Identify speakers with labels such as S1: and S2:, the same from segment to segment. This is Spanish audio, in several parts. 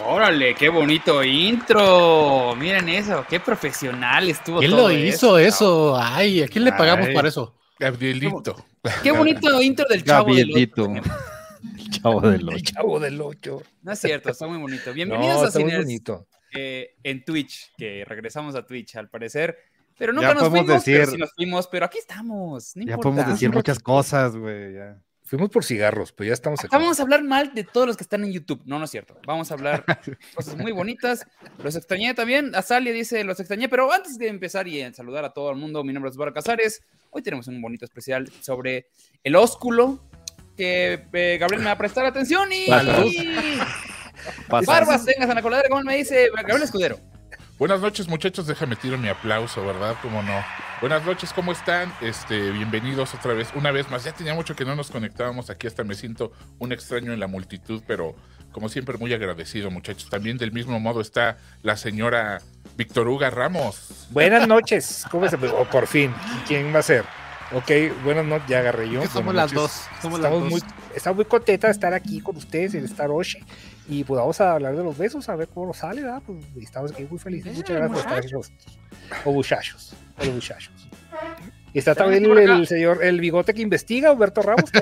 S1: Órale, qué bonito intro. Miren eso, qué profesional estuvo
S2: ¿Quién
S1: todo
S2: lo hizo eso? Ay, ¿a quién le pagamos
S3: Ay.
S2: para eso?
S3: Gabrielito.
S1: Qué bonito intro del chavo del
S4: Gabrielito.
S1: Ocho.
S4: El chavo del
S3: El
S4: ocho.
S3: chavo del 8.
S1: No es cierto, está muy bonito. Bienvenidos
S3: No,
S1: a
S3: está muy
S1: Ciners
S3: bonito.
S1: eh, en Twitch, que regresamos a Twitch al parecer. Pero nunca
S4: Ya
S1: nos
S4: podemos
S1: fuimos, pero
S4: decir-
S1: sí nos fuimos, pero aquí estamos. No
S4: Ya
S1: importa.
S4: podemos decir muchas cosas, güey.
S3: Fuimos por cigarros, pero ya estamos aquí.
S1: Vamos a hablar mal de todos los que están en YouTube. No, no es cierto. Vamos a hablar cosas muy bonitas. Los extrañé también. Azalia dice, los extrañé. Pero antes de empezar y en saludar a todo el mundo, mi nombre es Osvaldo Casares. Hoy tenemos un bonito especial sobre el ósculo que eh, Gabriel me va a prestar atención y... Barbas, tengas a la coladera, como me dice Gabriel Escudero.
S5: Buenas noches, muchachos. Déjame tiro mi aplauso, ¿verdad? Cómo no. Buenas noches, ¿cómo están? Este, bienvenidos otra vez, una vez más. Ya tenía mucho que no nos conectábamos aquí, hasta me siento un extraño en la multitud, pero como siempre, muy agradecido, muchachos. También del mismo modo está la señora Víctor Huga Ramos.
S3: Buenas noches. ¿Cómo se O por fin. ¿Quién va a ser? Ok, buenas noches. Ya agarré yo.
S2: Somos las dos. Somos las
S3: Estamos
S2: dos.
S3: muy, estamos muy contentas de estar aquí con ustedes en Star Ocean. Y pues vamos a hablar de los besos, a ver cómo nos sale, ¿verdad? Pues estamos aquí muy felices. Muchas gracias por estar aquí nosotros. O muchachos. O los muchachos. Y está
S1: También
S3: el, señor, el bigote que investiga, Humberto Ramos.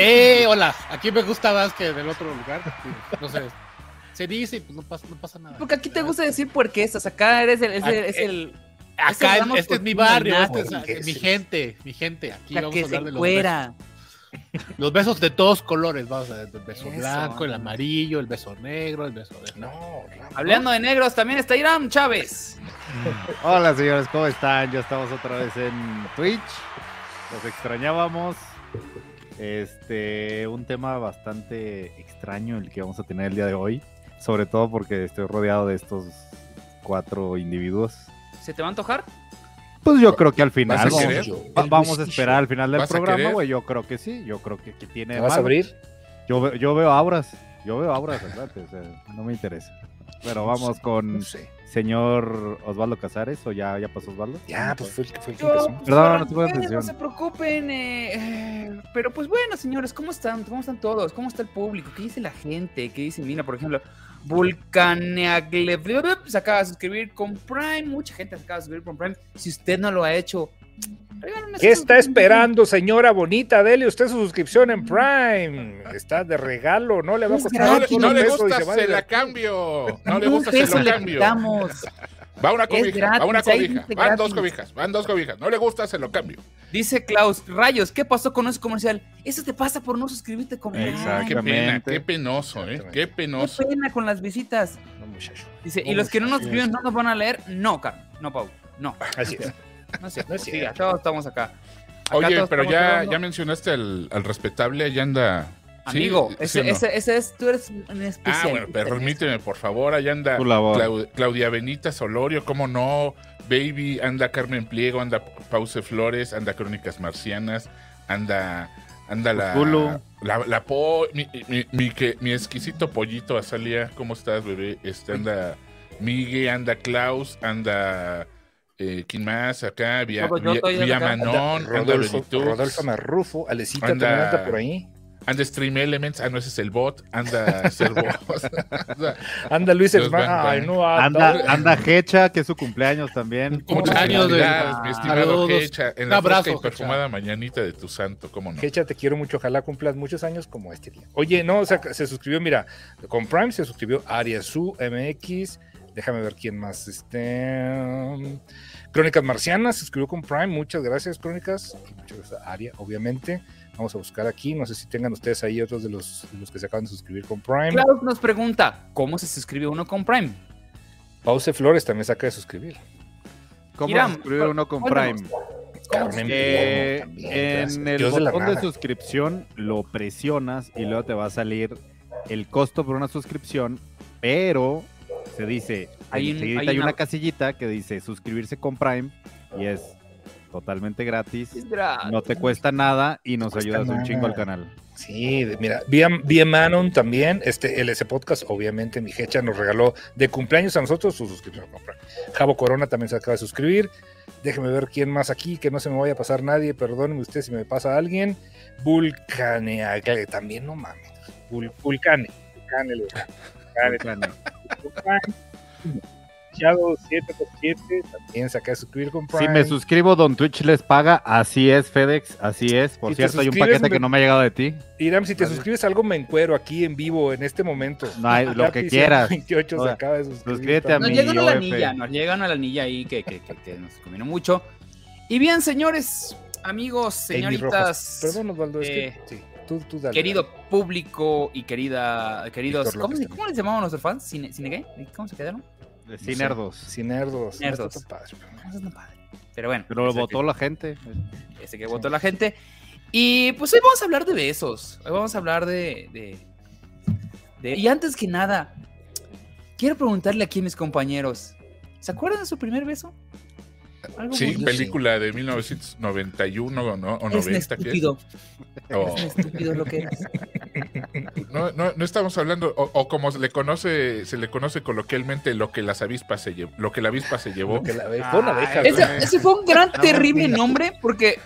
S2: Eh, hola. Aquí me gusta más que del otro lugar. No sé. Se dice y pues no pasa, no pasa nada.
S1: Porque aquí te gusta decir puerquesas. Acá eres el... Es el, es el
S2: Acá
S1: Este
S2: este,
S1: es
S2: mi barrio, este es,
S3: ¿qué
S2: eh,
S3: es
S2: mi gente, mi gente. Aquí
S1: la
S2: vamos
S1: que
S2: a hablar
S1: se
S2: de los
S1: cuera.
S2: besos. Los besos de todos colores, vamos a ver, el beso
S1: Eso.
S2: blanco, el amarillo, el beso negro, el beso de...
S3: No.
S1: Hablando de negros, también está Irán Chávez.
S4: Hola, señores, ¿cómo están? Ya estamos otra vez en Twitch. Los extrañábamos. Este, un tema bastante extraño el que vamos a tener el día de hoy. Sobre todo porque estoy rodeado de estos cuatro individuos.
S1: ¿Se te va a antojar?
S4: Pues yo creo que al final
S5: ¿Vas a
S4: vamos, a esperar al final del
S5: ¿Vas a
S4: programa, güey. Yo creo que sí. Yo creo que, que tiene.
S3: ¿Te vas a abrir?
S4: Yo, yo veo auras. Yo veo auras, ¿verdad? O sea, no me interesa. Pero vamos con
S3: No sé.
S4: señor Osvaldo Casares, o ya, ya pasó Osvaldo.
S3: Ya, pues fue el que fue el que empezó.
S1: pues,
S4: Perdón, no te atención.
S1: No se preocupen. eh, eh, pero pues bueno, señores, ¿cómo están? ¿Cómo están todos? ¿Cómo está el público? ¿Qué dice la gente? ¿Qué dice? Mira, por ejemplo, Vulcaneagle se acaba de suscribir con Prime. Mucha gente se acaba de suscribir con Prime. Si usted no lo ha hecho,
S3: ¿Qué está esperando, señora bonita? Dele usted su suscripción en Prime. Está de regalo, no le va a costar
S5: No,
S3: un
S5: no le gusta,
S3: se
S5: se la cambio. No le
S1: Un
S5: gusta, se
S1: le
S5: cambio. Va una cobija, va una
S1: gratis,
S5: cobija. Van dos
S1: gratis.
S5: cobijas, van dos cobijas. No le gusta, se lo cambio.
S1: Dice Klaus, rayos, ¿qué pasó con ese comercial? Eso te pasa por no suscribirte con.
S5: Qué pena, qué penoso, ¿eh? Qué
S1: Qué
S5: penoso.
S1: pena con las visitas.
S3: No, muchacho.
S1: Dice, y los que no nos escriben no nos van a leer. No, Carlos. No, Pau. No.
S3: Así es.
S1: No es cierto.
S3: No es
S1: Sí, todos estamos acá. Acá
S5: Oye,
S1: todos
S5: pero ya, ya mencionaste al, al respetable, allá anda. ¿Sí?
S1: Amigo,
S5: ¿Sí
S1: ese,
S5: o no?
S1: ese, ese es, tú eres un especial.
S5: Ah, bueno, permíteme, por favor, allá anda. Clau- Claudia Benita Solorio, cómo no, Baby, anda Carmen Pliego, anda Pause Flores, anda Crónicas Marcianas, anda, anda la, la, la po, mi, mi, mi, que- mi exquisito pollito Azalia, ¿cómo estás, bebé? Este, anda Migue, anda Klaus, anda, eh, ¿quién más? Acá, Vía, Vía
S1: acá.
S5: Manón, anda
S3: Rodolfo, Rodolfo Marrufo, Alecita
S5: Anda-
S3: también anda por ahí.
S5: Anda Stream Elements, ah, no, ese es el bot, anda Servo, anda-
S3: Anda Luis Hermano. Ay, no,
S4: Anda,
S3: no.
S4: anda Hecha, que es su cumpleaños también.
S5: Muchas
S2: años de-
S5: mi estimado. Hecha, en
S2: Un
S5: la
S2: abrazo,
S5: fresca y
S2: Hecha.
S5: perfumada mañanita de tu santo, ¿cómo no?
S3: Hecha, te quiero mucho. Ojalá cumplas muchos años como este día. Oye, no, o sea, se suscribió, mira, con Prime se suscribió Ariasu MX. Déjame ver quién más. Este. um, Crónicas Marcianas se suscribió con Prime. Muchas gracias, Crónicas. Y muchas gracias a Aria, obviamente. Vamos a buscar aquí. No sé si tengan ustedes ahí otros de los, de los que se acaban de suscribir con Prime.
S1: Klaus nos pregunta, ¿cómo se suscribe uno con Prime?
S3: Pause Flores también se acaba de suscribir.
S4: ¿Cómo
S1: Irán,
S4: suscribir
S1: ¿cuál-
S4: uno con Prime?
S3: Carmen
S4: Eh, en el
S3: Dios
S4: botón de, suscripción lo presionas y luego te va a salir el costo por una suscripción, pero se dice,
S1: Hay un-
S4: enseguidita
S1: hay
S4: hay, una...
S1: una-
S4: casillita que dice suscribirse con Prime y es totalmente gratis, no te cuesta nada y nos ayudas un
S3: nada.
S4: chingo al canal.
S3: Sí, mira, vía, vía Manon también, este LS Podcast, obviamente, mi jecha nos regaló de cumpleaños a nosotros su suscripción. Javo Corona también se acaba de suscribir. Déjeme ver quién más aquí, que no se me vaya a pasar nadie, perdónenme usted si me pasa alguien. Vulcanea, que también no mames. Vul- Vulcane. Vulcane, Vulcane.
S4: Vulcane.
S3: Vulcane. Shadow 7x7 también se acaba de suscribir con Prime.
S4: Si me suscribo, Don Twitch les paga. Así es, FedEx. Así es. Por
S3: Si
S4: cierto, hay un paquete
S3: me-
S4: que no me ha llegado de ti.
S3: Iram, si te
S4: Vale.
S3: suscribes a algo, me encuero aquí en vivo en este momento.
S4: No hay- lo que quieras.
S3: 28 se
S4: Oiga,
S3: acaba de suscribir.
S4: suscríbete a
S1: Nos llegan a la anilla, nos llegan a la anilla ahí que, que, que- que nos conviene mucho. Y bien, señores, amigos, señoritas.
S3: Perdón, Osvaldo, es
S1: eh,
S3: que sí, tú, tú dale.
S1: querido público y querida, queridos, ¿cómo, les llamamos nuestros fans? ¿Cine, ¿Cine gay? ¿Cómo se quedaron?
S4: De
S3: dale.
S4: Cinerdos.
S3: Sin nerdos.
S1: Nerdos.
S3: No está padre,
S1: Eso es no padre. Pero bueno,
S4: Pero lo votó la gente.
S1: que, ese que votó la gente. Y pues hoy vamos a hablar de besos. Hoy vamos a hablar de, de, de- Y antes que nada, quiero preguntarle aquí a mis compañeros, ¿se acuerdan de su primer beso? Algo
S5: Sí, película de 1991 ¿no? o
S1: Eres un
S5: 90. ¿qué?
S1: estúpido.
S5: O-
S1: Eres un estúpido lo que eres.
S5: No, no, no estamos hablando, o, o como se le conoce, se le conoce coloquialmente lo que las avispas se llevó, lo que la avispa se llevó.
S3: Que la- fue una abeja,
S2: Ay,
S3: güey.
S1: Ese, ese fue un gran, terrible nombre porque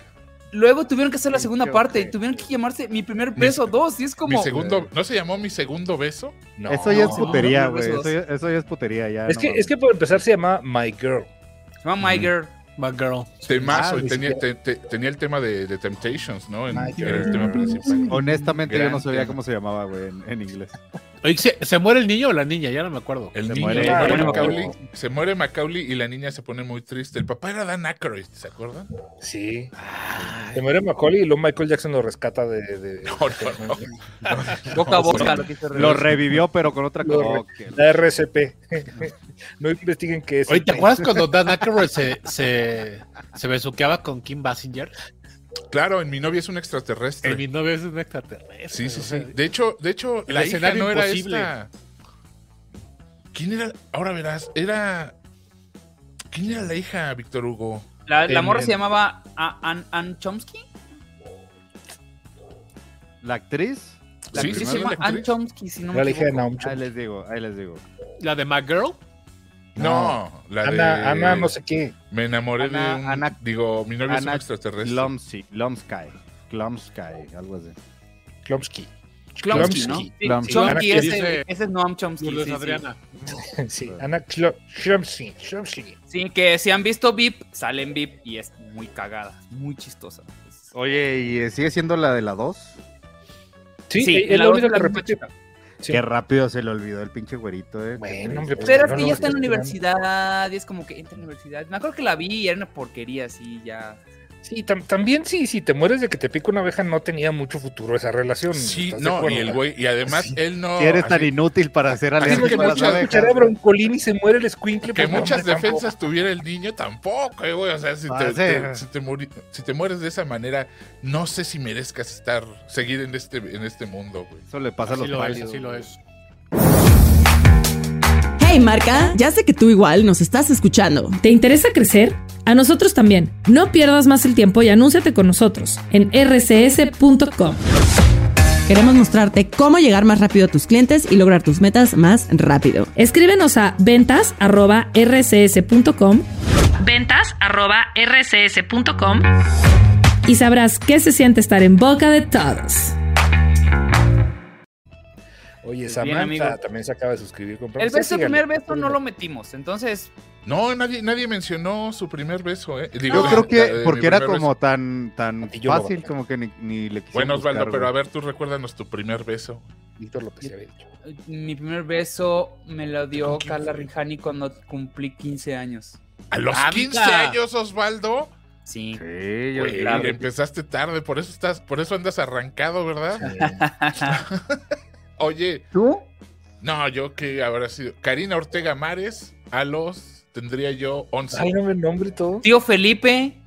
S1: luego tuvieron que hacer la segunda parte y tuvieron que llamarse Mi Primer Beso 2 y es
S5: Mi
S1: como...
S5: segundo, ¿no se llamó mi segundo beso?
S3: No.
S4: eso ya es putería,
S1: no,
S4: güey. Eso, ya- eso ya es putería. Ya,
S3: Es
S4: no
S3: que, es que por empezar se llama My Girl.
S1: Se llama My Girl.
S2: Bad Girl.
S5: Temazo,
S3: Ah,
S5: y tenía,
S3: siquiera.
S5: te- te- tenía el tema de, de Temptations, ¿no? En, era el
S3: Girl.
S5: tema principal.
S4: Honestamente, yo no sabía
S5: tema.
S4: cómo se llamaba, güey, en, en inglés.
S2: Oye, ¿se, se muere el niño o la niña? Ya no me acuerdo.
S5: El
S4: Se
S5: niño,
S4: muere.
S5: se, muere
S3: Ah,
S5: Macaulay, se muere Macaulay y la niña se pone muy triste. El papá era Dan Aykroyd, ¿se acuerdan?
S3: Sí. Se muere Macaulay y luego Michael Jackson lo rescata de. de-
S5: No, no, no.
S1: Boca a boca. lo
S4: revivió, pero con otra cosa.
S3: La RCP. no investiguen qué es.
S2: Oye, ¿te acuerdas cuando Dan Aykroyd se, se, se besuqueaba con Kim Basinger?
S5: Claro, en mi novia es un extraterrestre.
S2: El mi novio es un extraterrestre.
S5: Sí, sí, sí. De hecho, de hecho,
S2: El
S5: la hija
S2: escenario
S5: no era
S2: imposible.
S5: esta. ¿Quién era? Ahora verás, era. ¿Quién era la hija, Víctor Hugo?
S1: La, la
S5: En-
S1: morra
S5: en-
S1: se llamaba Ann Chomsky.
S4: La actriz.
S1: La
S5: Sí,
S1: actriz
S5: sí,
S1: se
S5: sí,
S1: llama
S5: la
S1: Ann. Chomsky, si no me
S3: Era la hija de. Naum
S4: Ahí les digo, ahí les digo.
S2: La de My Girl.
S5: No, la de.
S3: Ana, Ana, no sé qué.
S5: Me enamoré
S4: Ana-
S5: de un.
S4: Ana-
S5: digo, mi novia es un
S4: Ana
S5: extraterrestre.
S4: Glomsky, Glomsky, Glomsky, algo así.
S3: Klomsky.
S1: Chomsky, ¿no?
S3: Chomsky.
S1: Sí,
S4: Chomsky.
S1: Chomsky,
S3: Ana
S1: ese,
S2: dice-
S1: ese es Noam Chomsky. Sí.
S2: Adriana.
S3: Sí, Ana Klo- Klomsky. Klomsky.
S1: Sí, que si han visto VIP, sale en VIP y es muy cagada, muy chistosa.
S4: Oye, ¿y sigue siendo la de la 2?
S3: Sí,
S1: Sí, la la
S3: que
S1: misma
S3: repite.
S1: chica.
S3: Sí.
S4: Qué rápido se le olvidó el pinche güerito, eh.
S3: Bueno, hombre, pues,
S1: Pero es que
S3: no,
S1: ya está en la universidad y es como que entra en la universidad. Me acuerdo que la vi y era una porquería así, ya.
S3: Sí, tam- también sí, si te mueres de que te pica una abeja, no tenía mucho futuro esa relación.
S5: Sí,
S3: ¿estás de
S5: no, y el güey, y además él no.
S4: Si eres tan inútil para hacer alérgico
S5: que
S4: a las
S5: muchas-
S4: abejas.
S3: Cuchara de broncolín y se muere el escuincle.
S5: que
S3: pues, no,
S5: muchas
S3: hombre, tampoco.
S5: defensas tuviera el niño tampoco, eh, güey. O sea, si
S4: Ah,
S5: te,
S4: sí.
S5: te- si, te muri- si te mueres de esa manera, no sé si merezcas estar, seguir en este, en este mundo, güey.
S4: Eso le pasa a los pálidos.
S2: así lo es.
S6: Hey Marca, ya sé que tú igual nos estás escuchando.
S7: ¿Te interesa crecer? A nosotros también. No pierdas más el tiempo y anúnciate con nosotros en rcs.com.
S6: Queremos mostrarte cómo llegar más rápido a tus clientes y lograr tus metas más rápido.
S7: Escríbenos a ventas@rcs.com. ventas@rcs.com y sabrás qué se siente estar en boca de todos.
S3: Oye,
S1: Bien,
S3: Samantha también se acaba de suscribir. con
S1: El
S3: Sí,
S1: beso, el
S3: sígale.
S1: primer beso no lo metimos, entonces
S5: No, nadie, nadie mencionó su primer beso, eh. Digo,
S4: Yo creo
S5: la
S4: que
S5: de
S4: porque era como
S5: beso.
S4: tan, tan fácil como que ni, ni le quisieron
S5: Bueno, Osvaldo,
S4: buscar,
S5: pero a ver, tú recuérdanos tu primer beso.
S3: Víctor López había dicho.
S1: mi primer beso me lo dio
S5: ¿Con quién
S1: Carla
S5: fue?
S1: Rijani cuando cumplí 15 años.
S5: A los
S2: ¡Anda!
S5: 15 años, Osvaldo.
S1: Sí.
S4: Sí, yo
S5: Güey,
S1: claro.
S5: empezaste tarde, por eso estás, por eso andas arrancado, ¿verdad? Oye,
S1: ¿Tú?
S5: no, yo que habrá sido. Karina Ortega Mares, a los tendría yo 11.
S3: Ay, no me nombre todo.
S1: Tío Felipe,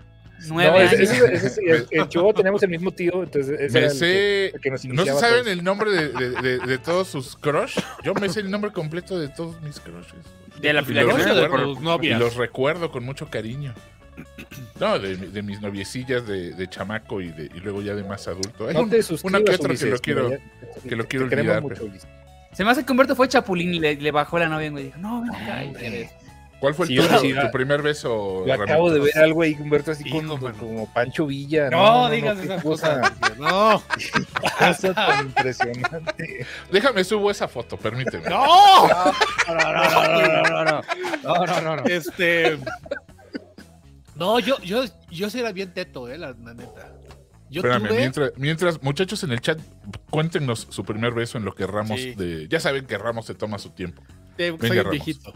S1: nueve
S3: No, ese- ese- ese- ese- el- el Chihuahua tenemos el mismo tío, entonces ese
S5: Me
S3: el
S5: sé-
S3: que, el que nos
S5: ¿No se saben
S3: todos.
S5: el nombre de, de- de- de todos sus crush? Yo me sé el nombre completo de todos mis crushes.
S1: ¿De la
S5: los
S1: Filadelfia o de
S2: novias?
S5: Y los recuerdo con mucho cariño. No, de, de mis noviecillas de, de chamaco y, de, y luego ya de más adulto. Hay
S3: No
S5: un-
S3: te
S5: una que otra que lo quiero. que lo quiero olvidar,
S3: mucho.
S1: Se me hace que Humberto fue Chapulín y le, le bajó la novia y me dijo, no, ven acá", y
S3: Hombre.
S1: ya ves.
S5: ¿Cuál fue el
S3: Sí,
S5: tuyo?
S3: sí,
S5: tu
S3: ah.
S5: primer beso?
S3: Yo acabo de ver algo ahí, Humberto, así
S2: Hijo,
S3: con, como Pancho Villa.
S2: No, digas
S3: qué
S2: esas
S3: cosa,
S2: cosas. No.
S3: cosa tan impresionante.
S5: Déjame subo esa foto, permíteme.
S2: ¡No!
S1: No, no, no, no, no, no. No, no, no, no.
S2: Este. No, yo, yo, yo sí era bien teto, eh, la, la neta. Yo
S5: Espérame,
S2: tuve.
S5: mientras, mientras, muchachos en el chat, cuéntenos su primer beso en lo que Ramos
S2: Sí.
S5: de. Ya saben que Ramos se toma su tiempo. Venga,
S2: soy un viejito.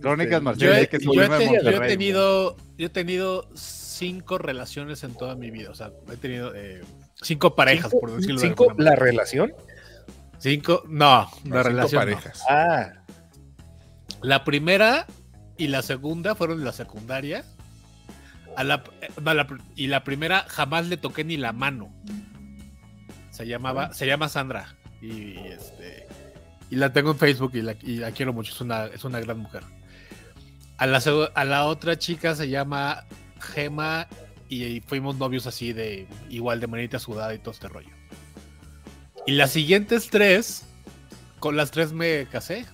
S4: Crónicas
S3: este.
S2: Yo he,
S4: Sí, que su
S2: yo he
S4: prima de
S2: te- yo he
S4: Monterrey,
S2: tenido, yo he tenido cinco relaciones en toda mi vida. O sea, he tenido eh, cinco parejas,
S3: cinco-
S2: por decirlo de
S3: cinco,
S2: alguna
S3: la relación.
S2: Cinco, no,
S5: No,
S2: la
S5: cinco
S2: relación. no.
S5: parejas.
S3: Ah,
S2: La primera y la segunda fueron de la secundaria. A la, eh, la y la primera jamás le toqué ni la mano. Se llamaba, se llama Sandra. Y, este y la tengo en Facebook y la, y la quiero mucho. Es una, es una gran mujer. A la, a la otra chica se llama Gema y, fuimos novios así de igual de manita sudada y todo este rollo. Y las siguientes tres, con las tres me casé.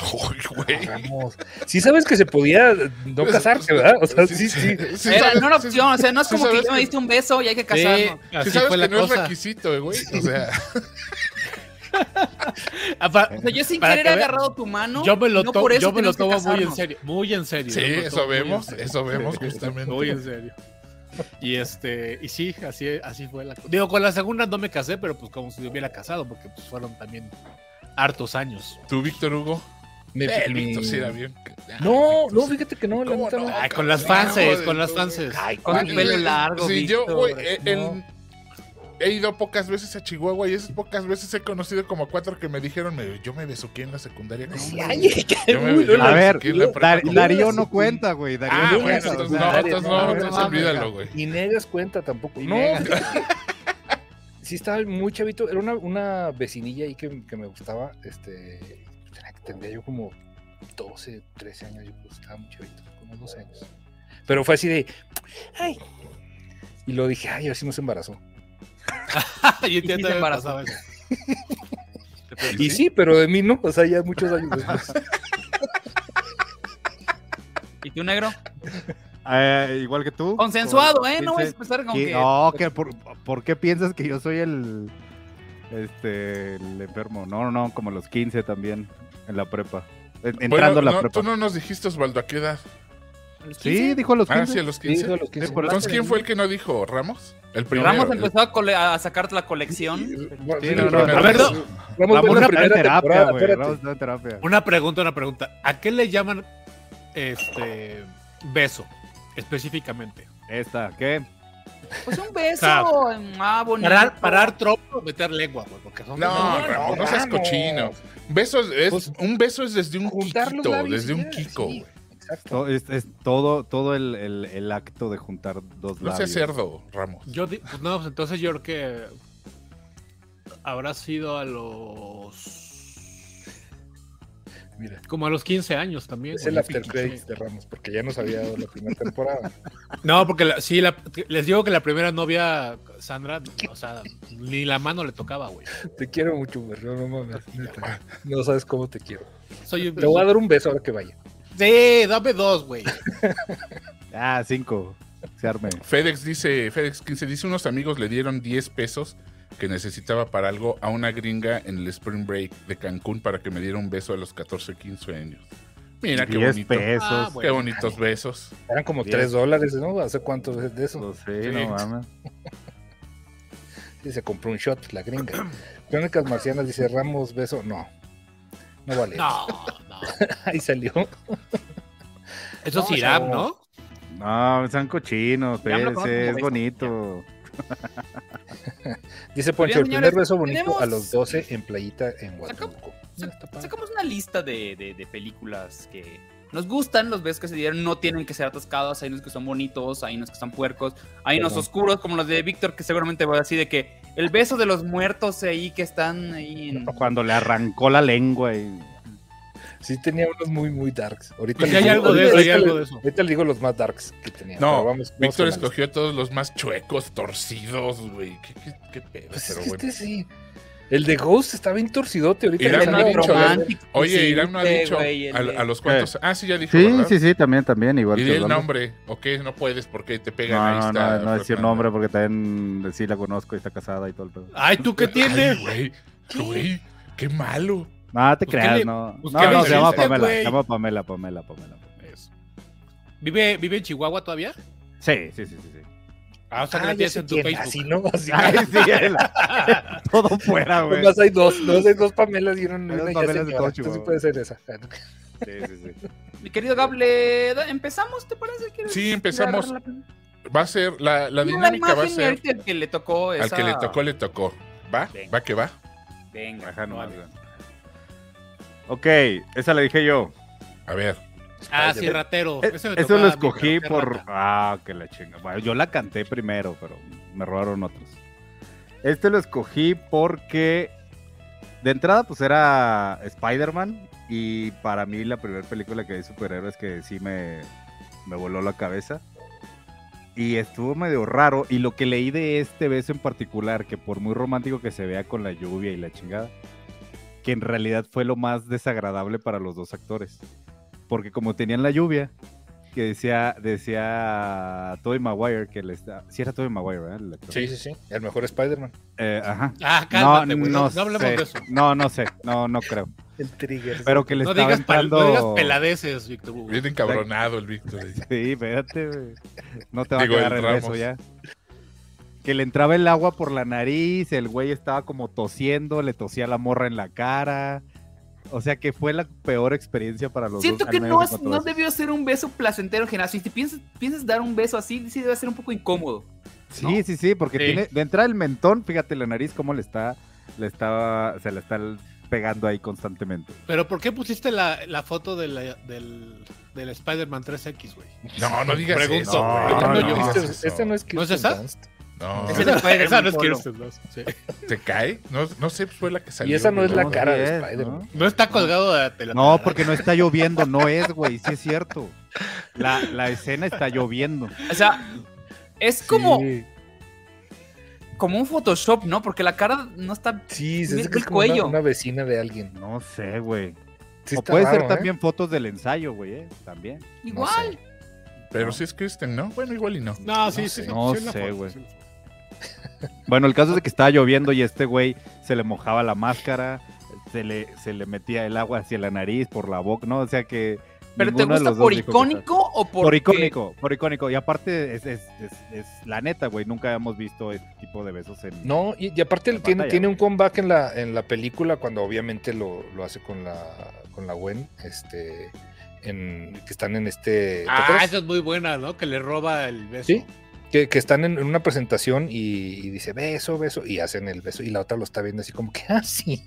S5: Uy, güey.
S3: Sí sabes que se podía no casarse, ¿verdad? O sea, sí, sí.
S5: Sí
S1: Era,
S5: sabes-
S1: opción, o sea, no es
S5: sí
S1: como que me diste un beso y hay que casarnos.
S5: sí
S2: así
S5: sabes
S2: fue
S5: que
S2: la
S5: no es requisito, güey. O sea,
S2: Ah,
S1: O sea, yo sin querer
S2: que
S1: he agarrado tu mano.
S2: Yo me lo,
S1: no
S2: to-
S1: por eso
S2: yo me lo tomo muy en serio, muy en serio.
S5: sí,
S2: yo
S5: eso vemos, eso vemos justamente.
S2: Muy en serio. Y este, y sí, así, así fue la cosa. Digo, con la segunda no me casé, pero pues como si me hubiera casado, porque pues fueron también hartos años.
S5: ¿Tú, Víctor Hugo?
S3: Me-
S5: el
S3: mi-
S5: Víctor sí era bien. Ah,
S3: No,
S5: Víctor
S3: no, fíjate que no, la
S5: ¿Cómo
S3: neta
S5: no?
S3: no.
S2: Ay, con las fanses, con las fanses.
S3: Ay,
S1: Con el pelo largo,
S5: Sí, yo,
S1: Víctor,
S5: güey, eh,
S3: no.
S5: he ido pocas veces a Chihuahua y esas pocas veces he conocido como a cuatro que me dijeron, me- yo me besuqué en la secundaria.
S3: ay,
S5: Yo me- yo
S3: no,
S4: A
S5: me
S4: ver, Dar- Darío no cuenta, güey. Darío
S5: Ah,
S4: no
S5: bueno,
S4: cuenta,
S5: entonces
S4: o sea,
S5: no, entonces
S3: no,
S5: no,
S3: no,
S5: entonces
S3: no,
S5: olvídalo, güey.
S3: Ni negas cuenta tampoco. No, sí estaba muy chavito. Era una, una vecinilla ahí que, que me gustaba. Este, tendría yo como 12, 13 años. Yo pues, estaba muy chavito, como 12 años. Pero fue así de, ay. Y lo dije, ay, a ver si no se embarazó.
S2: y te eso.
S3: Y sí, pero de mí no. O sea, ya muchos años después.
S1: ¿Y tú, negro?
S4: Eh, igual que tú.
S1: Consensuado,
S4: con
S1: ¿eh? No
S4: 15.
S1: voy a empezar con que...
S4: No, que por, ¿por qué piensas que yo soy el este el enfermo? No, no, no, como los 15 también en la prepa. En-
S5: Bueno,
S4: Entrando a la
S5: no,
S4: prepa.
S5: Tú no nos dijiste, Osvaldo, ¿a qué edad?
S4: Sí, dijo a los 15.
S5: Ah, sí, a los
S3: Sí,
S5: 15.
S3: dijo a los 15.
S4: Sí, por
S5: Entonces, ¿quién fue el que no dijo? ¿Ramos? El primero.
S1: Ramos empezó a, cole- a sacar la colección.
S3: Sí,
S4: Sí, no, no,
S2: a ver, no.
S3: Vamos
S4: Vamos
S3: a ver
S4: a
S3: la
S4: en
S3: primera
S4: terapia,
S3: temporada,
S4: güey.
S3: espérate.
S4: Vamos a estar en terapia.
S2: Una pregunta, una pregunta. ¿A qué le llaman este beso específicamente?
S4: Esta, ¿qué?
S1: Pues un beso.
S2: sea,
S1: ah, bonito.
S2: Parar, parar tronco o meter lengua, güey, porque son
S5: No,
S3: No,
S5: Ramos, no,
S3: no,
S5: seas cochino. Besos es,
S3: Pues,
S5: un beso es desde un
S3: juntar los
S5: kikito,
S3: labios
S5: desde un kiko,
S3: sí.
S5: güey.
S3: Exacto.
S4: To- Es, es todo, todo el, el- el acto de juntar dos
S5: No
S4: labios.
S5: seas cerdo, Ramos.
S2: Yo, pues no, pues entonces yo creo que habrá sido a los.
S3: Mira,
S2: Como a los 15 años también.
S3: es el after credits de Ramos, porque ya nos había dado la primera temporada.
S2: No, porque la- sí, la- les digo que la primera novia, Sandra, o sea, ni la mano le tocaba, güey.
S3: Te quiero mucho, güey. No, no mames. neta. No sabes cómo te quiero.
S2: Soy un.
S3: Le voy a dar un beso ahora que vaya.
S2: Sí, dame dos, güey.
S4: Ah, cinco. Se arme.
S5: FedEx dice, FedEx 15 dice, unos amigos le dieron 10 pesos que necesitaba para algo a una gringa en el Spring Break de Cancún para que me diera un beso a los 14, 15 años. Mira qué
S4: 10
S5: bonito.
S4: pesos.
S2: Ah,
S5: Qué bonitos besos.
S3: Eran como
S4: Diez.
S3: 3 dólares, ¿no? ¿Hace cuánto es de eso?
S4: No sé,
S5: Sí.
S4: no mames.
S3: Sí, se compró un shot, la gringa. Crónicas Marcianas dice, Ramos, beso. No. No vale.
S2: No, no.
S3: Ahí salió.
S2: Eso
S3: No,
S2: es Irán. ¿no?
S4: No, sean cochinos,
S1: como
S4: es bonito.
S3: Dice Poncho, el primer beso bonito
S1: tenemos-
S3: a los 12 en playita en Huatulco.
S1: Sac-
S3: Está padre.
S1: Sacamos una lista de, de- de películas que nos gustan, los besos que se dieron, no tienen que ser atascados, hay unos que son bonitos, hay unos que están puercos, hay unos
S3: Perdón.
S1: oscuros como los de Víctor que seguramente va a decir de que el beso de los muertos ahí que están ahí en...
S4: Cuando le arrancó la lengua y.
S3: Sí tenía unos muy, muy darks. Ahorita les
S2: hay
S3: digo-
S2: algo de eso,
S3: ahorita
S2: hay
S3: le-
S2: algo de eso.
S3: Ahorita le digo los más darks que tenía.
S5: No,
S3: pero vamos- vamos
S5: Víctor
S3: lista.
S5: escogió a todos los más chuecos, torcidos, güey. ¿Qué, qué, qué pedo?
S3: Pues es
S5: pero
S3: que
S5: bueno.
S3: este sí. El de Ghost está bien torcidote ahorita.
S5: Irán no ha dicho, Oye,
S1: sí,
S5: Irán no ha dicho a, los cuantos. Ah, sí, ya dijo.
S4: Sí,
S5: ¿verdad?
S4: sí, sí, también, también, igual.
S5: Y di el nombre, ok, no puedes porque te pegan.
S4: No,
S5: ahí
S4: no,
S5: está.
S4: no, no decir nombre porque también sí la conozco y está casada y todo el pedo.
S2: Ay, ¿tú qué
S5: Ay,
S2: tienes?
S5: güey, güey, qué malo.
S4: No, te
S2: Pues, ¿qué
S4: creas, no.
S2: pues,
S4: No,
S2: ¿qué
S4: no, se llama Pamela, se llama Pamela, Pamela, Pamela.
S2: Eso. ¿Vive, ¿Vive en Chihuahua todavía?
S4: Sí, sí, sí, sí. sí.
S2: Ah, o sea, que
S3: Ah,
S2: la tienes en tu
S3: quién,
S2: Facebook.
S3: así, ¿no? Así.
S4: Ay, sí, él. Todo fuera, güey.
S3: Nomás hay dos, nomás hay dos Pamelas y una, una
S4: Pamelas de
S3: señora.
S4: todo
S3: Entonces
S4: Chihuahua.
S3: puede ser esa.
S4: Sí, sí, sí.
S1: Mi querido Gable, ¿empezamos, te parece? ¿Quieres
S5: Sí, empezamos.
S1: la-
S5: Va a ser, la, la dinámica va a ser.
S1: ahorita el que le tocó
S5: Al
S1: esa...
S5: que le tocó, le tocó. ¿Va?
S1: Venga.
S5: ¿Va que va?
S1: Venga.
S4: Ajá, no
S2: Vale.
S4: Ok, esa la dije yo.
S5: A ver.
S2: Ah, sí, ratero.
S4: Eh, Eso lo escogí por.
S2: rata.
S4: Ah, que la chinga. Bueno, yo la canté primero, pero me robaron otros. Este lo escogí porque. De entrada, pues era Spider-Man. Y para mí, la primera película que vi de superhéroes que sí me, me voló la cabeza. Y estuvo medio raro. Y lo que leí de este beso en particular, que por muy romántico que se vea con la lluvia y la chingada, que en realidad fue lo más desagradable para los dos actores. Porque como tenían la lluvia, que decía, decía Tobey Maguire que le está. Sí era Tobey Maguire, ¿verdad? El actor.
S3: Sí, sí, sí. El mejor Spider-Man.
S4: Eh, ajá.
S2: Ah, cálmate, güey. No,
S4: no,
S2: no hablemos
S4: sé.
S2: de eso.
S4: No, no sé. No, no creo.
S3: El trigger.
S4: Pero que le
S2: No
S4: estaba
S2: digas,
S4: entrando...
S2: no digas peladeces, Víctor.
S5: Bien encabronado el Víctor.
S4: Sí, espérate, güey. No te va
S5: Digo,
S4: a quedar
S5: el
S4: el beso ya. Que le entraba el agua por la nariz, el güey estaba como tosiendo, le tosía la morra en la cara. O sea que fue la peor experiencia para los
S1: Siento
S4: dos.
S1: que
S4: al menos
S1: no, es- no debió ser un beso placentero en general. Si te piensas, piensas dar un beso así, sí debe ser un poco incómodo.
S4: Sí, sí, sí, porque
S2: Sí.
S4: tiene de entrada el mentón, fíjate la nariz cómo le está, le está, se le está pegando ahí constantemente.
S2: Pero ¿por qué pusiste la, la foto de la- del, del Spider-Man 3X, güey?
S5: No, no digas
S2: Pregunto,
S5: eso.
S4: No,
S5: No,
S4: no,
S5: digas
S3: Este, no es
S2: ¿No es
S3: Kirsten
S2: esa?
S3: Dunst.
S5: No.
S1: Es Spider-Man
S2: Esa no es. Kirsten Dunst, sí.
S5: ¿Te cae? No, no sé, fue la que salió.
S3: Y esa no es la
S4: No,
S3: cara de
S4: es,
S3: Spider-Man.
S2: No está colgado de, la
S4: No,
S2: telaraña.
S4: porque no está lloviendo, no es, güey, sí es cierto. La, la escena está lloviendo.
S1: O sea, es como,
S3: Sí,
S1: como un Photoshop, ¿no? Porque la cara no está.
S3: sí se hace que
S1: el
S3: es como
S1: cuello.
S3: una vecina de alguien.
S4: No sé, güey.
S3: Sí
S4: o puede
S3: raro,
S4: ser
S3: ¿eh?
S4: también fotos del ensayo, güey, eh, también.
S1: Igual.
S5: Pero sí es Kristen, ¿no? Bueno, igual y no.
S2: No, sí,
S3: No
S2: sí.
S3: sé.
S2: sí,
S4: No sé, güey.
S2: sí.
S4: Bueno, el caso es de que estaba lloviendo y este güey se le mojaba la máscara, se le, se le metía el agua hacia la nariz, por la boca, ¿no? O sea que.
S1: ¿Pero te gusta por icónico o por
S4: Por icónico, por icónico. Y aparte es, es, es, es la neta, güey. Nunca habíamos visto este tipo de besos en.
S3: No, y, y aparte
S4: En
S3: tiene,
S4: batalla,
S3: tiene un comeback en la, en la película cuando obviamente lo, lo hace con la, con la Gwen, este, en, que están en este... ¿te
S2: Ah, esa es muy buena, ¿no? Que le roba el beso.
S3: Sí. Que, que están en, en una presentación y, y dice beso, beso, y hacen el beso, y la otra lo está viendo así como que, ah, sí.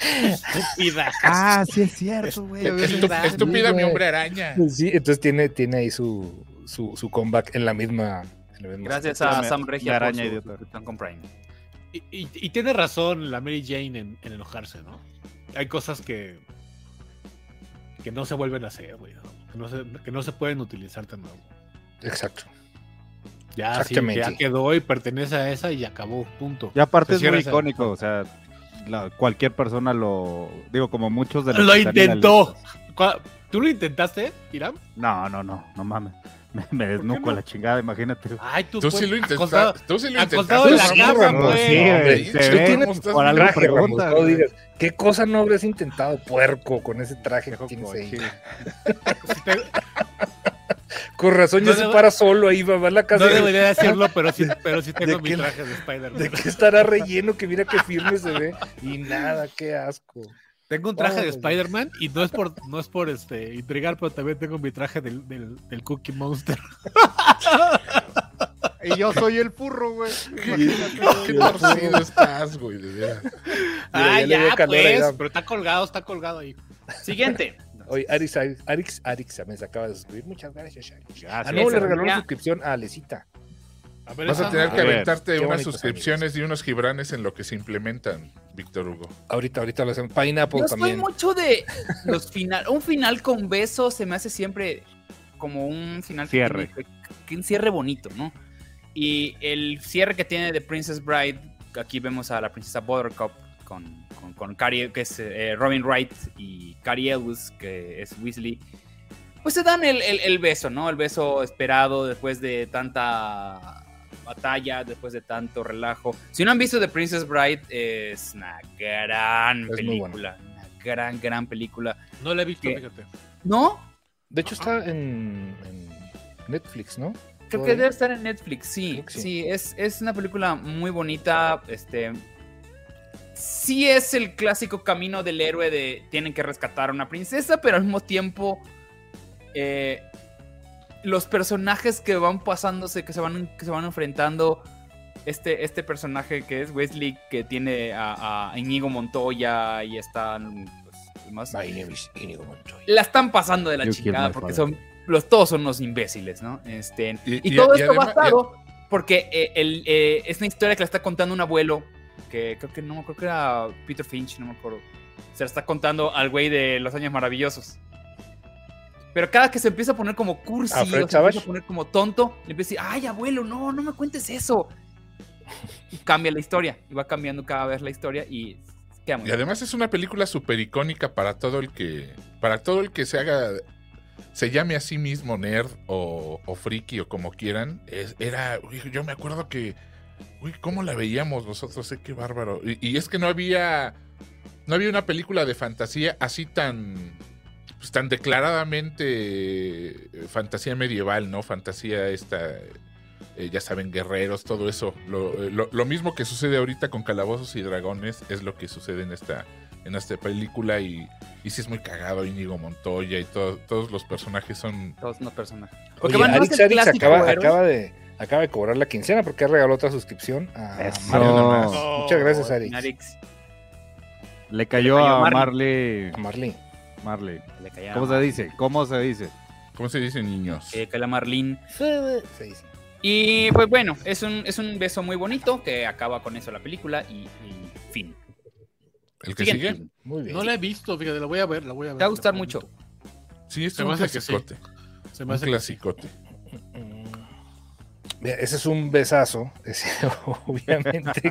S2: Estúpida.
S4: Ah, sí es cierto, güey.
S5: estúpida mi hombre araña.
S3: Sí, entonces tiene, tiene ahí su, su, su comeback en la misma... en la misma-
S1: Gracias a Sam
S4: la
S1: Regia por
S4: araña
S1: su con Prime.
S2: Y, y- y tiene razón la Mary Jane en, en enojarse, ¿no? Hay cosas que que no se vuelven a hacer, güey. ¿no? Que, no se, que no se pueden utilizar de nuevo.
S3: Exacto.
S2: Ya, sí, ya quedó y pertenece a esa y acabó, punto.
S4: Y aparte
S2: Se
S4: es muy icónico, o sea, la- cualquier persona lo. Digo, como muchos de los.
S2: Lo intentó. ¿Tú lo intentaste, Iram?
S4: No, no, no, no mames. Me, me desnuco
S2: no?
S4: a la chingada, imagínate.
S2: Ay, tú,
S5: Tú
S2: pues,
S5: sí lo
S2: acostado-
S5: intentaste. Tú sí lo intentaste.
S2: en la cama,
S4: sí,
S5: hombre,
S4: se
S5: tienes-
S4: ve,
S5: estás
S4: por algo
S3: Traje,
S4: pregunta.
S3: digas, ¿qué cosa no habrías intentado, puerco, con ese traje que
S4: Viejo
S3: tienes ahí? Con razón
S2: No
S3: ya se para solo ahí, va, a la casa.
S2: No
S3: de-
S2: debería decirlo, pero sí, pero sí tengo mi
S3: que-
S2: traje de Spider-Man.
S3: ¿De qué estará relleno? Que mira qué firme se ve. Y nada, qué asco.
S2: Tengo un traje de. Spider-Man y no es por, no es por este intrigar, pero también tengo mi traje del, del, del Cookie Monster.
S4: Y yo soy el furro, güey.
S5: Qué torcido estás, güey,
S2: ah,
S3: ya
S2: ya, pues, pero está colgado, está colgado ahí.
S1: Siguiente.
S3: Oye, Arix, Arix, Arix, se acaba de suscribir. Muchas gracias, Arix. Ah,
S4: Gracias.
S3: no, le regaló una suscripción a Alecita.
S2: A ver,
S5: Vas a tener
S4: A
S5: que
S4: ver,
S5: aventarte
S3: qué
S5: unas suscripciones y unos gibranes en lo que se implementan, Víctor Hugo.
S3: Ahorita, ahorita lo hacemos. Pineapple
S1: Yo soy
S3: también.
S1: mucho de los final, un final con besos se me hace siempre como un final que
S4: Cierre.
S1: tiene- que un cierre bonito, ¿no? Y el cierre que tiene de Princess Bride, aquí vemos a la princesa Buttercup con, con, con Cary- que es eh, Robin Wright y Cary Elwes, que es Weasley, pues se dan el, el- el beso, ¿no? El beso esperado después de tanta batalla, después de tanto relajo. Si no han visto The Princess Bride, es una gran
S3: Es
S1: película. Una gran, gran película.
S2: No la he visto,
S1: ¿Qué?
S2: fíjate.
S1: ¿No?
S3: De hecho, está en, en Netflix, ¿no?
S1: Creo que debe estar en Netflix, sí.
S3: Que
S1: Sí,
S3: sí.
S1: es, es una película muy bonita. Este. Sí es el clásico camino del héroe de tienen que rescatar a una princesa, pero al mismo tiempo. eh, los personajes que van pasándose, que se van, que se van enfrentando. Este, este personaje que es Wesley, que tiene a, a Íñigo Montoya y están. Pues, más,
S3: My name is Inigo Montoya.
S1: la están pasando de la chingada porque son los todos son unos imbéciles, ¿no? Este, y,
S5: Y- y-
S1: todo
S5: y
S1: esto
S5: además-
S1: basado porque eh, el, eh, es una historia que la está contando un abuelo que creo que no creo que era Peter Finch, no me acuerdo. Se la está contando al güey de los años maravillosos. Pero cada que se empieza a poner como cursi,
S3: ¿A
S1: o se empieza a poner como tonto, le empieza a decir, ay abuelo, no, no me cuentes eso. Y cambia la historia, y va cambiando cada vez la historia y queda muy
S5: Y además es una película súper icónica para todo el que. Para todo el que se haga. Se llame a sí mismo nerd o, o friki o como quieran. Es- era. yo me acuerdo que. Uy, ¿cómo la veíamos nosotros? Eh, qué bárbaro. Y, y es que no había. No había una película de fantasía así tan. Pues tan declaradamente eh, fantasía medieval, ¿no? Fantasía esta. eh, ya saben, guerreros, todo eso. Lo, eh, lo- lo mismo que sucede ahorita con Calabozos y Dragones es lo que sucede en esta, en esta película y, y sí es muy cagado Íñigo Montoya y todo- todos los personajes son...
S1: todos los personajes.
S3: Oye,
S1: Porque es
S3: Arix
S1: el
S3: Arix
S1: clásico
S3: acaba, acaba de, acaba de cobrar la quincena porque regaló otra suscripción a
S4: Eso.
S3: Mario
S5: más.
S3: Muchas gracias, Arix.
S1: Arix.
S4: Le cayó
S1: Le cayó
S4: a
S1: Marley.
S4: Marley.
S3: A Marley.
S4: Marley.
S1: Le
S4: ¿Cómo se dice? ¿Cómo se dice?
S5: ¿Cómo se dice niños?
S1: Eh.
S3: Sí, sí.
S1: Y pues bueno, es un, es un beso muy bonito que acaba con eso la película y, y fin.
S5: ¿El que
S1: Siguiente.
S5: sigue?
S3: Muy bien.
S2: No la he visto, fíjate, la voy a ver, la voy a ver.
S1: Te va a gustar mucho.
S5: Sí, es
S2: Se
S5: un
S2: me hace que sí.
S5: clasicote.
S2: Se me
S5: Un
S2: hace que sí.
S3: Ese es un besazo. Ese, obviamente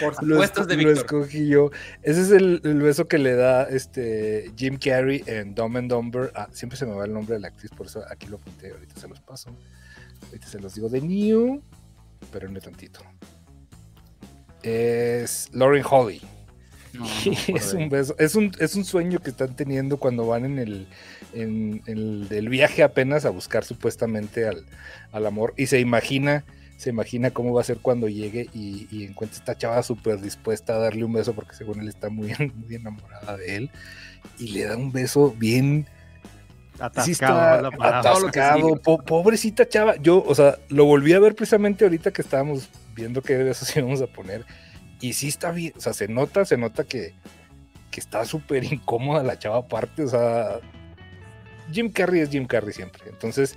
S1: Por supuesto es de
S3: esco- lo
S1: Víctor.
S3: escogí yo. Ese es el, el beso que le da este Jim Carrey en Dumb and Dumber. Ah, siempre se me va el nombre de la actriz, por eso aquí lo apunté. Ahorita se los paso. Ahorita se los digo de New, pero no tantito. Es Lauren Holly.
S1: No, no,
S3: es un beso, es un, es un sueño que están teniendo cuando van en el, en, el, el viaje apenas a buscar supuestamente al, al amor y se imagina, se imagina cómo va a ser cuando llegue y, y encuentre esta chava súper dispuesta a darle un beso porque según él está muy, muy enamorada de él y le da un beso bien
S4: Atascado,
S3: sí está atascado, po- pobrecita chava. Yo, o sea, lo volví a ver precisamente ahorita que estábamos viendo qué besos íbamos a poner. Y sí está bien, o sea, se nota, se nota que, que está súper incómoda la chava aparte. O sea, Jim Carrey es Jim Carrey siempre. Entonces,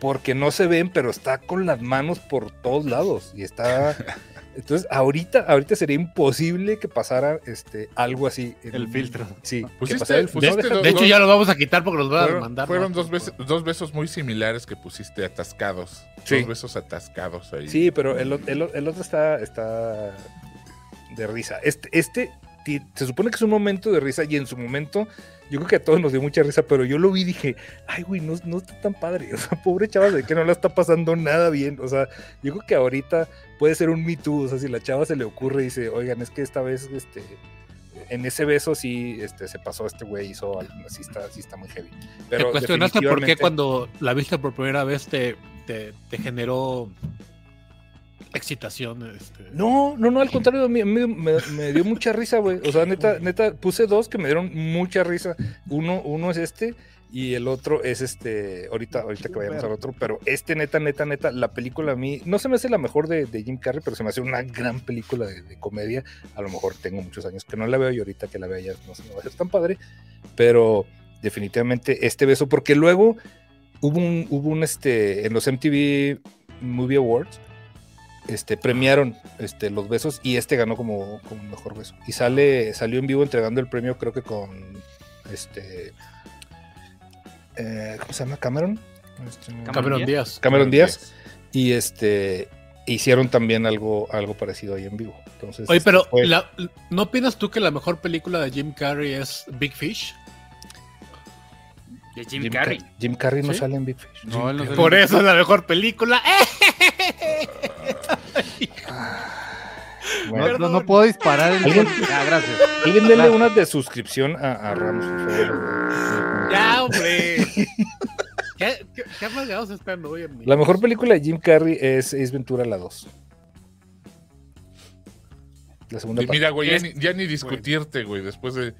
S3: porque no se ven, pero está con las manos por todos lados. Y está. Entonces, ahorita, ahorita sería imposible que pasara este, algo así. en-
S4: El filtro.
S3: Sí, que
S5: Pusiste-
S3: pasara el filtro.
S5: pusiste
S3: No, deja-
S5: dos-
S2: De hecho, ya lo vamos a quitar porque nos van a
S5: Fueron,
S2: demandar.
S5: fueron
S2: ¿no?
S5: dos, besos, dos besos muy similares que pusiste atascados.
S3: Sí.
S5: Dos besos atascados ahí.
S3: Sí, pero el, el otro está, está de risa. Este, este se supone que es un momento de risa y en su momento yo creo que a todos nos dio mucha risa, pero yo lo vi y dije, ay, güey, no, no está tan padre. O sea, pobre chava de que no la está pasando nada bien. O sea, yo creo que ahorita puede ser un Me Too. O sea, si la chava se le ocurre y dice, oigan, es que esta vez, este, en ese beso sí este, se pasó este güey, hizo algo, sí está, sí está muy heavy. Pero
S2: ¿Te cuestionaste por qué
S3: definitivamente-
S2: cuando la viste por primera vez te, te, te generó excitación? Este?
S3: No, no, no, al contrario, me, me- me- me dio mucha risa, güey. O sea, neta, neta, puse dos que me dieron mucha risa. Uno, uno es este y el otro es este, ahorita, ahorita que vayamos al otro, pero este neta, neta, neta, la película a mí, no se me hace la mejor de, de Jim Carrey, pero se me hace una gran película de, de comedia. A lo mejor tengo muchos años que no la veo y ahorita que la vea ya no se me va a hacer tan padre, pero definitivamente este beso, porque luego hubo un, hubo un este, en los MTV Movie Awards, este, premiaron este, los besos y este ganó como, como mejor beso. Y sale, salió en vivo entregando el premio, creo que con este. eh, ¿Cómo se llama? Cameron. Este,
S2: Cameron Díaz.
S3: Cameron Díaz. Y este. hicieron también algo, algo parecido ahí en vivo. Entonces,
S2: Oye, pero
S3: fue-
S2: la- ¿no opinas tú que la mejor película de Jim Carrey es Big Fish?
S1: De Jim,
S3: Jim
S1: Carrey.
S3: Ca- Jim Carrey no
S2: ¿Sí?
S3: sale en Big Fish.
S4: No,
S2: Por eso es la mejor película. ¡Eh!
S3: Bueno,
S4: No, no, no puedo disparar el.
S3: ¿Alguien?
S4: Ah, gracias.
S3: alguien denle una de suscripción a, a Ramos, por favor.
S2: Ya, hombre. ¿Qué, qué, qué amargados están hoy, amigo?
S3: La mejor película de Jim Carrey es Ace Ventura la 2. La segunda
S5: Y mira, güey, ya
S1: Es-
S5: ni, ya ni discutirte, güey, después de,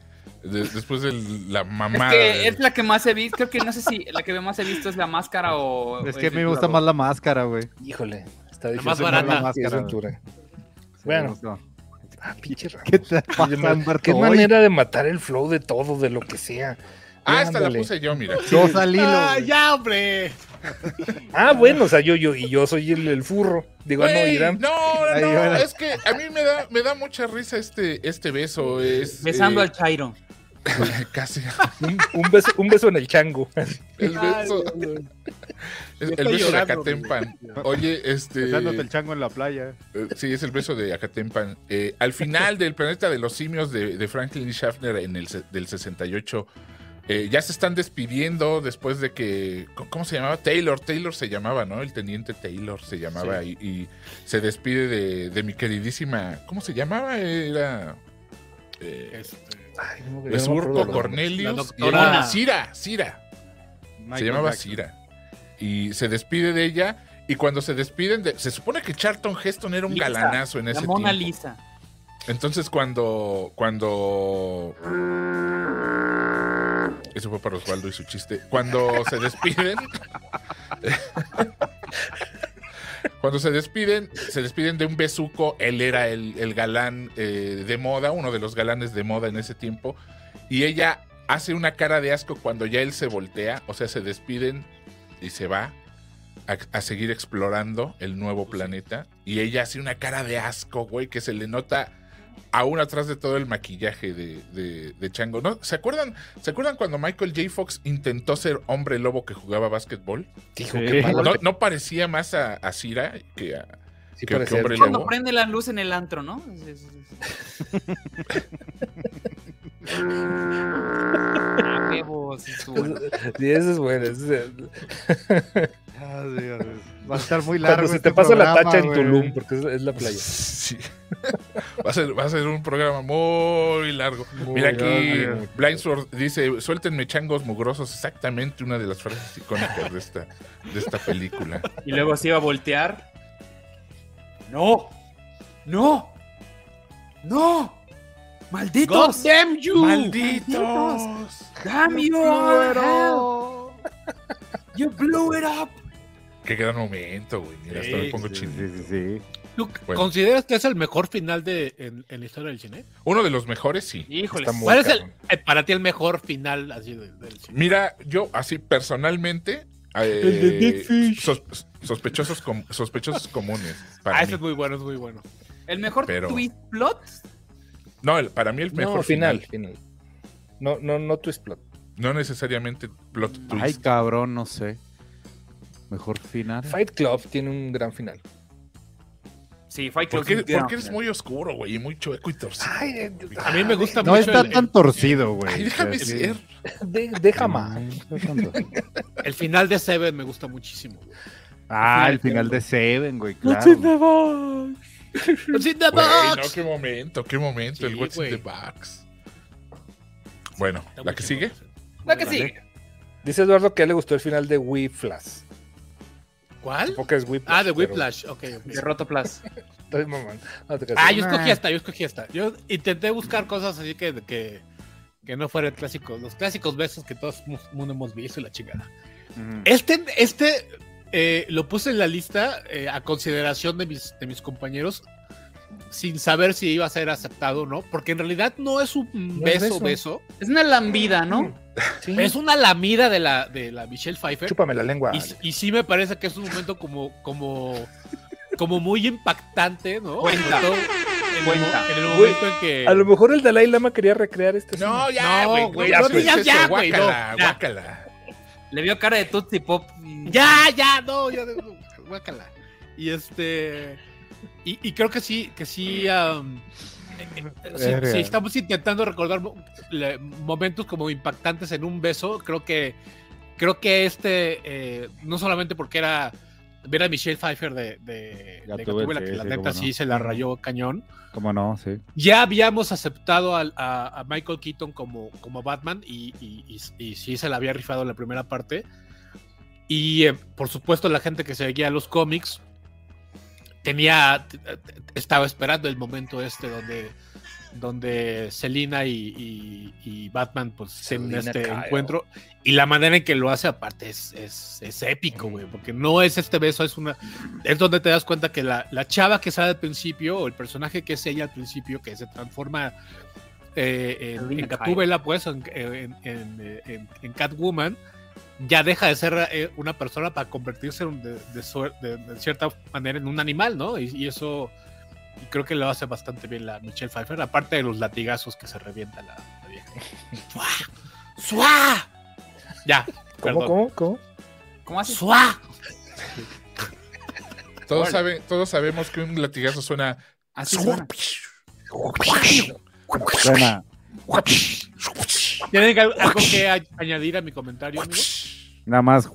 S5: de- después de la
S1: Es
S5: mamada.
S1: que
S5: de-
S1: es la que más he visto. Creo que no sé si la que más he visto es la máscara o.
S4: Es que a mí me gusta más la máscara, güey.
S3: Híjole, está difícil.
S2: más
S3: No,
S2: barata.
S3: Ace Ventura. Bueno.
S4: No.
S3: Ah, pinche Ramos.
S4: ¿Qué te
S3: Qué,
S4: pasa,
S3: manera de matar el flow de todo, de lo que sea.
S5: Ah, esta la puse yo, mira.
S4: Al hilo.
S2: Ah, ya, hombre.
S3: Ah, bueno, o sea, yo, yo, y yo soy el, el furro. Digo, no,
S5: Güey,
S3: Irán.
S5: no, no, no, es que a mí me da, me da mucha risa este, este beso. Es,
S1: Besando
S5: eh,
S1: al Chairo.
S5: Casi.
S3: Un, un beso, un beso en el chango.
S5: El beso.
S2: Ay,
S5: el, beso de Acatempan. Oye, este.
S4: Besándote el chango en la playa.
S5: Eh, Sí, es el beso de Acatempan. Eh, al final del planeta de los simios de, de Franklin Schaffner en el del 68, eh, ya se están despidiendo después de que. ¿cómo- ¿Cómo se llamaba? Taylor. Taylor se llamaba, ¿no? El teniente Taylor se llamaba y, y se despide de, de mi queridísima. ¿Cómo se llamaba? Era. eh,
S2: Este,
S3: Ay, no,
S5: Cornelius. Y Cira, Cira. Se llamaba
S4: Jackson.
S5: Cira. Y se despide de ella. Y cuando se despiden, de- se supone que Charlton Heston era un
S1: Lisa,
S5: galanazo en
S1: La
S5: ese
S1: Mona
S5: tiempo.
S1: Lisa.
S5: Entonces cuando cuando eso fue para Osvaldo y su chiste. Cuando se despiden Cuando se despiden, se despiden de un besuco, él era el, el galán eh, de moda, uno de los galanes de moda en ese tiempo, y ella hace una cara de asco cuando ya él se voltea, o sea, se despiden y se va a, a seguir explorando el nuevo planeta, y ella hace una cara de asco, güey, que se le nota aún atrás de todo el maquillaje de, de- de Chango. ¿No? ¿Se acuerdan, ¿Se acuerdan cuando Michael J. Fox intentó ser hombre lobo que jugaba básquetbol?
S4: Sí.
S3: qué malo
S5: No, no parecía más a, a Cira que a...
S3: sí
S5: que- que hombre
S1: Cuando
S5: lobo.
S1: prende la luz en el antro, ¿no? Ah, huevos,
S3: Sí, eso es bueno. eso es-
S4: Ah, Dios, Va a estar muy largo.
S3: Cuando se
S4: este
S3: te pasa la
S4: programa,
S3: tacha en
S4: güey.
S3: Tulum, porque es, es la playa.
S5: Sí. Va a, ser, va a ser un programa muy largo. Mira aquí,
S4: largo.
S5: Blindsword dice, suéltenme changos mugrosos, exactamente una de las frases icónicas de esta, de esta película.
S1: Y luego se iba a voltear. ¡No! ¡No! ¡No! ¡Malditos!
S2: God damn you.
S5: ¡Malditos!
S1: ¡Damn you! ¡You blew it up!
S5: Qué gran momento, güey. Mira, hasta me
S2: Sí,
S5: pongo
S4: Sí,
S5: chino.
S4: sí, sí, sí.
S2: ¿Tú
S5: Bueno.
S2: consideras que es el mejor final de, en, en la historia del cine?
S5: Uno de los mejores, sí.
S1: Híjole,
S3: Está muy
S2: ¿Cuál es el, eh, para ti el mejor final así de- del cine?
S5: Mira, yo así personalmente... eh,
S2: El de Big Fish.
S5: sos- sospechosos, com- sospechosos comunes. Para
S2: Ah,
S5: mí.
S2: ese es muy bueno, es muy bueno.
S1: el mejor
S5: Pero-
S1: twist plot.
S5: No, el- para mí el mejor
S3: No, final, final. No, no, no twist plot.
S5: No necesariamente plot twist.
S4: Ay, cabrón, no sé. Mejor final.
S3: Fight Club tiene un gran final.
S1: Sí, Fight Club.
S5: Porque, porque eres muy oscuro, güey, y muy chueco y torcido.
S2: A mí me gusta
S4: No
S2: mucho
S4: está
S2: el,
S4: tan torcido, güey.
S5: Ay, déjame
S4: sí.
S5: ser.
S3: De- deja más.
S4: No está tan torcido.
S2: el final de Seven, me gusta muchísimo.
S4: Ah, el final de Seven, güey, claro.
S2: What's in the box?
S5: no, qué momento, qué momento. el What's in the Box. Bueno,
S2: Está
S5: ¿la que sigue?
S1: La que sigue.
S3: Dice Eduardo que a él le gustó el final de Whiplash.
S2: ¿Cuál?
S3: Supongo que es Whiplash.
S2: Ah, de
S3: pero-
S2: Whiplash, ok. ok.
S1: De Rotoplas.
S3: Estoy mamando. No te.
S2: Ah, yo escogí esta, yo escogí esta. Yo intenté buscar cosas así que, que, que no fueran clásicos, los clásicos besos que todos mu- mundo hemos visto y la chingada. Este, este eh, lo puse en la lista eh, a consideración de mis, de mis compañeros sin saber si iba a ser aceptado o no, porque en realidad no es un
S3: No
S2: beso,
S3: beso.
S2: beso,
S1: Es una lambida, ¿no?
S3: Sí.
S2: es una lamida de la, de la Michelle Pfeiffer.
S3: Chúpame la lengua.
S2: Y, y sí me parece que es un momento como, como, como muy impactante, ¿no?
S1: Cuenta.
S2: Todo En, el,
S1: Cuenta.
S2: en el
S3: Güey,
S2: momento en que.
S3: A lo mejor el Dalai Lama quería recrear este.
S5: No,
S3: cine.
S5: ya,
S2: No,
S5: güey.
S2: güey,
S5: no,
S2: no digas
S5: eso,
S2: ya, güey, no,
S5: guácala,
S2: ya.
S5: guácala.
S1: Le vio cara de Tootsie Pop. y-
S2: Ya, ya, no, ya, guácala. Y este. Y, y creo que sí, que sí. um, sí,
S3: Verga.
S2: sí, estamos intentando recordar momentos como impactantes en un beso. Creo que. Creo que este. eh, no solamente porque era. Ver a Michelle Pfeiffer de, de, de
S4: tuve, sí,
S2: que la
S4: sí,
S2: neta
S4: cómo no.
S2: sí se la rayó cañón.
S4: ¿Cómo no? Sí.
S2: Ya habíamos aceptado al- a, a Michael Keaton como, como Batman y, y- y- y sí se la había rifado en la primera parte. Y eh, por supuesto la gente que seguía los cómics tenía, estaba esperando el momento este donde, donde Selina y, y- y Batman pues tienen
S3: Selina
S2: este
S3: Kyle.
S2: encuentro. Y la manera en que lo hace aparte es, es, es épico, güey, porque no es este beso, es una... Es donde te das cuenta que la, la chava que sale al principio, o el personaje que es ella al principio, que se transforma eh, en, en Gatúbela, pues, en, en- en- en- en Catwoman, ya deja de ser eh, una persona para convertirse en- de, de suer- de- de cierta manera en un animal, ¿no? Y, y eso y creo que lo hace bastante bien la Michelle Pfeiffer, aparte de los latigazos que se revienta la, la vieja. ¡Suá! ¡Suá! Ya,
S3: ¿Cómo,
S2: perdón.
S3: cómo, cómo?
S1: ¿Cómo haces?
S2: ¡Suá!
S5: Todos, sabe- todos sabemos que un latigazo suena.
S1: Así suena.
S4: Suena.
S2: ¿Tienen al- algo que añadir a mi comentario, amigo?
S4: Nada más.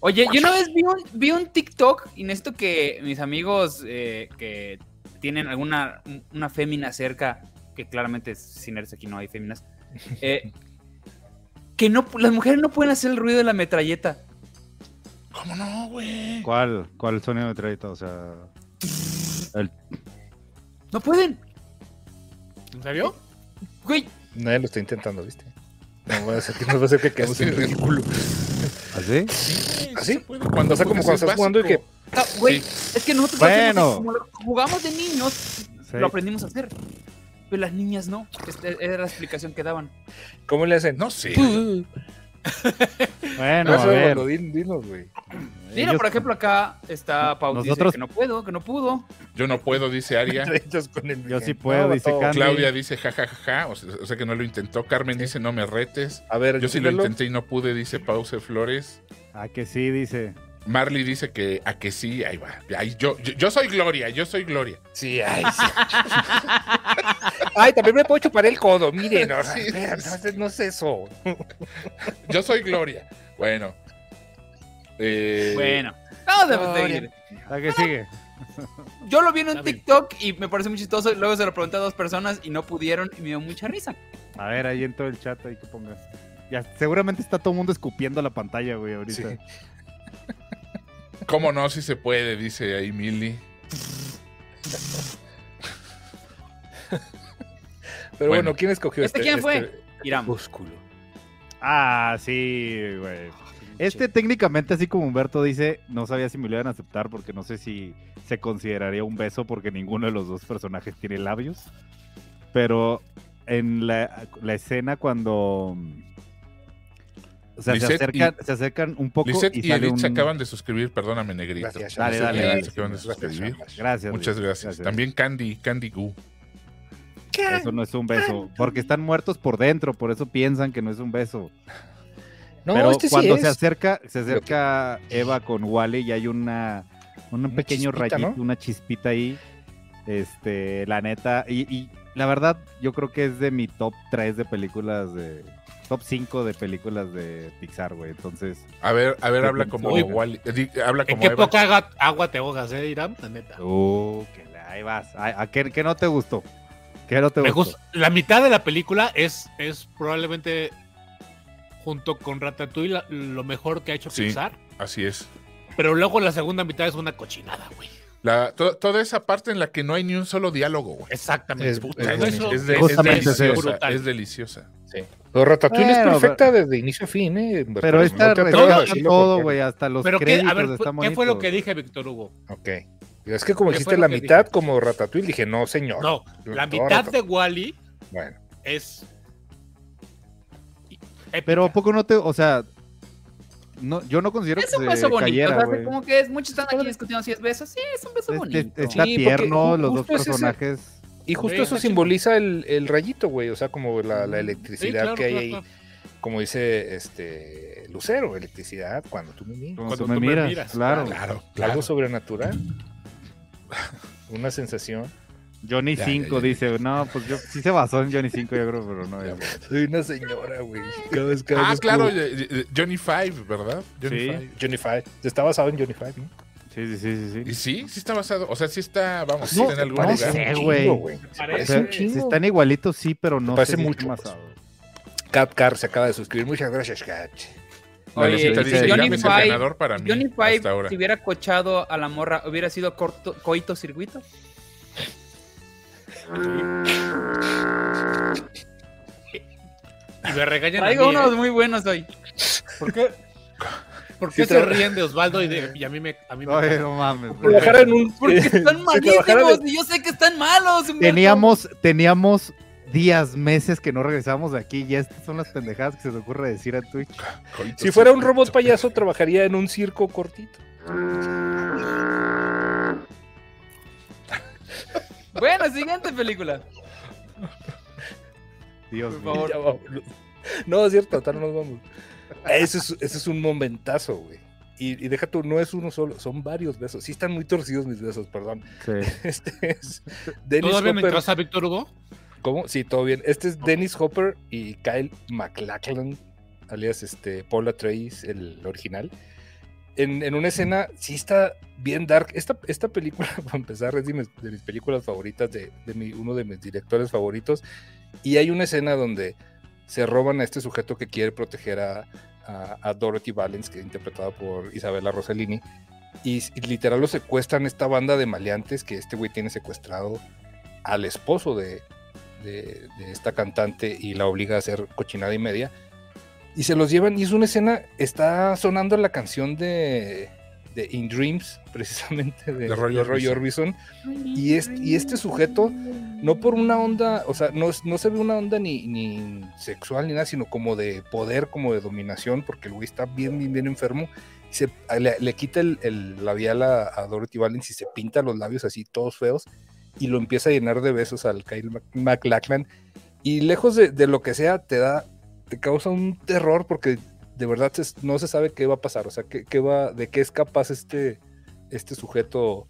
S1: Oye, yo una vez vi un, vi un TikTok y necesito que mis amigos eh, que tienen alguna una fémina cerca, que claramente sin eres aquí no hay féminas, eh, que no, las mujeres no pueden hacer el ruido de la metralleta.
S5: ¿Cómo no, güey?
S4: ¿Cuál? ¿Cuál sonido de trayecto? O sea. El...
S1: No pueden.
S2: ¿En serio?
S1: Güey,
S3: Nadie lo está intentando, ¿viste? No va a ser que, no va a ser que quedemos en el culo.
S4: ¿Así?
S5: Sí,
S3: ¿Así?
S5: puede. Cuando
S3: O sea, como cuando
S5: es
S3: estás jugando y que-
S1: ah, güey, es que nosotros
S4: Bueno.
S1: como lo jugamos de niños,
S4: Sí.
S1: lo aprendimos a hacer. Pero las niñas no. Esta era la explicación que daban.
S3: ¿Cómo le hacen?
S5: No sé.
S4: Bueno, a
S3: Eso,
S4: ver.
S3: Gordo, din- dinos, güey.
S1: Mira,
S4: Ellos-
S1: por ejemplo, acá está Pau dice
S4: Nosotros-
S1: que no puedo, que no pudo.
S5: Yo no puedo, dice Aria.
S3: Ellos con el-
S4: Yo sí puedo, dice. Candy.
S5: Claudia dice jajajaja, o, sea, o sea que no lo intentó. Carmen dice no me retes.
S3: A ver,
S5: Yo sí lo intenté y no pude, dice Pause Flores.
S4: Ah, que sí, dice.
S5: Marley dice que a que sí, ahí va. Ahí, yo, yo, yo soy Gloria, yo soy Gloria.
S3: Sí, ay, sí. ay, también me puedo chupar el codo. Miren, no,
S5: Sí.
S3: no, es- no es eso.
S5: Yo soy Gloria. Bueno. Eh,
S1: Bueno, vamos a
S3: Gloria.
S1: seguir.
S4: Ah, que sigue.
S1: Yo lo vi en un. TikTok y me parece muy chistoso. Luego se lo pregunté a dos personas y no pudieron y me dio mucha risa.
S4: A ver, ahí en todo el chat, ahí que pongas. Ya, seguramente está todo el mundo escupiendo la pantalla, güey, ahorita.
S3: Sí.
S5: ¿Cómo no? Si se puede, dice ahí Milly.
S3: Pero bueno,
S5: Bueno.
S3: ¿quién escogió
S1: ¿Este
S3: este?
S1: quién fue?
S3: este
S1: Irán.
S4: Ah, sí, güey. Este técnicamente, así como Humberto dice, no sabía si me lo iban a aceptar porque no sé si se consideraría un beso porque ninguno de los dos personajes tiene labios. Pero en la, la escena cuando... O sea, se acercan, se acercan un poco
S5: Lisette
S4: y
S5: y, Edith
S4: un...
S5: se acaban de suscribir, perdóname, negrito.
S3: Gracias,
S4: Dale, dale,
S5: se acaban de suscribir.
S4: Gracias.
S5: Muchas gracias. También Candy, Candy Goo.
S4: Eso no es un beso. Porque están muertos por dentro, por eso piensan que no es un beso.
S3: No,
S4: Pero
S3: este sí
S4: cuando
S3: es.
S4: se acerca, se acerca Eva con Wally y hay una un
S3: Una
S4: pequeño
S3: chispita,
S4: rayito,
S3: ¿no?
S4: una chispita ahí. Este, la neta, y, y la verdad, yo creo que es de mi top 3 de películas de. Top 5 de películas de Pixar, güey. Entonces,
S5: A ver, a ver, habla como
S4: Uy.
S5: Wally. eh, di- Habla
S2: ¿En qué
S5: Eva.
S2: poca agua te ahogas, eh, Irán? La neta.
S4: uh, que la- ahí vas. ¿A, a qué, qué no te gustó? ¿Qué no te
S2: Me
S4: gustó?
S2: gusta. La mitad de la película es, es probablemente, junto con Ratatouille, la- lo mejor que ha hecho
S5: Sí.
S2: Pixar.
S5: Así es.
S2: Pero luego la segunda mitad es una cochinada, güey.
S5: La, to- toda esa parte en la que no hay ni un solo diálogo, güey.
S2: Exactamente.
S3: Es-
S2: Puta,
S3: es
S2: eso-.
S5: Es, de- es deliciosa.
S2: es brutal.
S5: Es deliciosa.
S3: Sí. Pero Ratatouille
S4: Bueno,
S3: es perfecta desde inicio a fin, ¿eh?
S4: Pero
S3: No
S4: retrata
S3: decirlo
S4: todo,
S3: porque-
S4: güey, hasta los
S2: Pero qué,
S4: créditos
S2: a ver, ¿qué fue lo que dije, Víctor Hugo?
S3: Ok. Es que como
S2: ¿Qué
S3: dijiste la
S2: que
S3: mitad
S2: dije?
S3: como Ratatouille, dije, no, señor.
S2: No, la mitad de. Wally
S3: Bueno,
S2: es. épica.
S4: Pero ¿a poco no te, o sea, no, yo no considero
S1: Es
S4: que
S1: un
S4: se
S1: beso bonito.
S4: cayera,
S1: o sea,
S4: güey.
S1: como que es, muchos están aquí discutiendo si es beso. Sí, es un beso
S4: Este-
S1: bonito.
S4: está
S3: Sí,
S4: tierno, los dos
S3: ese-
S4: personajes.
S3: y justo
S2: Sí,
S3: eso simboliza el, el rayito, güey. O sea, como la, la
S2: Sí,
S3: electricidad
S2: claro,
S3: que hay
S2: claro,
S3: ahí.
S2: claro.
S3: como dice este Lucero, electricidad cuando tú me miras.
S4: Cuando,
S2: Cuando
S4: tú me
S2: tú me
S4: miras,
S2: miras,
S4: claro.
S5: Claro, claro.
S3: Algo sobrenatural. Una sensación.
S4: Johnny
S5: Ya,
S4: 5
S5: ya, ya.
S4: dice, no, pues yo sí se basó en Johnny 5, yo creo, pero no. ya.
S3: Soy una señora, güey. Cada vez, cada
S5: Ah,
S3: vez
S5: claro,
S3: como-
S5: Johnny Five, ¿verdad? Johnny
S4: Sí.
S5: Five.
S3: Johnny Five. Está basado en Johnny Five, ¿no?
S4: Sí, sí, sí, sí.
S5: Y
S4: sí.
S5: sí, sí está basado. O sea, sí está, vamos, sí
S3: No,
S5: está en algún
S3: parece
S5: lugar.
S4: sé, güey.
S3: güey.
S4: O
S3: Parece
S4: sea,
S3: un chingo.
S4: si están igualitos, sí, pero no
S3: Parece mucho,
S4: basados.
S3: Cat Car se acaba de suscribir. Muchas gracias, Cat.
S1: Oye,
S4: si
S5: dice,
S1: Johnny Five-
S5: ganador para mí
S1: Johnny Five,
S5: ahora.
S1: si hubiera cochado a la morra, ¿hubiera sido corto, coito circuito?
S2: Y me regañan a
S1: Traigo
S2: mí,
S1: unos
S2: ¿eh?
S1: muy buenos hoy.
S2: ¿Por qué, ¿Por qué
S3: Sí,
S2: se ríen de Osvaldo y, de, y a mí me... A mí me
S4: Oye, no mames.
S3: Por trabajar en un.
S1: Porque están
S3: si
S1: malísimos
S3: en-
S1: y yo sé que están malos. Humberto.
S4: Teníamos, teníamos días, meses que no regresamos de aquí y estas son las pendejadas que se te ocurre decir a Twitch.
S5: Coito
S3: Si fuera un robot payaso, trabajaría en un circo cortito.
S1: Bueno, siguiente película.
S4: Dios
S1: Por
S4: mío.
S1: favor.
S3: No, es cierto, tal nos vamos. Ese es, ese es un momentazo, güey. Y, y deja tú, no es uno solo, son varios besos. Sí están muy torcidos mis besos, perdón.
S4: Sí.
S3: Este es Dennis
S2: ¿Todavía no
S3: Hopper.
S2: entras a Víctor Hugo?
S3: ¿Cómo? Sí, todo bien. Este es Dennis Hopper y Kyle MacLachlan, alias este, Paula Trace, el original. En, una escena, sí está bien dark. Esta, esta película, para empezar, es de mis, películas favoritas, de, de mi- uno de mis directores favoritos. Y hay una escena donde se roban a este sujeto que quiere proteger a, a- Dorothy Valens, que es interpretada por Isabella Rossellini. Y, y literal lo secuestran esta banda de maleantes que este güey tiene secuestrado al esposo de, de, de esta cantante y la obliga a hacer cochinada y media. Y se los llevan, y es una escena, está sonando la canción de, de In Dreams, precisamente, de,
S5: De Roy
S3: de Roy
S5: Orbison.
S3: Y, es- y este sujeto, no por una onda, o sea, no, es- no se ve una onda ni, ni sexual ni nada, sino como de poder, como de dominación, porque el güey está bien, bien, bien enfermo. Y se, le, le quita el, el labial a, a Dorothy Valens y se pinta los labios así, todos feos, y lo empieza a llenar de besos al Kyle MacLachlan. Y lejos de, de lo que sea, te da, te causa un terror porque de verdad se- no se sabe qué va a pasar, o sea, qué, qué va, de qué es capaz este, este sujeto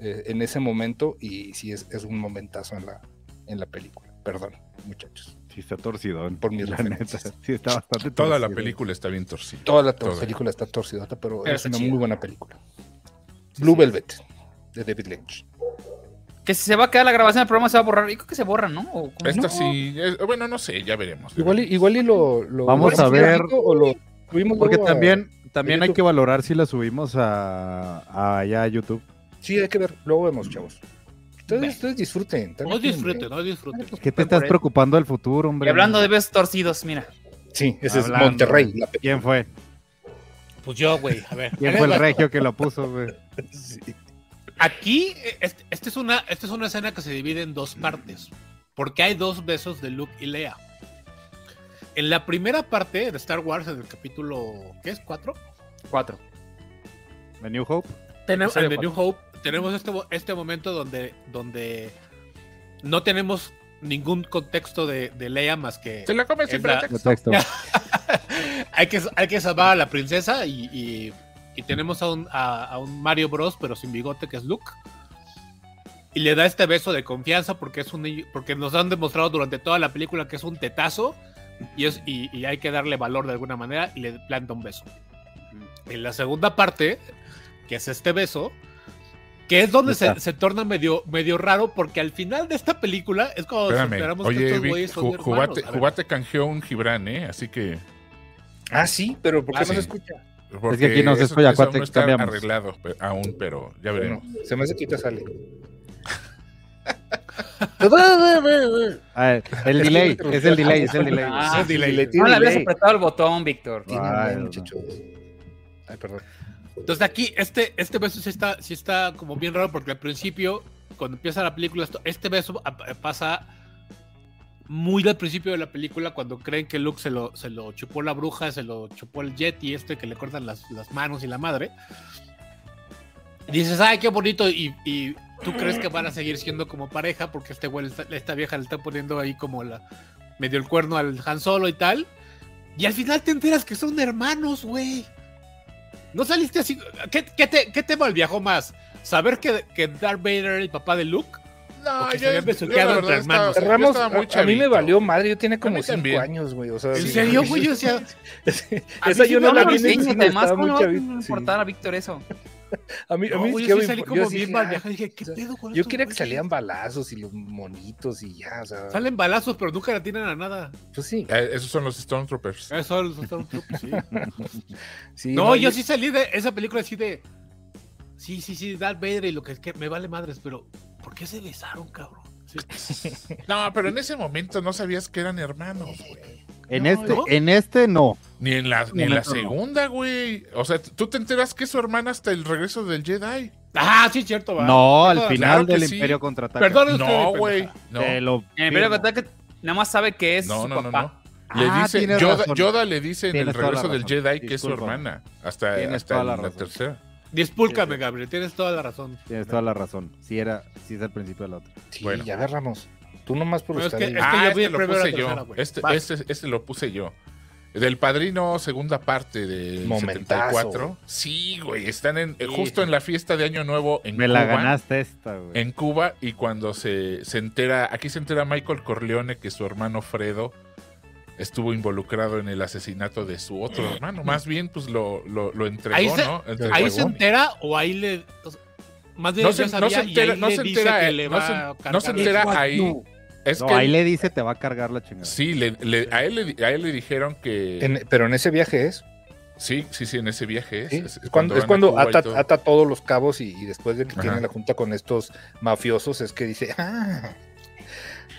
S3: eh, en ese momento y sí es, es un momentazo en la, en la película. Perdón, muchachos.
S4: Sí, está torcido.
S3: Por mis
S4: la neta. Sí, está bastante
S5: Toda la película está bien torcida.
S3: Toda la to-
S5: Toda.
S3: película está torcidota, pero
S1: Pero
S3: es una muy buena película. Blue Velvet, de David Lynch.
S1: Que si se va a quedar la grabación del programa se va a borrar. Yo creo que se borra, ¿no? ¿O cómo?
S5: Esta
S1: No.
S5: sí, es- bueno, no sé, ya veremos.
S3: Igual y, igual y lo, lo-
S4: Vamos a ver.
S3: O lo subimos
S4: Porque
S3: a-
S4: también, también hay que valorar si la subimos a, a allá a YouTube.
S3: Sí, hay que ver. Luego vemos, chavos. Ustedes, disfruten.
S2: No disfruten, no disfruten.
S4: ¿Qué te estás preocupando del futuro, hombre?
S1: Y hablando de besos torcidos, mira.
S3: Sí, ese
S4: Hablando.
S3: es Monterrey. la
S4: ¿Quién fue?
S2: Pues yo, güey, a ver.
S4: ¿Quién fue el regio que lo puso, güey?
S3: sí.
S2: Aquí, eh, este, este es una, esta es una escena que se divide en dos partes. Porque hay dos besos de Luke y Leia. En la primera parte de Star Wars, en el capítulo, ¿qué es? ¿Cuatro?
S1: Cuatro.
S4: ¿The New Hope?
S2: Tenemos, en The New Hope tenemos este, este momento donde, donde no tenemos ningún contexto de, de Leia más que
S5: Se la come sin
S2: la-
S5: pretexto.
S4: Texto.
S2: hay, que hay que salvar a la princesa y, y- y tenemos a un, a, a un Mario Bros, pero sin bigote, que es Luke. Y le da este beso de confianza porque, es un, porque nos han demostrado durante toda la película que es un tetazo y, es, y, y hay que darle valor de alguna manera y le planta un beso. En la segunda parte, que es este beso, que es donde se, se torna medio, medio raro porque al final de esta película es cuando
S5: Espérame.
S2: esperamos que estos
S5: Vic,
S2: güeyes son
S5: Ju-
S2: hermanos.
S5: Jubate,
S2: A ver.
S5: Jubate canjeó un Gibran, ¿eh? Así que.
S3: Ah, sí, pero ¿por qué
S5: Ah,
S3: no se escucha?
S5: Porque
S4: aquí no se
S5: eso-
S4: escucha,
S5: eso aún
S4: cuate,
S5: no arreglado aún, pero ya veremos.
S3: Bueno, se me hace que ahorita sale.
S4: A ver, el delay, es el delay, es el delay.
S1: Ah,
S3: Sí, delay,
S1: No
S3: tiene
S1: le habías
S3: delay.
S1: apretado el botón, Víctor.
S3: Tiene
S4: Ay,
S3: delay,
S4: no.
S3: muchachos. Ay, perdón.
S2: Entonces aquí, este, este beso sí está, sí está como bien raro porque al principio, cuando empieza la película, esto- este beso a- pasa muy al principio de la película cuando creen que Luke se lo, se lo chupó la bruja, se lo chupó el Yeti este que le cortan las, las manos y la madre. Dices, ay, qué bonito, y, y tú crees que van a seguir siendo como pareja porque este güey, esta vieja le está poniendo ahí como la medio el cuerno al Han Solo y tal. Y al final te enteras que son hermanos, güey. ¿No saliste así? ¿Qué, qué te, qué te más? ¿Saber que, que Darth Vader era el papá de Luke?
S5: No, yo, yo la verdad estaba- yo
S3: Ramos,
S5: muy
S3: a, a mí me valió madre, yo tenía
S5: A
S3: como
S5: mí
S3: 5
S5: también.
S3: años, güey. O sea,
S2: ¿En serio, güey? Yo decía, A mí
S3: Esa yo no la vi cine,
S1: además, ¿cómo a
S3: sí.
S1: importar a Víctor eso?
S3: A mí, a
S2: no,
S3: mí
S2: güey,
S3: sí
S2: yo salí
S3: yo
S2: como bien
S3: dije.
S2: Dije, ¿qué
S3: o sea,
S2: pedo con
S3: Yo quería que salían balazos y los monitos y ya, o sea.
S2: Salen balazos, pero nunca la tienen a nada.
S3: Pues sí.
S5: Eh, esos son los Stormtroopers.
S2: Eso los Stormtroopers, sí.
S3: sí
S2: No, yo sí salí de esa película así de. Sí, sí, sí, Darth Vader y lo que es que me vale madres, pero ¿por qué se besaron, cabrón? Sí.
S5: No, pero en ese momento no sabías que eran hermanos, güey.
S4: En
S2: No,
S4: este,
S2: ¿no?
S4: en este no.
S5: Ni en la, ni en la
S4: no.
S5: segunda, güey. O sea, tú te enteras que es su hermana hasta el regreso del Jedi.
S2: Ah, sí, cierto, va.
S4: No, al final
S5: claro
S4: del
S5: sí.
S4: Imperio contraataca.
S2: Perdón,
S5: No, güey. No.
S1: El Imperio. Contraataca nada más sabe que es
S5: No,
S1: su
S5: no, no,
S1: papá.
S5: no. Le
S4: Ah,
S5: dice, Yoda,
S4: razón.
S5: Yoda le dice en
S4: Tienes
S5: el regreso del. Jedi que es su hermana. Hasta, hasta
S4: la
S5: la, tercera.
S2: Discúlpame,
S4: Sí, sí.
S2: Gabriel, tienes toda la razón.
S4: Tienes toda la razón. Sí, era, sí es el principio de la otra.
S3: Sí,
S5: Bueno.
S3: ya agarramos. Tú nomás por
S2: No, es
S3: estar
S2: que-
S3: ahí.
S2: es
S5: ah, este lo puse
S2: tercera,
S5: yo. Este, este, este lo puse yo. Del Padrino, segunda parte del
S3: Momentazo,
S5: 74.
S3: güey.
S5: Sí, güey. Están en, eh,
S2: Sí.
S5: justo en la fiesta de Año Nuevo en
S4: Me
S5: Cuba.
S4: la ganaste esta, güey.
S5: En Cuba y cuando se, se entera, aquí se entera Michael Corleone que su hermano Fredo estuvo involucrado en el asesinato de su otro hermano. Más bien, pues lo, lo, lo entregó,
S2: Ahí se-
S5: ¿no?
S2: ¿Ahí se entera o ahí le.? o sea, más bien
S5: No se, no entera, no se entera,
S2: que le
S5: no se, no se entera ahí. Es
S4: No,
S5: que
S4: ahí le dice te va a cargar la chingada.
S5: sí, le, le- a, él le, a él le dijeron que
S3: En- pero en ese viaje es.
S5: sí, sí, sí, en ese viaje es.
S3: ¿sí?
S5: es-
S3: Es cuando, es cuando ata,
S5: todo.
S3: ata todos los cabos y, y después de que
S5: Ajá.
S3: tiene la junta con estos mafiosos es que dice, ah,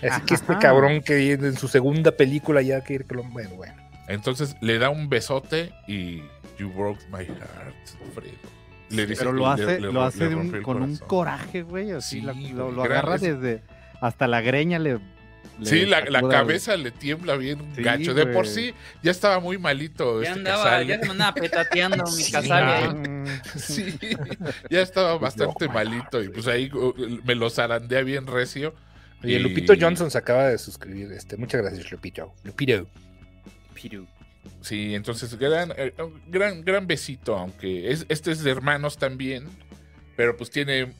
S3: así que este
S4: Ajá.
S3: cabrón que en su segunda película ya quiere que lo... Bueno, bueno.
S5: Entonces le da un besote y you broke my heart, Fredo. Le dice
S4: Pero lo
S5: le-
S4: hace,
S5: le
S4: lo
S5: ro-
S4: hace
S5: le
S4: de un- con un coraje, güey. Así
S5: Sí,
S4: la- lo, lo agarra
S5: es-
S4: desde. Hasta la greña le. le
S5: Sí, la, la cabeza le tiembla bien
S4: Sí,
S5: gacho. De por
S4: güey.
S5: sí ya estaba muy malito
S1: Ya
S5: este
S1: andaba,
S5: Casale.
S1: ya se me andaba petateando mi
S3: Sí,
S1: Casale.
S5: Sí, ya estaba bastante malito y pues ahí uh, me lo zarandea bien recio.
S3: Oye,
S5: Y-
S3: Lupito Johnson se acaba de suscribir. Este, muchas gracias, Lupito. Lupito.
S1: Piru.
S5: Sí, entonces gran, eh, gran, gran besito, aunque es, este es de hermanos también, pero pues tiene,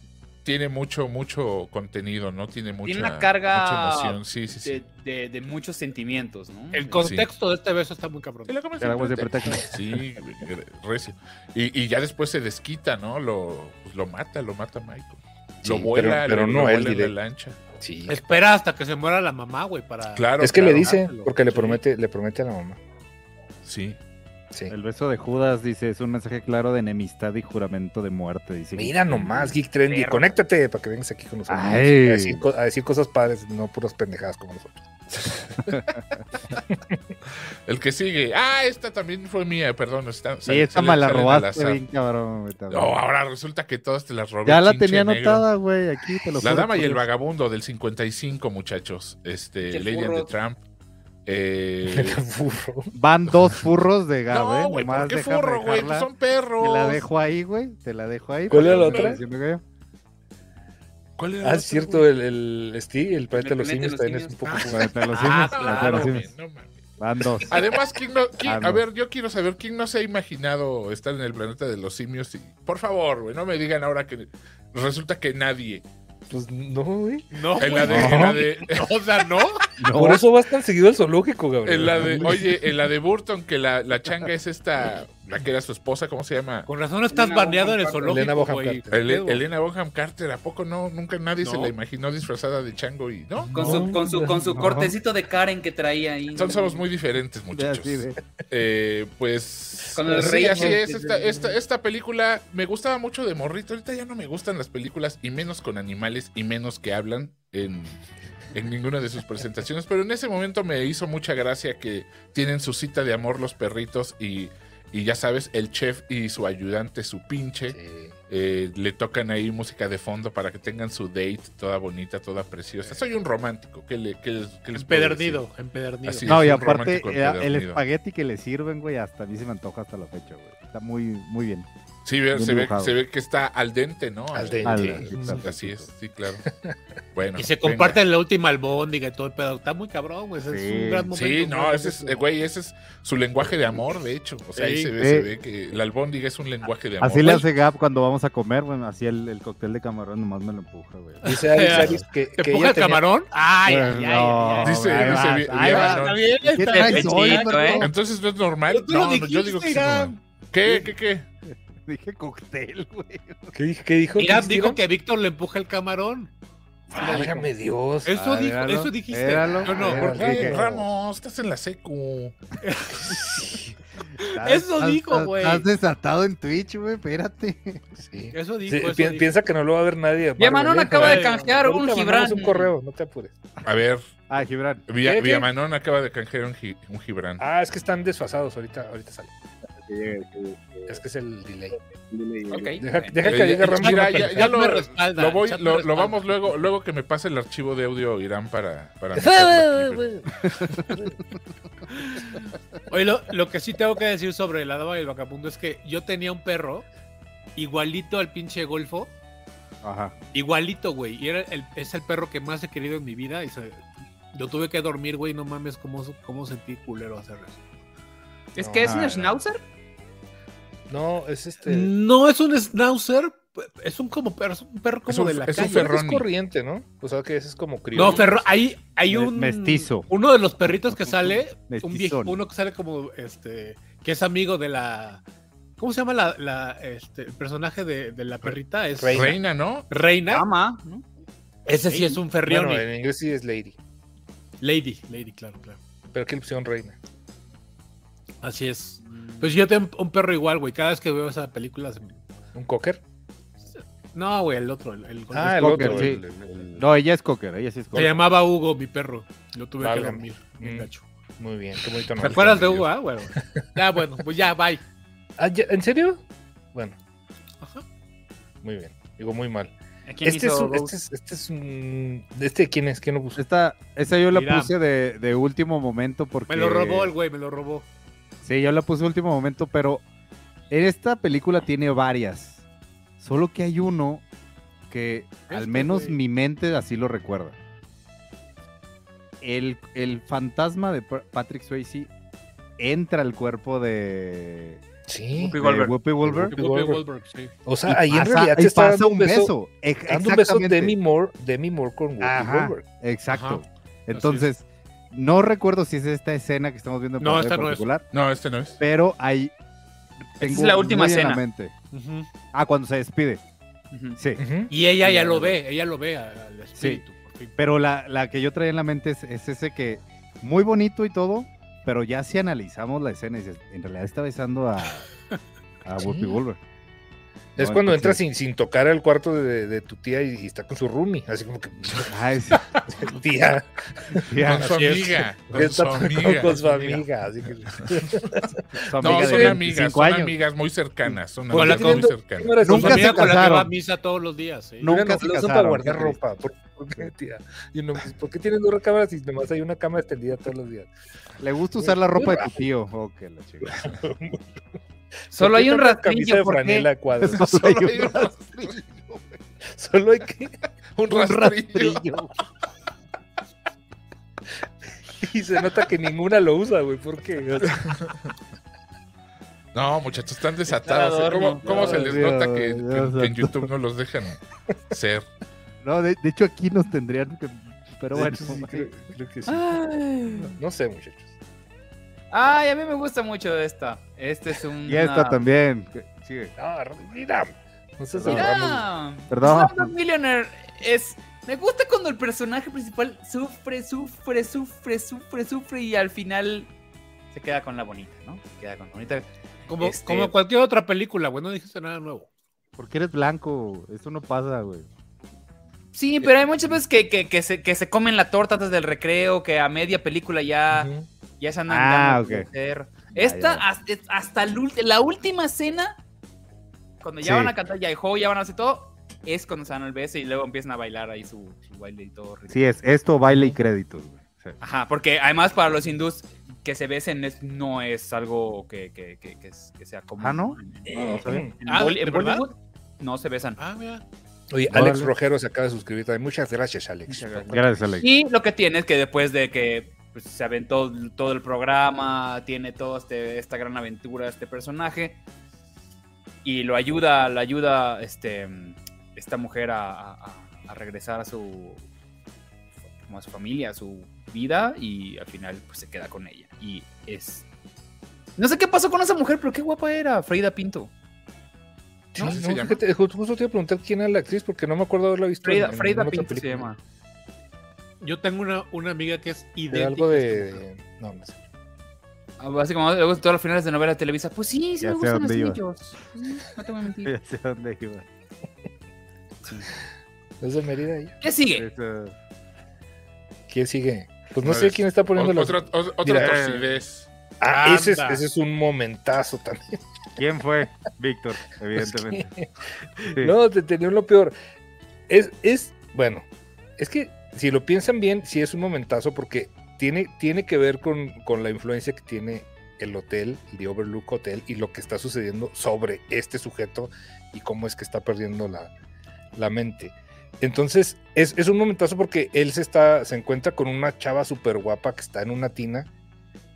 S5: tiene mucho, mucho contenido, ¿no? Tiene mucha,
S1: Tiene una carga
S5: mucha emoción, sí, sí, sí.
S1: De, de- de muchos sentimientos, ¿no?
S2: El contexto de este beso está muy cabrón.
S4: De.
S5: Sí, recio. Y, y ya después se desquita, ¿no? Lo, pues lo mata, lo mata Michael.
S3: Sí,
S5: lo vuela,
S3: pero- pero
S5: lo-
S3: no
S5: lo
S3: él
S5: vuela en la lancha.
S3: Sí.
S2: Espera hasta que se muera la mamá, güey, para.
S5: Claro.
S3: es que le dice, porque le
S2: Sí.
S3: promete, le promete a la mamá.
S5: Sí.
S3: Sí.
S4: El beso de Judas dice: es un mensaje claro de enemistad y juramento de muerte. Dice
S3: Mira nomás, Geek Trendy. Conéctate para que vengas aquí con nosotros. A decir, a decir cosas padres, no puras pendejadas como nosotros.
S5: El que sigue. Ah, esta también fue mía, perdón. Está,
S4: Sí, esta me la robaste bien, cabrón.
S5: No, ahora resulta que todas te las robé.
S4: ya la tenía
S5: negro.
S4: anotada, güey. Aquí te lo
S5: La dama y el vagabundo del 55, muchachos. Este, Lady and the. Tramp. Eh.
S4: Van dos furros de Gabe.
S5: no, güey,
S4: nomás
S5: ¿por qué furro, güey? Pues son perros.
S4: Te la dejo ahí, güey. Te la dejo ahí.
S3: ¿Cuál era la otra?
S5: ¿Cuál era
S3: Ah, es cierto, el, el, este, el planeta de los simios
S1: los
S3: también es un poco.
S4: Lo
S5: Ah,
S4: simios, te
S5: claro,
S4: lo simios.
S5: güey, no mames.
S4: Van dos.
S5: Además, ¿quién no, quién-
S4: no.
S5: a ver, yo quiero saber quién no se ha imaginado estar en el planeta de los simios. Y, por favor, güey, no me digan ahora que resulta que nadie.
S3: Pues no, güey.
S2: No,
S5: En la de, en la de,
S2: O sea, no.
S3: Por eso vas tan seguido al zoológico, Gabriel.
S5: en la de, oye, en la de Burton, que la, la changa es esta, la que era su esposa, ¿cómo se llama?
S2: Con razón estás
S1: Elena
S2: baneado en el
S3: Elena
S2: zoológico,
S3: Bonham
S2: güey.
S3: Carter.
S5: Elena Bonham Carter, ¿a poco no? Nunca nadie se
S2: No.
S5: la imaginó disfrazada de chango y no.
S1: Con su, con su, con su
S3: No.
S1: cortecito de Karen que traía ahí.
S5: Son somos muy diferentes, muchachos. Eh, pues.
S1: Con el
S5: sí,
S1: rey
S5: así es. Esta, esta, esta película me gustaba mucho de morrito. Ahorita ya no me gustan las películas, y menos con animales, y menos que hablan en, en ninguna de sus presentaciones. Pero en ese momento me hizo mucha gracia que tienen su cita de amor los perritos y. Y ya sabes, el chef y su ayudante, su pinche,
S3: Sí.
S5: eh, le tocan ahí música de fondo para que tengan su date toda bonita, toda preciosa. Soy un romántico, ¿qué, le, qué les, qué les puedo decir?
S2: Empedernido, empedernido.
S5: Así
S4: No,
S5: es
S4: y
S5: un
S4: aparte,
S5: romántico
S4: eh, el
S5: empedernido.
S4: espagueti que le sirven, güey, hasta a mí se me antoja hasta la fecha, güey. Está muy, muy bien.
S5: Sí, ve- se, ve, se ve que está al dente, ¿no?
S3: Al dente.
S4: Al-
S5: Sí, Así es, sí, claro. Bueno.
S2: Y se
S5: venga.
S2: comparten la última albóndiga y todo el pedo. Está muy cabrón, güey. ese Es
S4: Sí.
S2: un gran momento.
S5: Sí, no, ese es, eh, güey, ese es su lenguaje de amor, de hecho. O sea, ahí
S2: Sí.
S5: se ve,
S4: Sí.
S5: se ve que la albóndiga es un lenguaje de amor.
S4: Así le hace Gap cuando vamos a comer, bueno, así el, el cóctel de camarón nomás me lo empuja, güey.
S3: Dice Alex que,
S2: ¿Te
S3: que
S2: empuja
S3: ella
S2: el
S3: tenía-
S2: camarón? Ay,
S4: Bueno,
S2: ay, ay,
S4: no.
S2: ay, ay.
S5: Dice-
S4: ahí
S5: dice
S4: ahí
S2: bien.
S1: ¿eh?
S5: Entonces no es normal. No, no, yo digo que sí. ¿Qué, qué, qué?
S4: Dije cóctel, güey.
S3: ¿Qué, dij- qué dijo? Cristina?
S2: dijo que Víctor le empuja el camarón.
S3: Válgame Dios.
S2: Eso, dijo, eso dijiste.
S4: míralo,
S2: No, no,
S4: míralo.
S5: ¿Por
S3: Dije-
S5: qué? Ramos, estás en la secu.
S2: Eso
S4: Estás-
S2: dijo, güey.
S4: Estás desatado en Twitch, güey, espérate.
S3: Sí.
S2: Eso dijo,
S3: Sí,
S2: eso
S3: pi-
S2: dijo.
S3: piensa que no lo va a ver nadie. ¿eh?
S1: acaba de canjear un Gibran.
S3: un correo, no te apures.
S5: A ver,
S4: Ah, Gibran.
S5: Villamanón acaba de canjear un Gibran.
S3: Ah, es que están desfasados, ahorita, ahorita sale. Es que es el delay. Deja, que diga Ramos.
S5: mira, ya, lo,
S2: respalda,
S5: lo voy, lo, vamos luego, luego que me pase el archivo de audio Irán para, para.
S2: Oye, lo, lo que sí tengo que decir sobre la dama y el vagabundo es que yo tenía un perro igualito al pinche golfo.
S4: Ajá.
S2: Igualito, güey. Y era el, es el perro que más he querido en mi vida. Y se- lo tuve que dormir, güey. No mames, cómo, cómo sentí culero hacer eso.
S1: ¿Es que es
S3: Ah,
S1: un
S3: no.
S1: schnauzer?
S3: No, es este.
S2: No es un schnauzer. Es un como perro, es un perro como
S5: Es un-
S2: de la
S5: es un
S2: calle.
S3: Que es corriente, ¿no? O sea que ese es como criollo.
S2: No, ferro, hay, hay un
S4: mestizo.
S2: Uno de los perritos que sale, un viejo, uno que sale como este, que es amigo de la. ¿Cómo se llama la, la, este, el personaje de, de la perrita? Es
S3: Reina.
S5: Reina, ¿no?
S2: Reina.
S1: Ama, ¿no?
S2: Ese sí es un ferrioni.
S3: Bueno, en inglés sí es Lady.
S2: Lady, Lady, claro, claro.
S3: Pero aquí le pusieron Reina.
S2: Así es. Pues yo tengo un perro igual, güey. Cada vez que veo esa película. se me-
S3: ¿Un cocker?
S2: No, güey, el otro. El, el-
S3: Ah, el
S4: Cocker,
S3: otro.
S4: sí.
S3: el- el- el-
S4: No, ella es cocker, ella sí es
S2: Se
S4: cocker.
S2: llamaba Hugo, mi perro. Lo tuve que dormir. bien
S3: Mm.
S2: gacho.
S3: Muy bien, qué bonito
S2: ¿Te
S3: nombre.
S2: acuerdas de Hugo, ah, güey? Ya, bueno, pues ya, bye.
S3: Ah, ¿ya? ¿En serio? Bueno,
S2: Ajá.
S3: muy bien. Digo, muy mal.
S1: ¿Quién
S3: Este es, un, este, es, este es un... ¿Este quién es? ¿Quién lo puso?
S4: Esta, esa yo la
S2: Mira.
S4: puse de, de último momento porque...
S2: Me lo robó el güey, me lo robó.
S4: Sí, yo la puse último momento, pero en esta película tiene varias. Solo que hay uno que al
S2: Este,
S4: menos
S2: güey.
S4: mi mente así lo recuerda. El, el fantasma de Pa- Patrick Swayze entra al cuerpo de,
S3: Sí.
S1: Whoopi
S2: sí.
S3: O
S4: y
S3: sea, ahí en
S4: pasa-
S3: realidad
S4: y
S3: te está
S4: pasa
S3: dando
S4: un
S3: beso.
S4: beso.
S3: Dando un beso
S4: exactamente.
S3: Demi Moore, Demi Moore con Whoopi
S4: Ajá.
S3: Goldberg.
S4: Exacto.
S2: Ajá.
S4: Entonces, no recuerdo si es esta escena que estamos viendo en
S2: No, esta no es.
S4: particular,
S5: No, este no es.
S4: pero hay...
S1: es la última escena.
S4: Ah, cuando se despide. Sí.
S2: Y ella ya lo ve, ella lo ve al espíritu. por fin.
S4: Pero la, la que yo traía en la mente es, es ese que muy bonito y todo, pero ya si analizamos la escena y dices, en realidad está besando a, a Whoopi
S3: Sí. Es
S4: No,
S3: cuando entras sin, sin tocar el cuarto de, de tu tía y, y está con su roomie. Así como que,
S4: Ay, sí,
S3: tía,
S5: Con su amiga. Con su
S3: está
S5: amiga.
S3: con su amiga. Así que,
S4: su
S5: No,
S4: amiga
S5: son amigas,
S4: 25
S5: son
S4: años.
S5: amigas muy cercanas. Son amigas muy cercanas.
S3: Nunca
S4: se
S2: con la que va a
S4: casaron.
S2: misa todos los días. ¿sí?
S4: Nunca
S3: Nunca
S4: se
S3: usan para
S4: casaron,
S3: guardar
S4: qué
S3: ropa. ¿Por, por qué, tía? Y uno, ¿Por qué tienes dos recámaras y nomás hay una cama extendida todos los días?
S4: Le gusta usar la ropa de tu tío. Que la chica.
S1: Solo
S3: ¿Por
S1: hay un rastrillo.
S3: franela?
S4: Solo hay
S5: Solo
S4: un
S5: hay un
S4: rastrillo.
S3: Solo hay que...
S5: Un rastrillo.
S3: Y se nota que ninguna lo usa, güey. ¿Por qué? O sea,
S5: No, muchachos, están desatados.
S1: Está
S5: ¿eh? ¿Cómo, se les
S4: Dios,
S5: nota que, que-
S4: Dios
S5: que en. YouTube no los dejan ser?
S4: No, de, de hecho aquí nos tendrían que... Pero bueno.
S3: hecho, sí, creo, creo que sí. No sé, muchachos.
S1: Ay, a mí me gusta mucho esta. Este es un.
S4: Y esta también. Sigue.
S3: No, mira. No sé
S4: Mira. Perdón.
S1: Slumdog Millionaire es. Me gusta cuando el personaje principal sufre, sufre, sufre, sufre, sufre y al final se queda con la bonita, ¿no? Se queda con la bonita.
S2: Como,
S1: Este-
S2: como cualquier otra película, güey. No dijiste nada nuevo.
S4: Porque eres blanco. Eso no pasa, güey.
S1: Sí, pero hay muchas veces que, que, que se, que se comen la torta antes del recreo, que a media película ya. Ya se andan
S4: Ah,
S1: dando
S4: ok.
S1: a conocer. Esta,
S4: ya.
S1: hasta, la última escena, cuando ya
S4: Sí.
S1: van a cantar ya el juego, ya van a hacer todo, es cuando se dan el beso y luego empiezan a bailar ahí su, su baile y todo.
S4: Sí, es esto, baile y créditos, güey. Sí.
S1: Ajá, porque además para los hindús que se besen es- no es algo que, que, que, que es- que sea común.
S4: Ah, ¿no? No, no
S2: Ah,
S1: Bolly-
S2: ¿de
S1: en? Bollywood no se besan.
S2: Ah, mira.
S3: Oye. Alex Rojero se acaba de suscribir también. Muchas gracias, Alex.
S1: Muchas gracias.
S4: Gracias, Alex.
S1: Y lo que tiene es que después de que pues, se aventó todo el programa, tiene toda este, esta gran aventura, este personaje, y lo ayuda, lo ayuda este, esta mujer a, a- regresar a su, como a su familia, a su vida, y al final pues se queda con ella. Y es... No sé qué pasó con esa mujer, pero qué guapa era, Freida Pinto.
S5: No,
S3: no,
S5: ¿sí se llama?
S3: fíjate, justo, te iba a preguntar quién era la actriz porque no me acuerdo haberla visto.
S1: Freida,
S3: en-
S1: Freida Pinto se llama.
S2: Yo tengo una, una amiga que es
S3: De
S2: idéntica.
S3: algo de. No, no sé.
S1: Ah, Así como luego todos los finales de novela de Televisa. Pues sí, sí
S4: Ya
S1: me
S4: sé
S1: gustan los. Sí, no te voy a mentir.
S4: Ya sé dónde iba.
S3: ¿Es de Mérida ella?
S1: ¿Qué sigue?
S4: Eso-
S3: ¿Quién sigue? Pues no sé quién está poniendo las.
S5: Otra, torcidez.
S3: Ah, ese es, ese es un momentazo también.
S4: ¿Quién fue? Víctor, evidentemente. Sí.
S3: No, te tenía lo peor. Es, es, bueno, es que si lo piensan bien, sí es un momentazo porque tiene, tiene que ver con, con la influencia que tiene el hotel, el The Overlook Hotel, y lo que está sucediendo sobre este sujeto y cómo es que está perdiendo la, la mente. Entonces, es, es un momentazo porque él se, está, se encuentra con una chava súper guapa que está en una tina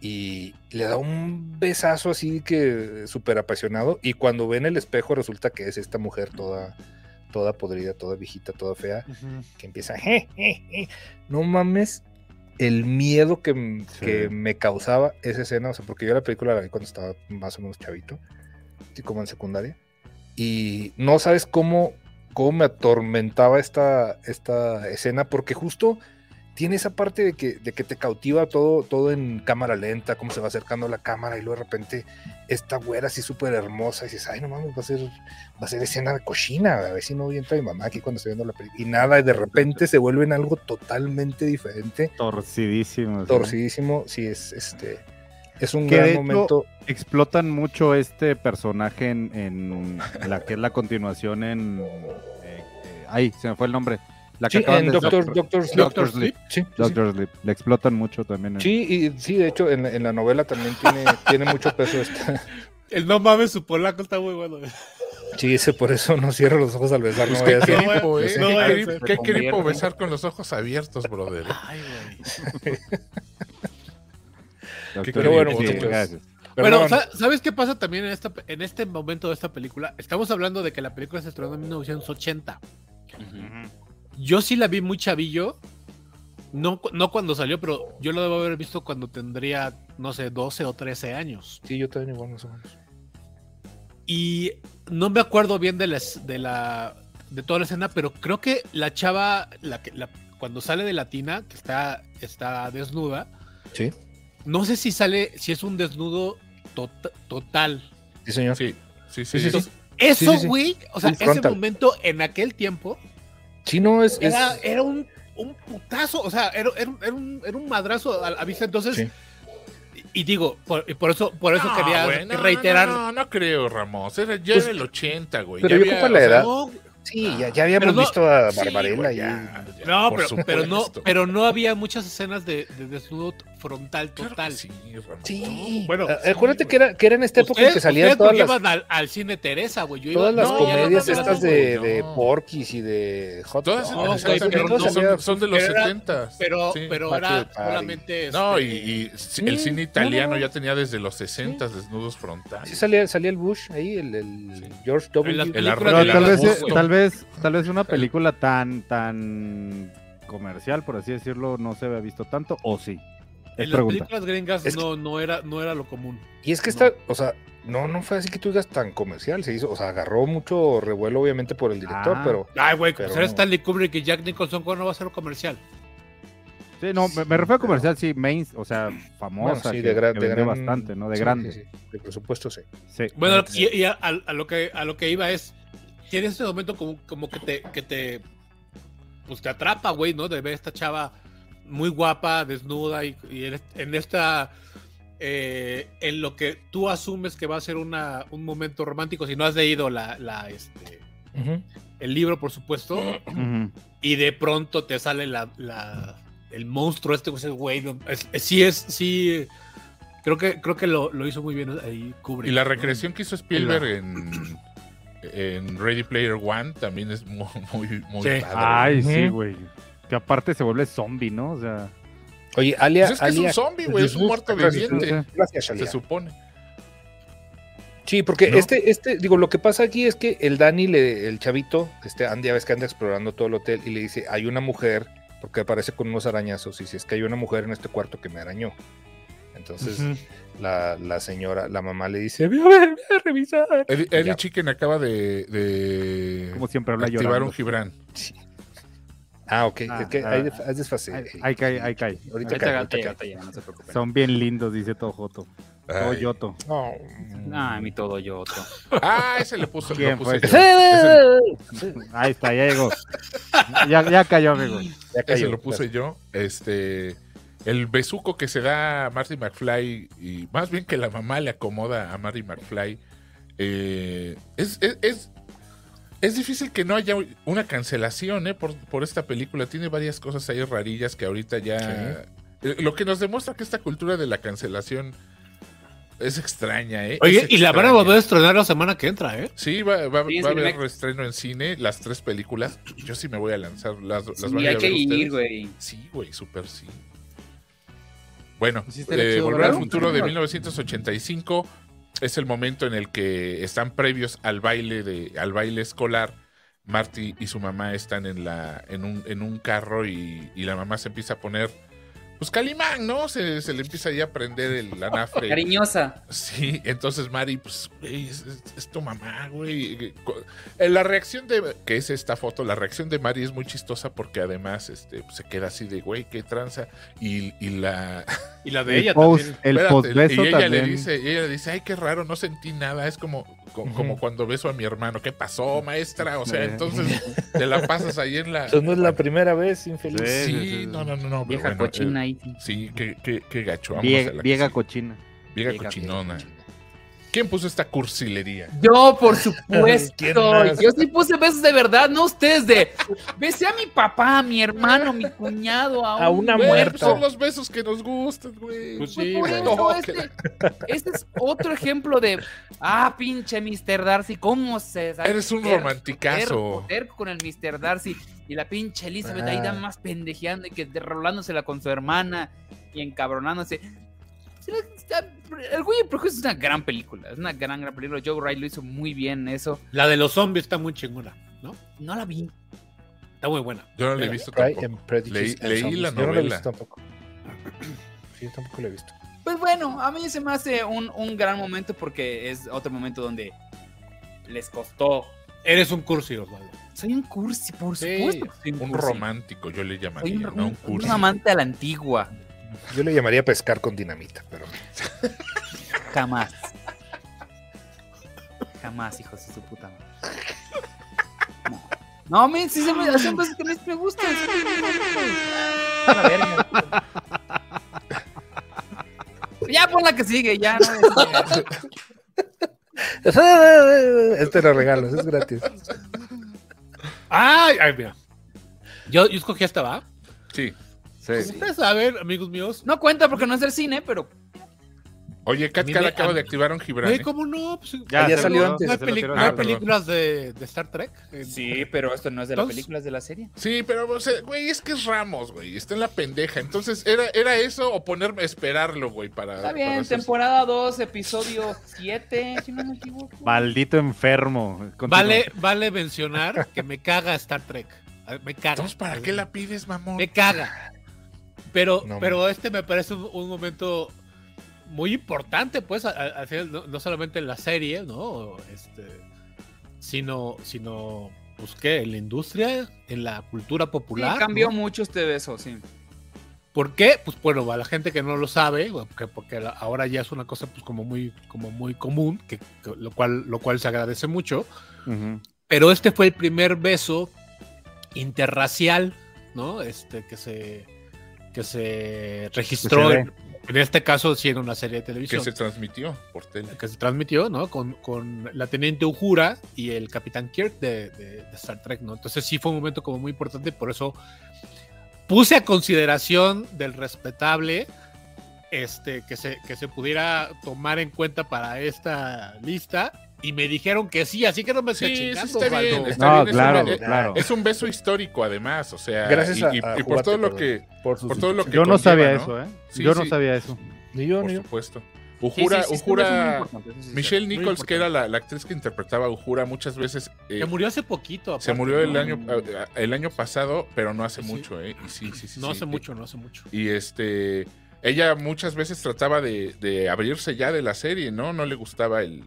S3: y le da un besazo así que súper apasionado y cuando ve en el espejo resulta que es esta mujer toda toda podrida, toda viejita, toda fea, que empieza, "Je, je, je". no mames, el miedo que,
S4: Sí.
S3: que me causaba esa escena, o sea, porque yo la película la vi cuando estaba más o menos chavito, así como en secundaria, y no sabes cómo, cómo me atormentaba esta, esta escena, porque justo tiene esa parte de que, de que te cautiva todo, todo en cámara lenta, cómo se va acercando la cámara y luego de repente esta güera así súper hermosa y dices, ay no mames, va a ser, va a ser escena de cochina, a ver si no entra mi mamá aquí cuando estoy viendo la película. Y nada, y de repente se vuelve en algo totalmente diferente,
S4: Torcidísimo. sí.
S3: torcidísimo, sí, es este, es un
S4: Que
S3: gran
S4: hecho-
S3: momento.
S4: Explotan mucho este personaje en, en la que es la continuación en. eh, eh, ay, se me fue el nombre. La que
S3: Sí,
S4: acaban
S3: en
S4: de
S3: Doctor, Doctor Sleep.
S4: Doctor Sleep.
S3: Sí.
S4: Doctor Sleep. Le explotan mucho también. en-
S3: Sí, y sí, de hecho, en, la- en la novela también tiene, tiene mucho peso esta.
S2: El no mames, su polaco está muy bueno.
S3: Sí, ese por eso no cierro los ojos al besar,
S5: Pues qué cripo, ¿eh?
S2: no
S5: Qué cripo besar con los ojos abiertos, brother.
S2: Ay, güey.
S5: Qué
S3: Qué bueno,
S4: sí, gracias.
S2: Bueno, ¿sabes qué pasa también en, esta, en este momento de esta película? Estamos hablando de que la película se estrenó en 1980. Yo sí la vi muy chavillo. No, no cuando salió, pero yo lo debo haber visto cuando tendría, no sé, 12 o 13 años.
S3: Sí, yo también igual más o menos.
S2: Y no me acuerdo bien de, las, de la de toda la escena, pero creo que la chava, la, que- la- cuando sale de la tina, que está, está desnuda,
S3: Sí,
S2: no sé si sale, si es un desnudo tot- total.
S3: sí, señor.
S5: Sí, sí, sí.
S3: Sí, sí, sí.
S2: Eso,
S3: sí, sí.
S2: güey, o sea, ese momento en aquel tiempo
S3: Sí, no, es. es-
S2: era, era un, un putazo, o sea, era, era un, era un- era un madrazo a, a vista. Entonces,
S3: Sí.
S2: y, y digo, por, y por eso, por eso
S5: No,
S2: quería
S5: güey, no,
S2: reiterar.
S5: No, no, no creo, Ramos. Era ya
S3: Pues,
S5: era el 80, güey.
S3: pero
S5: Ya
S3: yo
S5: había,
S3: ocupo la
S5: o sea,
S3: Sí, ya, ya habíamos
S2: Pero no-
S3: visto a
S5: sí,
S3: Barbarella y.
S5: ya, ya,
S2: no,
S5: por
S2: pero, pero no, pero no había muchas escenas de, de desnudo frontal
S5: Claro
S2: total.
S5: Sí, Ramos.
S3: Sí.
S2: Bueno,
S3: Ah, acuérdate que era, que era en esta época en que salían todas las,
S2: al, al cine Teresa, güey. Yo iba-
S3: todas las
S5: No,
S3: comedias
S5: no, no,
S3: estas
S5: no,
S3: de, de. Porky's y de Hot
S5: Todas son,
S2: pero
S5: no,
S2: no
S5: son, son de los
S2: pero era-
S5: 70.
S2: Pero,
S5: sí.
S2: pero era solamente.
S5: No, y,
S2: este,
S5: y sí, el
S3: Sí,
S5: cine
S3: no,
S5: italiano
S3: no.
S5: ya tenía desde los 60 desnudos frontales.
S3: Sí salía, salía el Bush ahí, el, George W.
S5: El
S4: tal vez, vez, tal vez una película tan, tan comercial, por así decirlo, no se había visto tanto, o sí. Es
S2: En las
S4: pregunta.
S2: películas gringas
S3: Es que-
S2: no, no, era, no era lo común.
S3: Y es que esta, o sea, no, no fue así que tú digas tan comercial, se hizo, o sea, agarró mucho revuelo obviamente por el director,
S4: Ah.
S3: pero
S2: Ay, güey,
S3: Pero
S2: pues era
S3: no.
S2: Stanley Kubrick y Jack Nicholson, ¿cuándo no va a ser un comercial?
S4: Sí, no, me, me refiero a comercial, sí, main, o sea, famosa,
S3: bueno, sí,
S4: que,
S3: de, gran,
S4: que
S3: de gran-
S4: bastante, ¿no? De
S3: sí,
S4: grande.
S3: sí, sí, de presupuesto sí.
S4: Sí.
S2: Bueno, y, y a, a- a lo que, a lo que iba es, tiene ese momento como, como que te, que te, pues te atrapa, güey, ¿no? De ver a esta chava muy guapa, desnuda y, y en, est- en esta, eh, en lo que tú asumes que va a ser una, un momento romántico, si no has leído la, la, este, el libro, por supuesto, y de pronto te sale la, la- el monstruo este, pues, güey, no, es- es- sí es, sí, Creo que, creo que lo, lo hizo muy bien ahí Kubrick.
S5: Y la
S2: ¿no?
S5: recreación que hizo Spielberg en, en Ready Player One también es muy, muy, muy
S2: Sí.
S5: padre.
S4: Ay, sí, güey. Que aparte se vuelve zombie, ¿no? O sea.
S3: Oye, Alia.
S5: Pues es que es un zombie, güey, es un muerto
S3: Gracias,
S5: viviente.
S3: Gracias,
S5: Se
S3: Alia.
S5: supone.
S3: Sí, porque
S5: ¿No?
S3: este, este, digo, lo que pasa aquí es que el Dani, le, el chavito, este Andy, ya ves que anda explorando todo el hotel y le dice, hay una mujer, porque aparece con unos arañazos, y dice, es que hay una mujer en este cuarto que me arañó. Entonces. La, la señora, la mamá le dice, ve a ver, ve a revisar.
S5: Eddie, Eddie. Chicken acaba de, de
S4: Como siempre habla
S5: activar
S4: llorando.
S5: un Gibran.
S3: Ah, ok,
S4: Ah,
S3: es que
S4: ah,
S3: hay, desfase.
S4: Ahí, ahí cae, ahí cae.
S3: Ahorita
S1: Ahorita
S3: cae,
S1: no se preocupen.
S4: Son bien lindos, dice todo Joto. Todo
S5: Ay.
S4: Yoto.
S3: No.
S1: Ah, mi todo yo otro.
S5: Ah, ese le puso,
S4: ¿Quién
S5: lo puse
S4: fue?
S5: yo. Ese,
S4: Ahí está, ya llegó. Ya, ya cayó, amigo.
S3: Ya
S5: ese
S3: cayó.
S5: lo puse yo. Este, el besuco que se da a Marty McFly y más bien que la mamá le acomoda a Marty McFly. eh, es, es, es, es difícil que no haya una cancelación eh, por, por esta película. Tiene varias cosas ahí rarillas que ahorita ya... eh, Lo que nos demuestra que esta cultura de la cancelación es extraña, ¿eh?
S2: Oye,
S5: Es
S2: y la van a volver a estrenar la semana que entra, ¿eh?
S5: Sí, va, va-
S1: Sí,
S5: va a haber reestreno en cine, las tres películas. Yo sí me voy a lanzar. ¿Las, las van a
S1: Sí, hay
S5: a
S1: que
S5: ver
S1: ir, güey.
S5: Sí, güey, súper sí. Bueno, eh, Volver al futuro de 1985 es el momento en el que están previos al baile de al baile escolar. Marty y su mamá están en la en un, en un carro y, y la mamá se empieza a poner pues Calimán, ¿no? Se, se le empieza ahí a prender el anafre.
S1: Cariñosa.
S5: Sí, entonces Mari, pues, güey, es, es- es tu mamá, güey. Eh, La reacción de, que es esta foto, la reacción de Mari es muy chistosa porque además este, pues, se queda así de, güey, qué tranza. Y, y la...
S2: Y la de
S4: El
S2: ella
S4: post,
S2: también.
S4: el
S5: Espérate, y ella
S4: también.
S5: le dice, y ella le dice, ay, qué raro, no sentí nada. Es como, co- como cuando beso a mi hermano. ¿Qué pasó, maestra? O sea,
S4: Eh.
S5: entonces te la pasas ahí en la...
S3: Eso no es la primera vez, infeliz.
S4: Sí.
S5: Sí, no, no, no, no.
S1: Vieja
S5: bueno,
S1: cochina
S5: eh,
S1: ahí.
S5: sí, qué, qué, qué gacho. vámonos
S4: Viega,
S5: a la sigue.
S4: cochina.
S5: Vieja
S1: Vieja,
S5: cochinona.
S1: vieja.
S5: ¿Quién puso esta cursilería?
S1: Yo, por
S3: ¿Quién
S1: supuesto. Yo sí puse besos de verdad, no ustedes de. Besé a mi papá, a mi hermano, a mi cuñado, a,
S3: A
S1: un
S3: una
S5: Güey,
S3: muerto.
S5: pues son los besos que nos gustan, güey.
S2: Pues
S1: Pues
S2: sí,
S1: por eso, este, este es otro ejemplo de. Ah, pinche Mr. Darcy, ¿cómo se.
S5: Eres un
S1: terco,
S5: romanticazo.
S1: terco, terco con el Mr. Darcy. Y la pinche Elizabeth ahí
S3: Ah.
S1: da más pendejeando y que derrolándosela con su hermana y encabronándose. El Güey y Prejuicio es una gran película. Es una gran, gran película. Joe Wright lo hizo muy bien eso.
S2: La de los zombies está muy chingona, ¿no?
S1: No la vi.
S2: Está muy buena.
S5: Yo no la he visto
S3: Pride
S5: tampoco. Leí- la
S3: Yo no la he
S5: novela.
S3: visto tampoco. Sí, yo tampoco la he visto.
S1: Pues bueno, a mí se me hace un, un gran momento porque es otro momento donde les costó.
S2: Eres un cursi, Osvaldo.
S1: Soy un cursi, por supuesto. soy
S5: Un
S1: cursi.
S5: romántico, yo le
S1: Soy
S5: llamaría,
S1: un,
S5: no un
S1: amante a la antigua.
S3: Yo le llamaría pescar con dinamita, pero
S1: Jamás. Jamás, hijos de su puta madre. No, no men, sí se me hacen cosas que no me gustan. La verga. Ya pon la que sigue, ya. No,
S3: este lo regalos, es gratis.
S2: Ay, ay, mira. Yo, yo escogí esta, ¿va?
S5: Sí.
S2: Pues Ustedes saben, amigos míos.
S1: no cuenta porque no es del cine, pero
S5: Oye, Cat Cat acaba de activar un Gibran. ¿eh?
S2: ¿cómo no? Pues,
S3: Ah, ya salió antes.
S2: ¿No hay, peli- no
S5: Ah,
S2: películas de, de Star Trek? En-
S1: Sí, pero esto no es de la
S2: Entonces-
S1: película, es de la serie.
S5: Sí, pero, o sea, güey, es que es Ramos, güey. Está en la pendeja. Entonces, ¿era, era eso o ponerme a esperarlo, güey? Para,
S1: Está bien, temporada 2, episodio 7, si no me equivoco.
S4: Maldito enfermo. Continúa.
S2: Vale, vale mencionar que me caga Star Trek. A- Me caga.
S5: Entonces, ¿para qué la pides, mamón?
S2: Me caga. Pero,
S3: No,
S2: pero este me parece un, un momento muy importante, pues, al final, no, no solamente en la serie, ¿no? Este, sino, sino, pues, ¿qué? En la industria, en la cultura
S1: Sí,
S2: popular.
S1: cambió
S2: ¿no?
S1: mucho este beso, sí.
S2: ¿Por qué? Pues bueno, a la gente que no lo sabe, porque, porque ahora ya es una cosa pues como muy, como muy común, que, que- lo, cual, lo cual se agradece mucho. Pero este fue el primer beso interracial, ¿no? Este que se que se registró en, en este caso sí en una serie de
S5: Que
S2: televisión
S5: se transmitió por tele.
S2: que se transmitió, ¿no? Con, con la teniente Uhura y el capitán Kirk de, de- de Star Trek, ¿no? Entonces sí fue un momento como muy importante, por eso puse a consideración del respetable este, que, se, que se pudiera tomar en cuenta para esta lista. Y me dijeron que sí, así que no me estoy
S5: Sí, sí,
S2: chingando,
S5: está bien, está
S4: No,
S5: bien, es
S4: claro,
S5: un- eh,
S4: claro.
S5: Es un beso histórico, además, o sea,
S3: Gracias
S5: y,
S3: a-
S5: y-
S3: a
S5: y por todo lo que,
S3: Por
S5: todo lo que
S4: Yo no sabía
S5: ¿no?
S4: eso, ¿eh?
S5: Sí,
S4: Yo no sabía eso.
S3: Ni yo,
S5: Por
S3: ni yo.
S5: supuesto. Ujura,
S1: es
S5: Ujura,
S1: es
S5: Michelle. Nichols, que era la, la actriz que interpretaba a Ujura, muchas veces eh,
S2: Se murió hace poquito.
S5: se
S2: aparte,
S5: murió el
S2: ¿no?
S5: año el año pasado, pero no hace
S2: Sí.
S5: mucho, ¿eh? Y sí, sí, sí.
S2: No
S5: sí.
S2: hace mucho, no hace mucho.
S5: Y este, ella muchas veces trataba de, de abrirse ya de la serie, ¿no? No le gustaba el,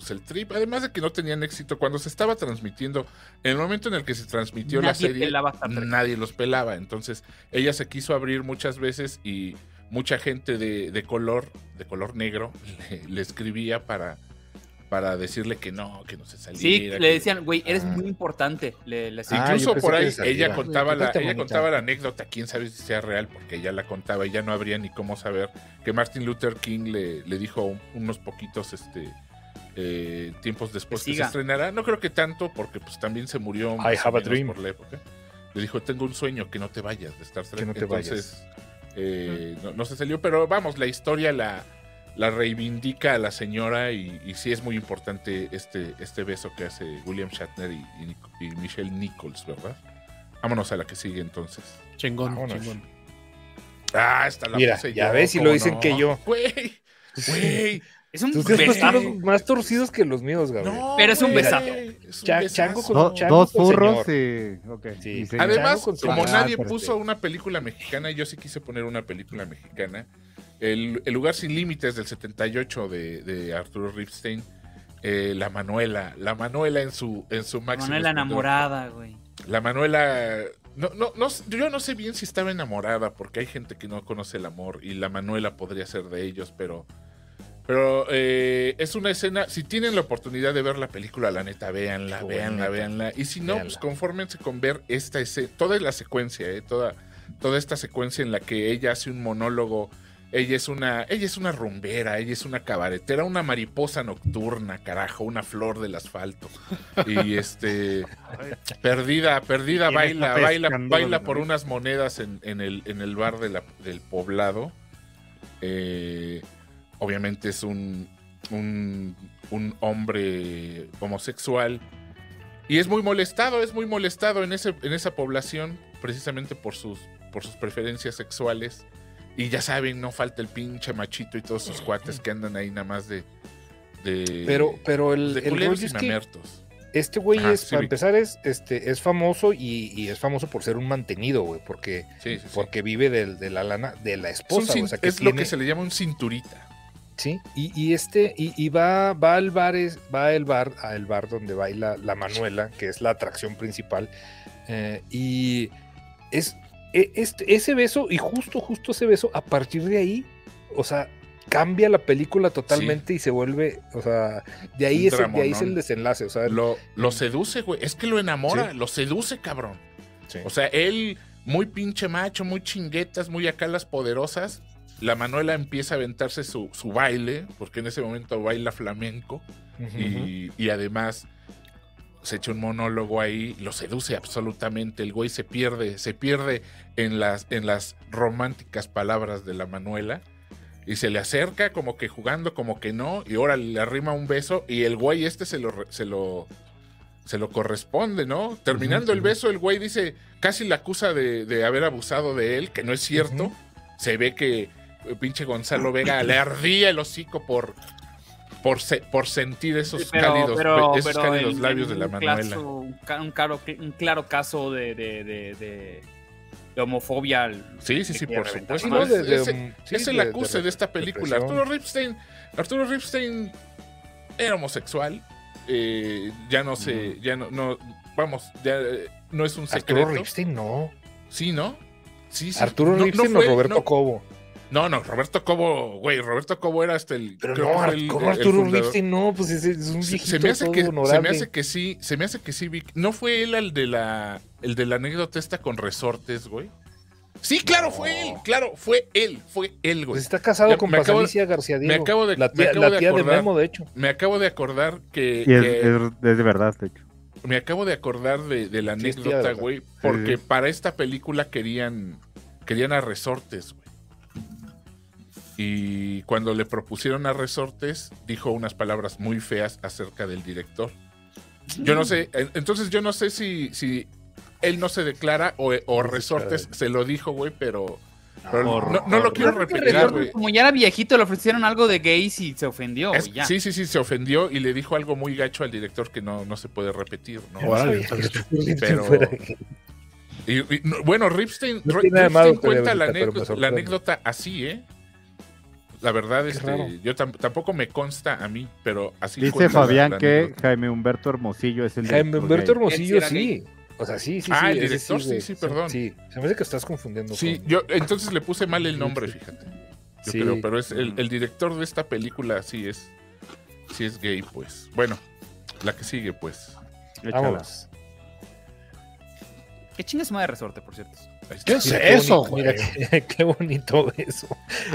S5: pues, el trip. Además de que no tenían éxito cuando se estaba transmitiendo. En el momento en el que se transmitió la serie, nadie los pelaba. Entonces, ella se quiso abrir muchas veces y mucha gente de, de color, de color negro, le, le escribía para, para decirle que no, que no se saliera.
S1: Sí,
S5: que-
S1: le decían, güey, eres
S3: Ah.
S1: muy importante. Le, le
S3: Ah,
S5: Incluso por ahí ella contaba la, ella
S3: bonita.
S5: contaba la anécdota, quién sabe si sea real, porque ella la contaba y ya no habría ni cómo saber que Martin Luther King le, le dijo un- unos poquitos este eh, tiempos después que se
S1: siga.
S5: estrenara. No creo que tanto, porque pues también se murió
S3: I have a dream.
S5: por la época. Le dijo, tengo un sueño, que no te vayas de Star Trek.
S3: Que no te
S5: Entonces, eh, no, no se salió, pero vamos, la historia la, la reivindica a la señora y, y sí es muy importante este, este beso que hace William Shatner y, y Michelle Nichols, ¿verdad? Vámonos a la que sigue entonces.
S2: Chingón,
S3: Vámonos.
S2: chingón.
S5: Ah, está la
S3: Mira,
S5: puse
S3: ya
S5: yo,
S3: ves, y lo
S5: ¿cómo
S3: dicen
S5: no?
S3: que yo.
S5: Güey, güey.
S1: Es un besazo.
S3: más torcidos que los míos, Gabriel.
S5: No,
S1: Pero es un
S5: güey,
S1: besazo.
S5: es un
S3: Cha-
S5: besazo.
S3: chango con-
S4: Do-
S3: chango
S4: dos y.
S3: Sí.
S4: sí.
S5: Además,
S3: Chango
S5: como nadie
S3: Ah,
S5: puso una película mexicana, yo sí quise poner una película mexicana. El, El lugar sin límites del 78 de, de Arturo Ripstein. eh, la Manuela, la Manuela en su, en su máximo.
S1: Manuela enamorada, güey.
S5: La Manuela. No, no, no, yo no sé bien si estaba enamorada, porque hay gente que no conoce el amor y la Manuela podría ser de ellos, pero. Pero eh, es una escena. Si tienen la oportunidad de ver la película, la neta, véanla, véanla, véanla. Y si no,
S3: Véanla.
S5: pues confórmense con ver esta escena, toda la secuencia, eh, toda, toda esta secuencia en la que ella hace un monólogo. Ella es una, ella es una rumbera, ella es una cabaretera, una mariposa nocturna, carajo, una flor del asfalto. Y este perdida, perdida,
S4: ¿Quién
S5: baila, baila, baila por unas monedas en, en el, en el bar de la- del poblado. Eh, obviamente es un, un, un hombre homosexual. Y es muy molestado, es muy molestado en, ese, en esa población, precisamente por sus, por sus preferencias sexuales. Y ya saben, no falta el pinche machito y todos sus cuates que andan ahí nada más de. de
S3: Pero, pero el,
S5: de
S3: el
S5: culeros
S3: rollo
S5: y
S3: es que este güey
S5: Ajá,
S3: es,
S5: sí,
S3: para empezar, es, este, es famoso y, y es famoso por ser un mantenido, güey, porque,
S5: Sí, sí, sí.
S3: porque vive de, la lana de la
S5: Es, un
S3: esposa,
S5: cin-
S3: o sea, que
S5: es lo
S3: tiene-
S5: que se le llama un cinturita.
S3: Sí, y, y este, y, y va, va al bar, es, va al bar, al bar donde baila la Manuela, que es la atracción principal, eh, y es e- este, ese beso, y justo, justo ese beso, a partir de ahí, o sea, cambia la película totalmente y se vuelve, o sea, de ahí, es, el- de ahí es el desenlace, o sea,
S5: Lo, lo seduce, güey. Es que lo enamora,
S3: Sí.
S5: lo seduce, cabrón.
S3: sí.
S5: O sea, él, muy pinche macho, muy chinguetas, muy acá las poderosas. La Manuela empieza a aventarse su, su baile, porque en ese momento baila flamenco. Y, y además se echa un monólogo ahí, lo seduce absolutamente. El güey se pierde, se pierde en las, en las románticas palabras de la Manuela. Y se le acerca como que jugando, como que no, y ahora le arrima un beso, y el güey este se lo, se lo, se lo corresponde, ¿no? Terminando el beso, el güey dice, casi la acusa de, de haber abusado de él, que no es cierto. Se ve que pinche Gonzalo Vega le ardía el hocico por, por, se- por sentir esos cálidos, esos cálidos
S1: en-
S5: labios
S1: en
S5: de la Manuela.
S1: caso- un, un claro, un claro caso de, de, de, de- de homofobia. al-
S5: Sí, sí, sí, por supuesto.
S3: Sí, ¿no?
S5: Es,
S3: De- de-
S5: es-
S3: sí,
S5: es el acuse de, esta película. Arturo Ripstein, Arturo Ripstein era homosexual. eh, ya no sé, ya no, no, vamos, ya eh, no es un secreto.
S3: Arturo Ripstein, no.
S5: Sí, ¿no? Sí, sí.
S3: Arturo
S5: No- no
S3: Ripstein
S5: fue-
S3: o Roberto
S5: no,
S3: Cobo.
S5: No, no, Roberto Cobo, güey, Roberto Cobo era hasta el.
S3: Pero
S5: creo
S3: no,
S5: que el-
S3: ¿cómo
S5: el
S3: Arturo. Ripstein? No, pues es, es un
S5: Se,
S3: viejito
S5: se me hace
S3: todo
S5: que, se
S3: honorable.
S5: me hace que sí, se me hace que sí, Vic. ¿No fue él el de la el de la anécdota esta con resortes, güey? Sí, claro,
S3: No.
S5: fue él, claro, fue él, fue él, güey.
S3: Pues está casado
S5: Ya,
S3: con
S5: me acabo de-
S3: Pasalicia García
S5: me
S3: Diego.
S5: acabo de-
S3: la
S5: me
S3: tía,
S5: acabo
S3: la
S5: de
S3: tía de
S5: acordar.
S3: Memo, de hecho.
S5: Me acabo de acordar que,
S4: Y es,
S5: que-
S4: es- es de verdad, de hecho.
S5: me acabo de acordar de, de la
S3: Sí,
S5: anécdota, güey, porque
S4: sí.
S5: para esta película querían querían a resortes, güey. Y cuando le propusieron a Resortes, dijo unas palabras muy feas acerca del director. Yo no sé, en- entonces yo no sé si, si él no se declara o, o Resortes se lo dijo, güey, pero, no, no lo quiero repetir,
S1: Resortes,
S5: güey.
S1: Como ya era viejito, le ofrecieron algo de gays y se ofendió.
S5: Es-
S1: y ya.
S5: sí, sí, sí, se ofendió y le dijo algo muy gacho al director que no, no se puede repetir, ¿no?
S3: Órale,
S5: Pero- Y, y, bueno, Ripstein, Ripstein cuenta la, anécdota, la anécdota así, ¿eh? La verdad,
S3: Qué
S5: este,
S3: raro.
S5: yo tam- tampoco me consta a mí, pero así
S4: Dice
S5: la-
S4: Fabián
S5: la
S4: que
S5: anécdota.
S4: Jaime Humberto Hermosillo es el
S3: Jaime
S4: director
S3: Humberto
S4: gay.
S3: Hermosillo,
S1: sí.
S3: O sea, sí, sí,
S5: Ah,
S3: sí.
S5: el director, sí, sí, perdón.
S3: Sí, se me hace que estás confundiendo.
S5: Sí,
S3: con-
S5: yo entonces le puse mal el nombre, fíjate. Yo
S3: Sí.
S5: creo, pero es el, el director de esta película sí es, sí es gay, pues. Bueno, la que sigue, pues.
S4: Échala.
S3: Vámonos.
S1: Qué chingas madre de resorte, por cierto.
S5: Está.
S2: ¿Qué es
S3: Mira qué
S2: eso,
S3: bonito,
S2: güey?
S3: Mira qué, qué bonito eso.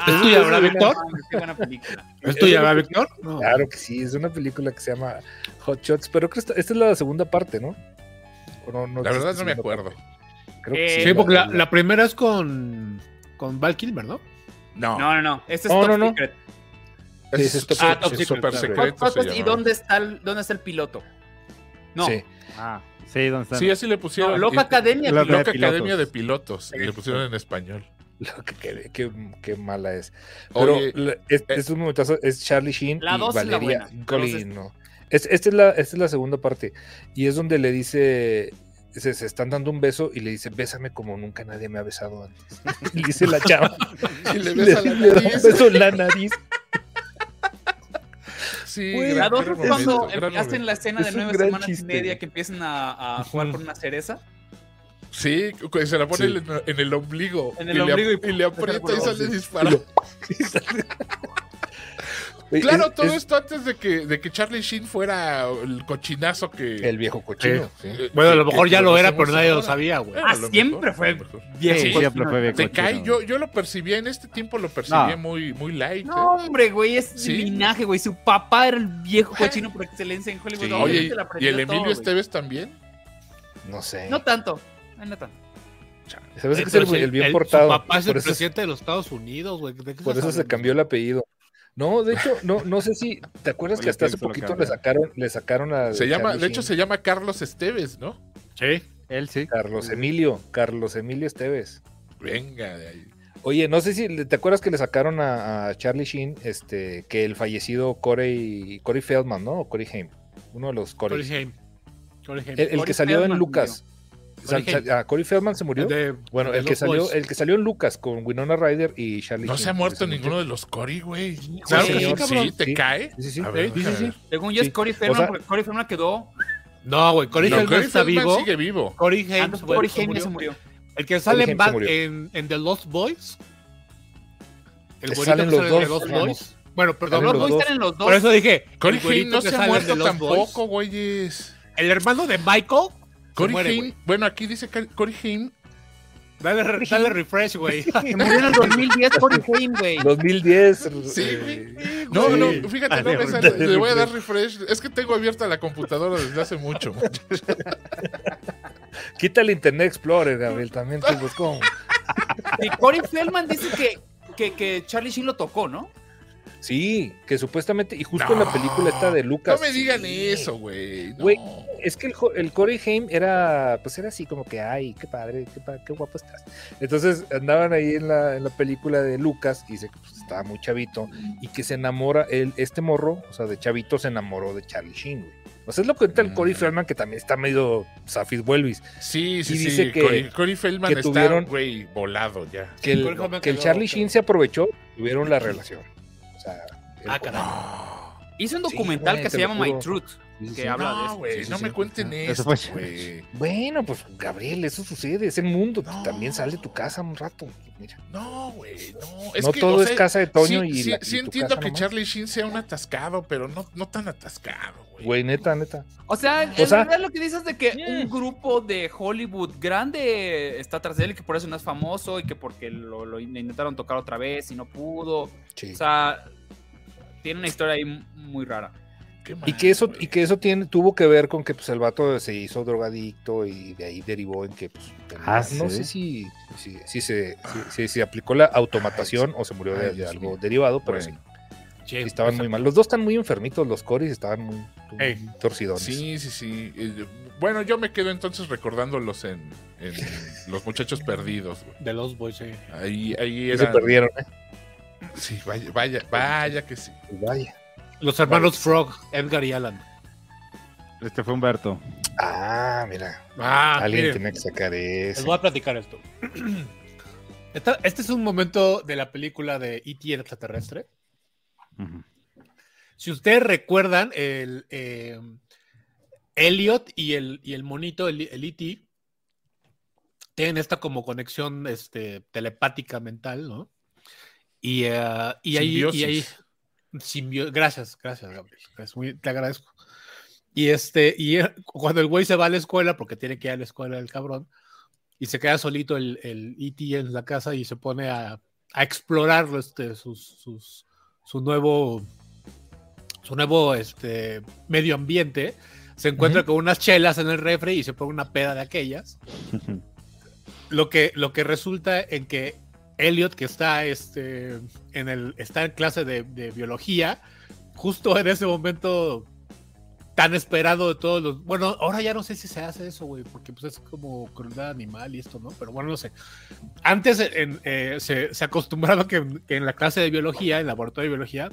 S2: ¿Es tuya, verdad, Víctor?
S1: Qué buena película.
S2: ¿Es tuya, verdad, Víctor? No.
S3: Claro que sí, es una película que se llama Hot Shots, pero creo que esta, esta es la segunda parte, ¿no? ¿O no- no
S5: La verdad no me acuerdo.
S3: Creo que
S1: Eh,
S3: sí.
S2: Sí, porque la, la primera es con, con Val Kilmer, ¿no?
S5: No,
S1: No, no, no. Este es
S3: No,
S1: Top
S3: no, no.
S1: Secret.
S5: es,
S3: Sí, es top
S1: Ah, top
S5: super
S2: secret,
S5: secreto.
S1: Hot
S5: se
S1: Shots, ¿Y dónde está, el, dónde está el piloto? No,
S3: Sí.
S4: Ah, sí, ¿dónde está?
S5: Sí, así le pusieron.
S1: no Loca
S5: y-
S1: Academia.
S4: Loca.
S5: Loca
S4: de pilotos.
S5: Academia de Pilotos. Y le pusieron en español.
S3: Lo que quede, qué, qué mala es. Pero
S5: Oye,
S3: es,
S5: eh,
S3: es un momentazo, es Charlie Sheen
S1: La
S3: y Valeria Golino. Es, esta, es la, esta es la segunda parte. Y es donde le dice, se, se están dando un beso y le dice, bésame como nunca nadie me ha besado antes. Y le dice la chava.
S5: Y le
S3: le,
S5: besa la
S3: le da un
S5: nariz.
S3: beso en la nariz.
S5: Sí,
S3: Güey,
S5: gran-
S1: La dos es cuando
S5: momento, gran
S1: hacen
S5: momento.
S1: la escena
S3: Es
S1: de
S3: un
S1: nueve semanas y
S3: chiste,
S1: media
S3: güey.
S1: que empiezan a, a jugar con una cereza.
S5: Sí, se la pone
S3: Sí.
S5: en, en el ombligo.
S1: En el
S5: y,
S1: ombligo
S5: le,
S1: y-
S5: y le aprieta y sale disparado. Claro,
S3: es-
S5: todo
S3: es
S5: esto antes de que, de que Charlie Sheen fuera el cochinazo que.
S3: El viejo cochino. sí.
S2: Bueno, a
S5: que-
S2: lo mejor
S5: que
S2: ya lo era, pero nadie lo sabía, güey.
S1: Ah,
S5: a
S1: siempre
S5: mejor,
S1: fue
S5: a.
S1: Viejo
S4: Sí,
S1: cochino.
S4: siempre fue bien
S5: Te cae, yo, yo lo percibía en este tiempo, lo percibía
S4: No.
S5: muy, muy light.
S1: No,
S5: ¿eh?
S1: hombre, güey, es
S5: Sí.
S1: linaje, güey. Su papá era el viejo cochino por excelencia en Hollywood.
S3: Sí.
S1: Obviamente
S5: Oye, ¿y el Emilio
S1: todo, güey.
S5: Esteves también?
S3: No sé.
S1: No tanto. no tanto.
S3: ¿Sabes que es el, el bien
S2: el-
S3: portado?
S2: Su papá es el
S3: por eso,
S2: presidente de los Estados Unidos, güey. ¿De qué
S3: por eso se cambió el apellido. No, de hecho, no, no sé si. ¿Te acuerdas que hasta hace
S4: ¿quién se lo
S3: poquito le sacaron, le sacaron a.
S5: Se llama, de hecho, se llama Carlos Esteves, ¿no?
S2: Sí.
S4: Él sí.
S3: Carlos Emilio, Carlos Emilio Esteves.
S5: Venga de ahí.
S3: Oye, no sé si le- te acuerdas que le sacaron a, a Charlie Sheen, este, que el fallecido Corey, Corey Feldman, ¿no? O Corey Haim, uno de los Corey.
S2: Corey Haim. Corey Haim.
S3: El, el que salió
S1: Feldman
S3: en Lucas. Sal-
S2: Corey
S3: sal- ah, Corey Feldman se murió.
S2: De-
S3: bueno,
S2: de
S3: el que salió,
S2: Boys.
S3: el que salió en Lucas con Winona Ryder y Charlie
S5: No
S3: Sheen.
S5: se ha muerto ninguno de los Cory, güey.
S2: Claro que sí, cabrón.
S5: Sí, ¿te
S3: Sí.
S5: cae?
S3: Sí, sí,
S5: ver,
S2: Sí.
S1: Según yo es Corey
S3: O
S1: Feldman,
S3: sea-
S1: porque Corey Feldman quedó.
S2: No, güey. Corey
S5: No,
S2: Feldman
S5: Corey
S2: está vivo.
S5: sigue vivo.
S2: Corey Haim,
S1: Corey
S2: se
S1: Haim
S2: murió.
S1: se murió.
S2: El que sale en, The Lost Boys. El
S3: Que salen los
S2: sale en The
S3: dos,
S2: Lost. Boys. Bueno, perdón.
S3: Salen
S1: Los
S3: los
S1: boys
S3: dos.
S1: están en los dos.
S2: Por eso dije.
S5: Cory
S2: el
S5: Haim no se ha muerto tampoco, güeyes.
S2: El hermano de Michael. Se
S5: Cory
S2: muere,
S5: Haim, bueno, aquí dice Cory Haim.
S2: Dale, re- dale refresh, güey.
S1: Se murió en el 2010 Corey Haim, güey.
S3: 2010.
S5: Sí,
S3: eh,
S5: güey. No,
S3: Sí.
S5: no, fíjate, no me sale. Le voy a dar refresh. Es que tengo abierta la computadora desde hace mucho.
S3: Quita el Internet Explorer, Gabriel, también tú, pues, ¿cómo?
S1: Y Corey Feldman dice que, que, que Charlie Sheen lo tocó, ¿no?
S3: Sí, que supuestamente, y justo en la película esta de Lucas.
S5: No me digan
S3: sí.
S5: eso, güey. No.
S3: Güey, Es que el, el Corey Haim era, pues era así como que, ay, qué padre, qué, guapo estás. Entonces andaban ahí en la, en la película de Lucas y dice que pues, estaba muy chavito y que se enamora, él, este morro, o sea, de chavito se enamoró de Charlie Sheen, güey. O sea, es lo que cuenta el Corey
S5: Mm.
S3: Feldman, que también está medio Safis Vuelvis,
S5: Sí, sí,
S3: y
S5: sí.
S3: dice que-
S5: Cory, Cory Feldman
S3: que
S5: está,
S3: tuvieron-
S5: güey, volado ya.
S3: que el,
S2: Corey
S3: que el Charlie Sheen se aprovechó, tuvieron la relación. O sea,
S2: Ah, caray.
S1: Hizo un documental que se llama My. Truth,
S3: Sí,
S1: que
S3: sí.
S1: habla de
S5: No,
S1: eso.
S5: güey,
S3: Sí, sí,
S5: no
S3: sí.
S5: me cuenten
S4: Eso.
S3: Bueno, pues Gabriel, eso sucede, es el mundo,
S5: No.
S3: también sale de tu casa un rato. Mira.
S5: No, güey, no.
S3: no
S5: que,
S3: todo
S5: o
S3: es casa de Toño
S5: sí,
S3: y,
S5: sí,
S3: la- y
S5: sí
S3: tu
S5: entiendo
S3: casa
S5: que
S3: nomás.
S5: Charlie Sheen sea un atascado, pero no, no tan atascado, güey.
S3: Güey, neta, neta.
S1: O sea,
S3: O
S1: en
S3: sea-
S1: realidad lo que dices de que
S3: Mm.
S1: un grupo de Hollywood grande está tras de él y que por eso no es famoso y que porque lo, lo intentaron tocar otra vez y no pudo.
S3: Sí.
S1: O sea, tiene una historia ahí muy rara.
S5: Qué
S3: Y que eso,
S5: güey.
S3: y que eso tiene, tuvo que ver con que pues, el vato se hizo drogadicto y de ahí derivó en que pues, tenía-
S4: Ah,
S3: no
S4: ¿sí?
S3: sé si, si, si se, si, si se aplicó la automatación o se murió de,
S5: Ay,
S3: de
S5: Dios
S3: algo
S5: mío.
S3: derivado, pero
S5: Bueno.
S3: sí, estaban muy mal. Los dos están muy enfermitos, los Coris estaban muy, muy torcidones.
S5: Sí, sí, sí. Eh, Bueno, yo me quedo entonces recordándolos en, en Los Muchachos Perdidos. güey.
S2: De los boys, sí.
S5: Ahí, ahí
S3: se perdieron, ¿eh?
S5: Sí, vaya, vaya, vaya que sí.
S3: Pues Vaya.
S2: Los hermanos Frog, Edgar y Alan.
S4: Este fue Humberto.
S3: Ah, mira.
S2: Ah,
S3: Alguien
S2: miren,
S3: tenía que sacar
S2: les
S3: eso.
S2: voy a platicar esto. Esta- este es un momento de la película de E.T. el extraterrestre. Si ustedes recuerdan, el eh, Elliot y el, y el monito, el, el E.T., tienen esta como conexión este, telepática mental, ¿no? Y, y ahí, y ahí simbio- gracias, gracias, Gabriel. Muy- te agradezco. Y este, y eh, cuando el güey se va a la escuela, porque tiene que ir a la escuela el cabrón, y se queda solito el, el E.T. en la casa y se pone a, a explorar este, sus, sus, su nuevo, su nuevo este, medio ambiente, se encuentra con unas chelas en el refri y se pone una peda de aquellas. Lo que, lo que resulta en que Elliot, que está, este, en, el, está en clase de, de biología, justo en ese momento tan esperado de todos los. Bueno, ahora ya no sé si se hace eso, güey, porque pues es como crueldad animal y esto, ¿no? Pero bueno, no sé. Antes en, eh, se, se acostumbraba que, en- que en la clase de biología, en el laboratorio de biología,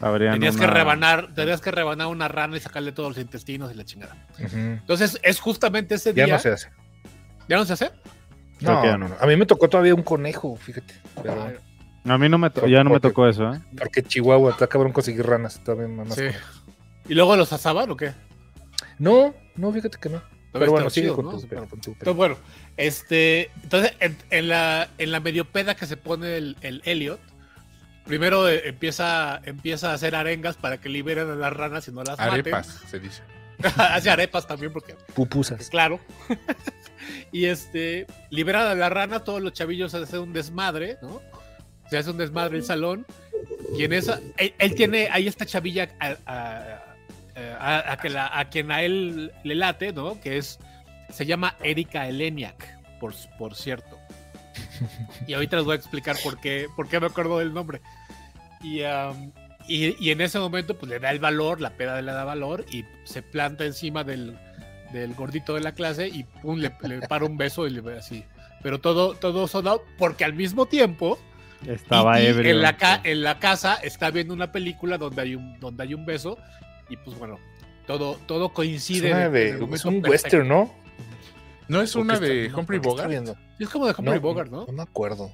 S4: Habrían
S2: tenías que rebanar, tenías que rebanar una rana y sacarle todos los intestinos y la chingada. Entonces, es justamente ese
S3: Ya
S2: día.
S3: no se hace.
S2: ¿Ya no se hace?
S3: No, no,
S4: no.
S3: A mí me tocó todavía un conejo, fíjate. Pero,
S2: Ah,
S4: A mí no me to- ya no me tocó eso, ¿eh?
S3: porque Chihuahua, está cabrón conseguir ranas. Todavía más
S2: sí. ¿Y luego los asaban o qué?
S3: No, no, fíjate que no. Pero bueno, sigue con,
S2: ¿no?
S3: tu,
S2: Sí,
S3: pero
S2: pero-
S3: con tu-
S2: Entonces, bueno, este, entonces en, en la, en la medio peda que se pone el, el Elliot, primero eh, empieza, empieza a hacer arengas para que liberen a las ranas y no las
S5: Arepas, se dice.
S2: Hace arepas también porque,
S3: pupusas.
S2: claro. y este, liberan a las ranas, todos los chavillos hacen un desmadre, ¿no? Se hace un desmadre el salón. Y en esa, él, él tiene ahí esta chavilla a, a- a- a que la- a quien a él le late, ¿no? Que es, se llama Erika Eleniak, por, por cierto. Y ahorita les voy a explicar por qué, por qué me acuerdo del nombre. Y, y, y en ese momento, pues le da el valor, la peda le da valor y se planta encima del, del gordito de la clase y pum, le, le para un beso y le ve así. Pero todo, todo sonado porque al mismo tiempo
S4: Estaba
S2: y- y
S4: ebrio.
S2: En la, ca- en la casa está viendo una película donde hay un, donde hay un beso y pues bueno, todo, todo
S3: Es,
S2: coincide.
S3: una
S2: en-
S3: de-
S2: en el
S3: es un
S2: perfecto.
S3: western, ¿no?
S5: ¿No es
S3: ¿O
S5: una
S3: está-
S5: de
S3: no,
S5: Humphrey
S3: ¿qué está
S5: Bogart?
S3: viendo?
S2: Es como de Humphrey Bogart, ¿no?
S3: No me acuerdo.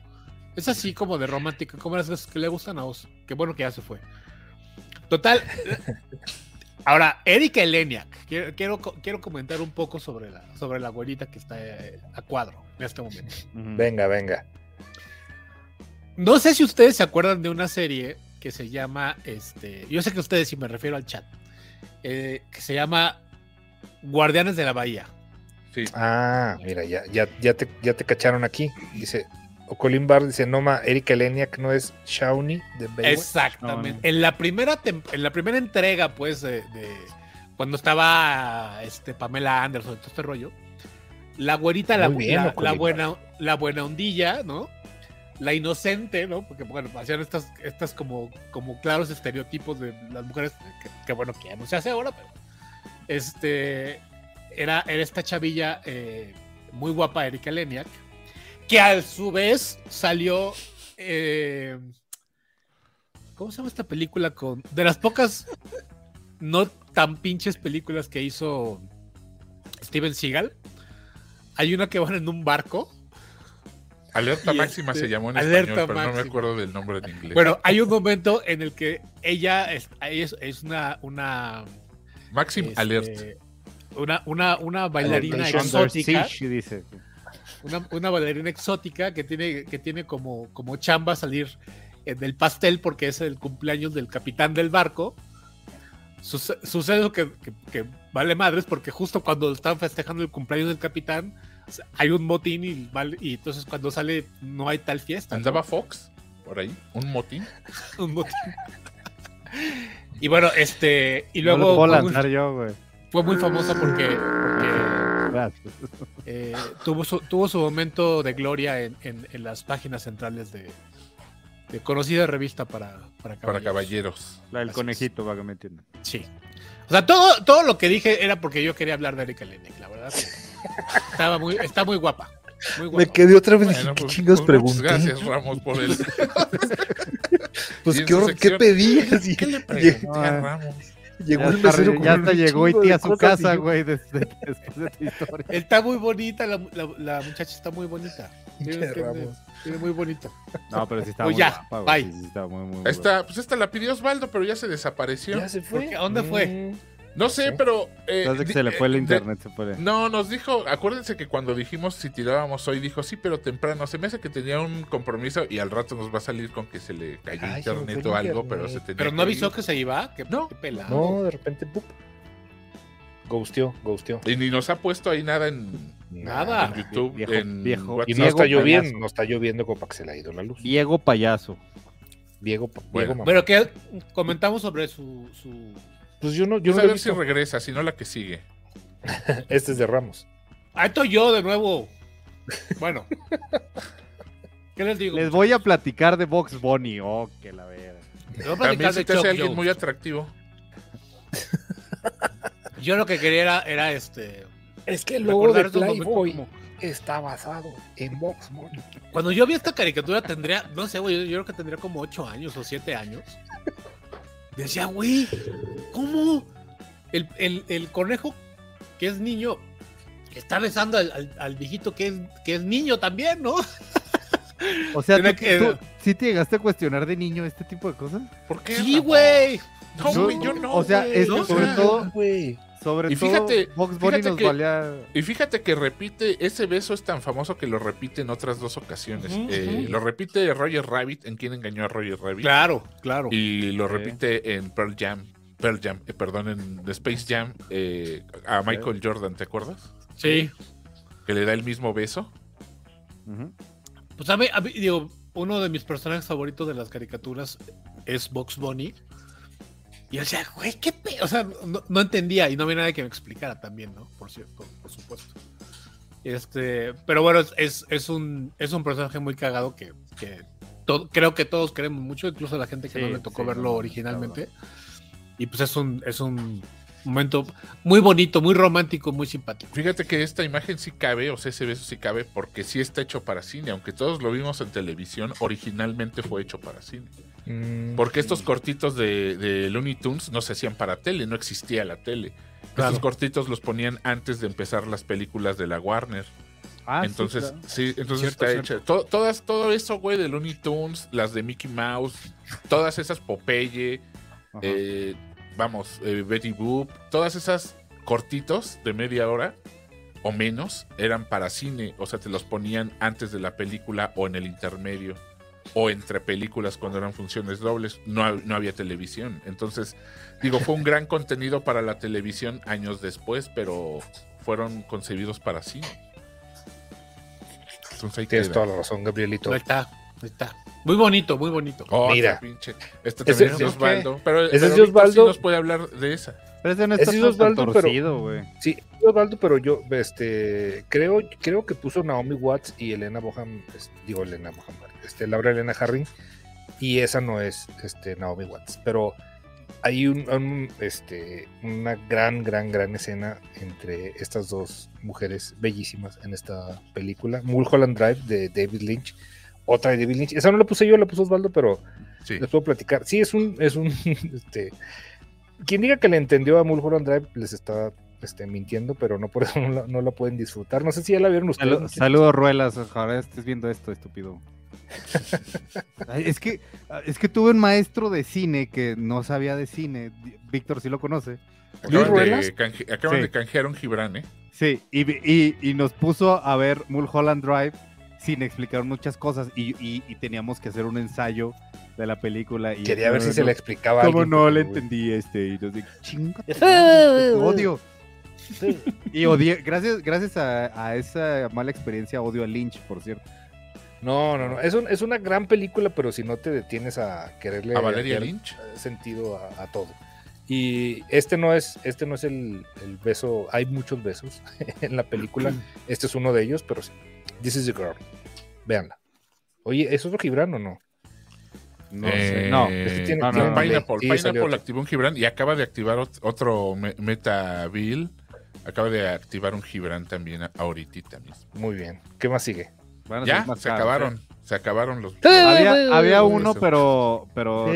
S2: Es así como de romántica, como las que le gustan a vos. Qué bueno que ya se fue. Total. Ahora, Erika Eleniak, quiero, quiero, co- quiero comentar un poco sobre la, sobre la güerita que está eh, a cuadro en este momento.
S3: Venga, venga.
S2: No sé si ustedes se acuerdan de una serie que se llama, este, yo sé que ustedes si me refiero al chat, eh, que se llama Guardianes de la Bahía.
S5: Sí.
S3: Ah, mira, ya, ya, ya, te, ya te cacharon aquí. Dice, Ocolín Bar dice, no, ma, Erika Eleniak no es Shawnee de Baywatch.
S2: Exactamente.
S4: No, no.
S2: En la primera en la primera entrega, pues, de, de- cuando estaba este, Pamela Anderson todo este rollo, la güerita, la,
S3: bien,
S2: buena, la buena ondilla, ¿no? La inocente, ¿no? Porque, bueno, hacían estas, estas como, como claros estereotipos de las mujeres, que, que, bueno, que ya no se hace ahora, pero este, era, era esta chavilla eh, muy guapa, Erika Leniak, que a su vez salió... eh, ¿Cómo se llama esta película con... De las pocas no tan pinches películas que hizo Steven Seagal? Hay una que van en un barco.
S5: Alerta
S2: Y
S5: máxima
S2: este,
S5: se llamó en
S2: Alerta
S5: español, pero no me acuerdo del nombre en inglés.
S2: Bueno, hay un momento en el que ella es, es, es una... una
S5: Maxim
S2: este,
S5: Alert.
S2: Una, una, una bailarina exótica.
S4: Dice.
S2: Una, una bailarina exótica que tiene, que tiene como, como chamba salir eh, del pastel porque es el cumpleaños del capitán del barco. Suce- Sucede que, que- que vale madres porque justo cuando están festejando el cumpleaños del capitán hay un motín y, vale- y entonces cuando sale no hay tal fiesta. ¿no?
S5: ¿Andaba Fox por ahí? ¿Un motín?
S2: Un motín. Y bueno, este, y
S4: No lo
S2: luego
S4: puedo
S2: fue, muy,
S4: lanzar yo, güey.
S2: fue muy famosa porque, porque,
S4: Gracias.
S2: eh, tuvo, su, tuvo su momento de gloria en, en- en las páginas centrales de, de conocida revista para, para
S5: Para
S2: caballeros.
S5: caballeros.
S4: La del
S2: Así es.
S4: conejito, para que me entiendan.
S2: Sí. O sea, todo, todo lo que dije era porque yo quería hablar de Erika Lenek, la verdad. Estaba muy, está muy guapa. Muy guapa.
S3: Me quedé otra vez.
S5: Bueno,
S3: ¿Qué
S5: pues,
S3: chingas
S5: pues, muchas
S3: pregunté?
S5: Gracias, Ramos, por el.
S3: Pues qué, ¿qué pedías? Y
S5: ¿Qué le pregunté a Ramos?
S3: Llegó
S4: Ya
S3: el
S4: hasta, ya hasta llegó Iti
S3: de
S4: a su
S3: y
S4: casa, güey, desde- después de tu historia.
S2: Está muy bonita, la, la- la muchacha está muy bonita. Tiene, tiene- muy bonito.
S4: No, pero sí está
S2: Pues
S4: muy
S2: ya,
S4: guapa,
S2: bye.
S4: Sí, sí está muy, muy, muy
S5: Esta, pues esta la pidió Osvaldo, pero ya se desapareció.
S3: Ya se fue.
S2: ¿A dónde fue?
S3: Mm.
S5: No sé,
S3: Sí.
S5: pero. eh,
S4: Desde que
S5: di-
S4: se le fue el
S5: eh, de-
S4: internet, se fue.
S5: No, nos dijo, acuérdense que cuando dijimos si tirábamos hoy, dijo sí, pero temprano. Se me hace que tenía un compromiso y al rato nos va a salir con que se le cayó
S3: Ay,
S5: internet o algo,
S3: internet.
S5: pero se tenía
S2: Pero no
S5: que
S2: avisó
S5: ir.
S2: que se iba. Qué,
S5: No.
S2: qué pelado.
S3: No, de repente, ¡pup! Ghosteó, ghosteó.
S5: Y ni nos ha puesto ahí nada en,
S2: Nada.
S5: en YouTube,
S4: Viejo-
S5: en
S4: viejo-
S3: Y no está lloviendo,
S4: payaso.
S3: no está lloviendo como para que se le ha ido la luz.
S4: Diego Payaso.
S3: Diego,
S5: Bueno.
S3: Diego mamá.
S2: Bueno, que comentamos sobre su, su...
S3: Pues yo no, yo
S5: Pues
S3: no
S5: a ver si regresa, si no la que sigue.
S3: Este es de Ramos.
S2: Ah, estoy yo de nuevo. Bueno. ¿Qué les digo?
S4: Les voy a platicar de Box Bunny. Oh, que la verga.
S2: Les voy a platicar de
S5: te hace alguien
S2: Jones.
S5: muy atractivo.
S2: Yo lo que quería era, era este...
S3: Es que el
S2: momentos como-
S3: está basado en Box Bunny.
S2: Cuando yo vi esta caricatura tendría, no sé, güey, yo, yo creo que tendría como 8 años o 7 años. Decía, güey, ¿cómo? El, el- el conejo que es niño está besando al, al- al viejito que es, que es niño también, ¿no?
S4: O sea, ¿tú,
S2: que-
S4: tú sí te llegaste a cuestionar de niño este tipo de cosas?
S5: ¿Por qué?
S2: Sí, güey.
S5: No, güey, yo no.
S4: o sea,
S5: güey.
S4: es-
S2: ¿no?
S4: sobre
S5: O sea,
S4: todo-
S3: güey.
S4: Sobre
S5: Y
S4: todo,
S5: fíjate-
S4: Box Bunny
S5: fíjate
S4: nos
S5: que-
S4: valía...
S5: Y fíjate que repite, ese beso es tan famoso que lo repite en otras dos ocasiones. Eh. Lo repite Roger Rabbit, en quien engañó a Roger Rabbit.
S2: Claro, claro.
S5: Y lo repite en Pearl Jam. Pearl Jam, eh, perdón, en The Space Jam eh, a Michael Jordan, ¿te acuerdas?
S2: Sí.
S5: Que le da el mismo beso.
S2: Pues a mí, a mí, digo, uno de mis personajes favoritos de las caricaturas es Box Bunny. Y yo decía, güey, qué pe... O sea, no, no entendía y no había nadie que me explicara también, ¿no? Por cierto, por supuesto. Este, pero bueno, es- es, es un, es un personaje muy cagado que, que to- creo que todos queremos mucho, incluso la gente que no le tocó
S4: sí,
S2: verlo
S4: no,
S2: originalmente. Y pues es un, es un momento muy bonito, muy romántico, muy simpático.
S5: Fíjate que esta imagen sí cabe, o sea, ese beso sí cabe, porque sí está hecho para cine. Aunque todos lo vimos en televisión, originalmente fue hecho para cine.
S3: Mm,
S5: Porque estos cortitos de, de Looney Tunes no se hacían para tele, no existía la tele.
S2: Claro.
S5: Estos cortitos los ponían antes de empezar las películas de la Warner.
S4: Ah, sí,
S5: entonces,
S4: claro.
S5: sí, entonces
S2: Cierto,
S5: está
S2: cierto.
S5: hecha. To- todas, todo eso, güey, de Looney Tunes, las de Mickey Mouse, todas esas Popeye, eh, vamos, eh, Betty Boop, todas esas cortitos de media hora o menos eran para cine, o sea, te los ponían antes de la película o en el intermedio o entre películas cuando eran funciones dobles, no, no había televisión. Entonces, digo, fue un gran contenido para la televisión años después, pero fueron concebidos para cine. Entonces ahí
S3: Tienes
S5: queda.
S3: toda la razón, Gabrielito.
S2: Ahí está, ahí está. Muy bonito, muy bonito.
S5: Otra
S3: Mira.
S5: pinche. Esta
S3: Ese-
S5: también es
S3: ¿ese
S5: Osvaldo. Pero,
S3: Ese es
S5: pero
S3: de
S5: Víctor sí
S3: Osvaldo.
S5: nos puede hablar de esa.
S4: Pero ese no
S3: es Osvaldo, pero-
S4: torcido.
S3: Sí, Osvaldo, pero yo este, creo, creo que puso Naomi Watts y Elena Boham, es- digo Elena Boham, este, Laura Elena Harring, y esa no es este, Naomi Watts, pero hay un, un, este, una gran, gran, gran escena entre estas dos mujeres bellísimas en esta película, Mulholland Drive de David Lynch, otra de David Lynch, esa no la puse yo, la puso Osvaldo, pero
S5: Sí.
S3: les puedo platicar. Sí, es un, es un, este, quien diga que le entendió a Mulholland Drive les está este, mintiendo, pero no por eso no la, no la pueden disfrutar. No sé si ya la vieron ustedes.
S4: Saludos, Ruelas. Ojalá estés viendo esto, estúpido. Es que es que tuve un maestro de cine que no sabía de cine. Víctor sí lo conoce.
S3: ¿Luis
S5: Acaban, de, canje- acaban
S4: Sí.
S5: de canjear un Gibran, ¿eh?
S4: Sí, y, y- y nos puso a ver Mulholland Drive sin explicar muchas cosas y, y- y teníamos que hacer un ensayo de la película. Y
S3: Quería ver si
S4: no,
S3: se le explicaba. a
S4: ¿Cómo
S3: alguien,
S4: no le entendí este? Y nos dije, chinga. odio. Y odié, gracias, gracias a, a esa mala experiencia, odio a Lynch, por cierto.
S3: No, no, no. Es, un- es una gran película, pero si no te detienes a quererle
S5: A Valeria Lynch.
S3: eh, sentido a, a todo. Y este no es, este no es el, el beso. Hay muchos besos en la película. Este es uno de ellos, pero sí. This is the girl. Véanla. Oye, ¿eso es lo Gibran o no?
S4: No
S5: Eh,
S4: sé. No,
S3: este tiene-
S4: no,
S5: tiene
S4: no.
S5: Pineapple.
S3: Sí,
S5: Pineapple activó un Gibran y acaba de activar ot- otro me- Meta Bill. Acaba de activar un Gibran también a- ahorita mismo.
S3: Muy bien. ¿Qué más sigue?
S4: Van a
S5: Ya,
S4: más
S5: se
S4: caros,
S5: acabaron.
S4: ¿eh?
S5: Se acabaron los.
S4: Había, había uno, pero, pero